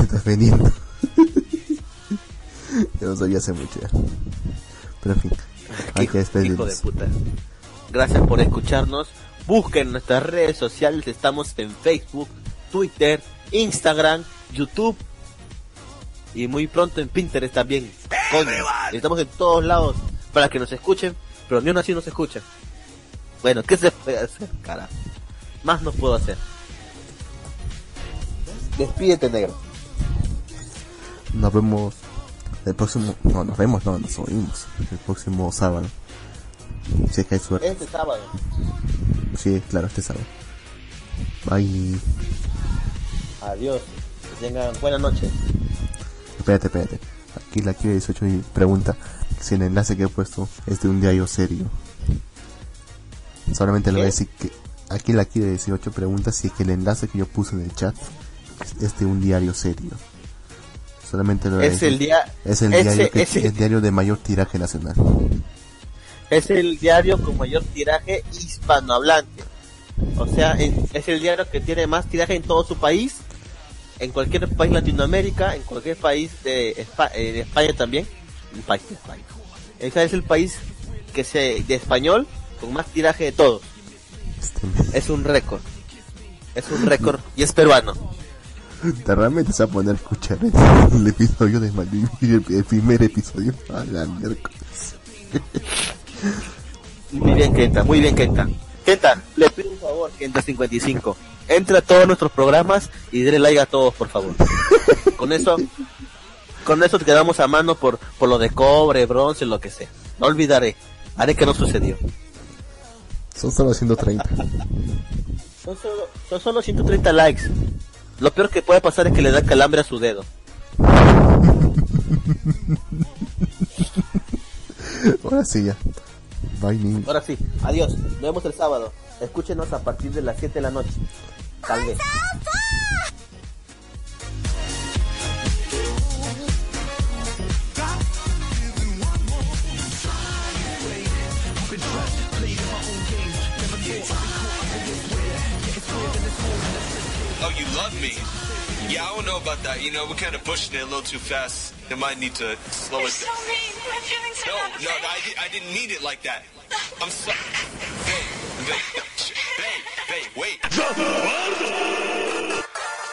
Speaker 3: Estás vendiendo. Yo lo sabía hace mucho ya. Pero en fin, hay
Speaker 4: Hijo-
Speaker 3: que
Speaker 4: hijo de
Speaker 3: despedirnos.
Speaker 4: puta. Gracias por escucharnos. Busquen nuestras redes sociales. Estamos en Facebook, Twitter, Instagram, YouTube y muy pronto en Pinterest también. Coño, estamos en todos lados para que nos escuchen, pero ni aún así nos escuchan. Bueno, ¿qué se puede hacer, carajo? Más no puedo hacer. Despídete, negro.
Speaker 3: Nos vemos el próximo. No, nos vemos, no, nos oímos. El próximo sábado. Si es que hay suerte.
Speaker 4: Este sábado.
Speaker 3: Sí, claro, este sábado. Bye.
Speaker 4: Adiós. Que tengan buena noche.
Speaker 3: Espérate, espérate. Aquí la quiere 18 y pregunta si el enlace que he puesto es de un diario serio. Solamente le voy a
Speaker 4: ¿Qué?
Speaker 3: decir que aquí la quiere 18 pregunta si es que el enlace que yo puse en el chat es de un diario serio. Solamente
Speaker 4: Es el día.
Speaker 3: es el
Speaker 4: ese-
Speaker 3: diario que,
Speaker 4: ese-
Speaker 3: el diario de mayor tiraje nacional.
Speaker 4: es el diario con mayor tiraje hispanohablante. O sea, es, es el diario que tiene más tiraje en todo su país, en cualquier país Latinoamérica, en cualquier país de España, también. El país de España. Ese es el país que se de español con más tiraje de todos.
Speaker 3: Este,
Speaker 4: Es un récord. Es un récord y es peruano.
Speaker 3: ¿te realmente se va a poner a escuchar el, episodio de Malvivir, el, primer episodio a la miércoles.
Speaker 4: Muy bien, Kenta, muy bien, Kenta. Kenta, le pido un favor, Kenta 55. Entra a todos nuestros programas y dele like a todos, por favor. Con eso, con eso te quedamos a mano por, por lo de cobre, bronce, lo que sea. No olvidaré. Haré que no sucedió.
Speaker 3: Son solo 130.
Speaker 4: Son solo, son solo 130 likes. Lo peor que puede pasar es que le da calambre a su dedo.
Speaker 3: Ahora sí ya. Bye, Nick.
Speaker 4: Ahora sí, adiós. Nos vemos el sábado. Escúchenos a partir de las 7 de la noche. Tal vez.
Speaker 2: oh, you love me. Yeah, I don't know about that. You know, we're kind of pushing it a little too fast. It might need to slow You're it down.
Speaker 1: so mean. My feelings are
Speaker 2: no, not No, no, I, did, I didn't mean it like that. I'm sorry. Babe, babe, babe, babe, wait.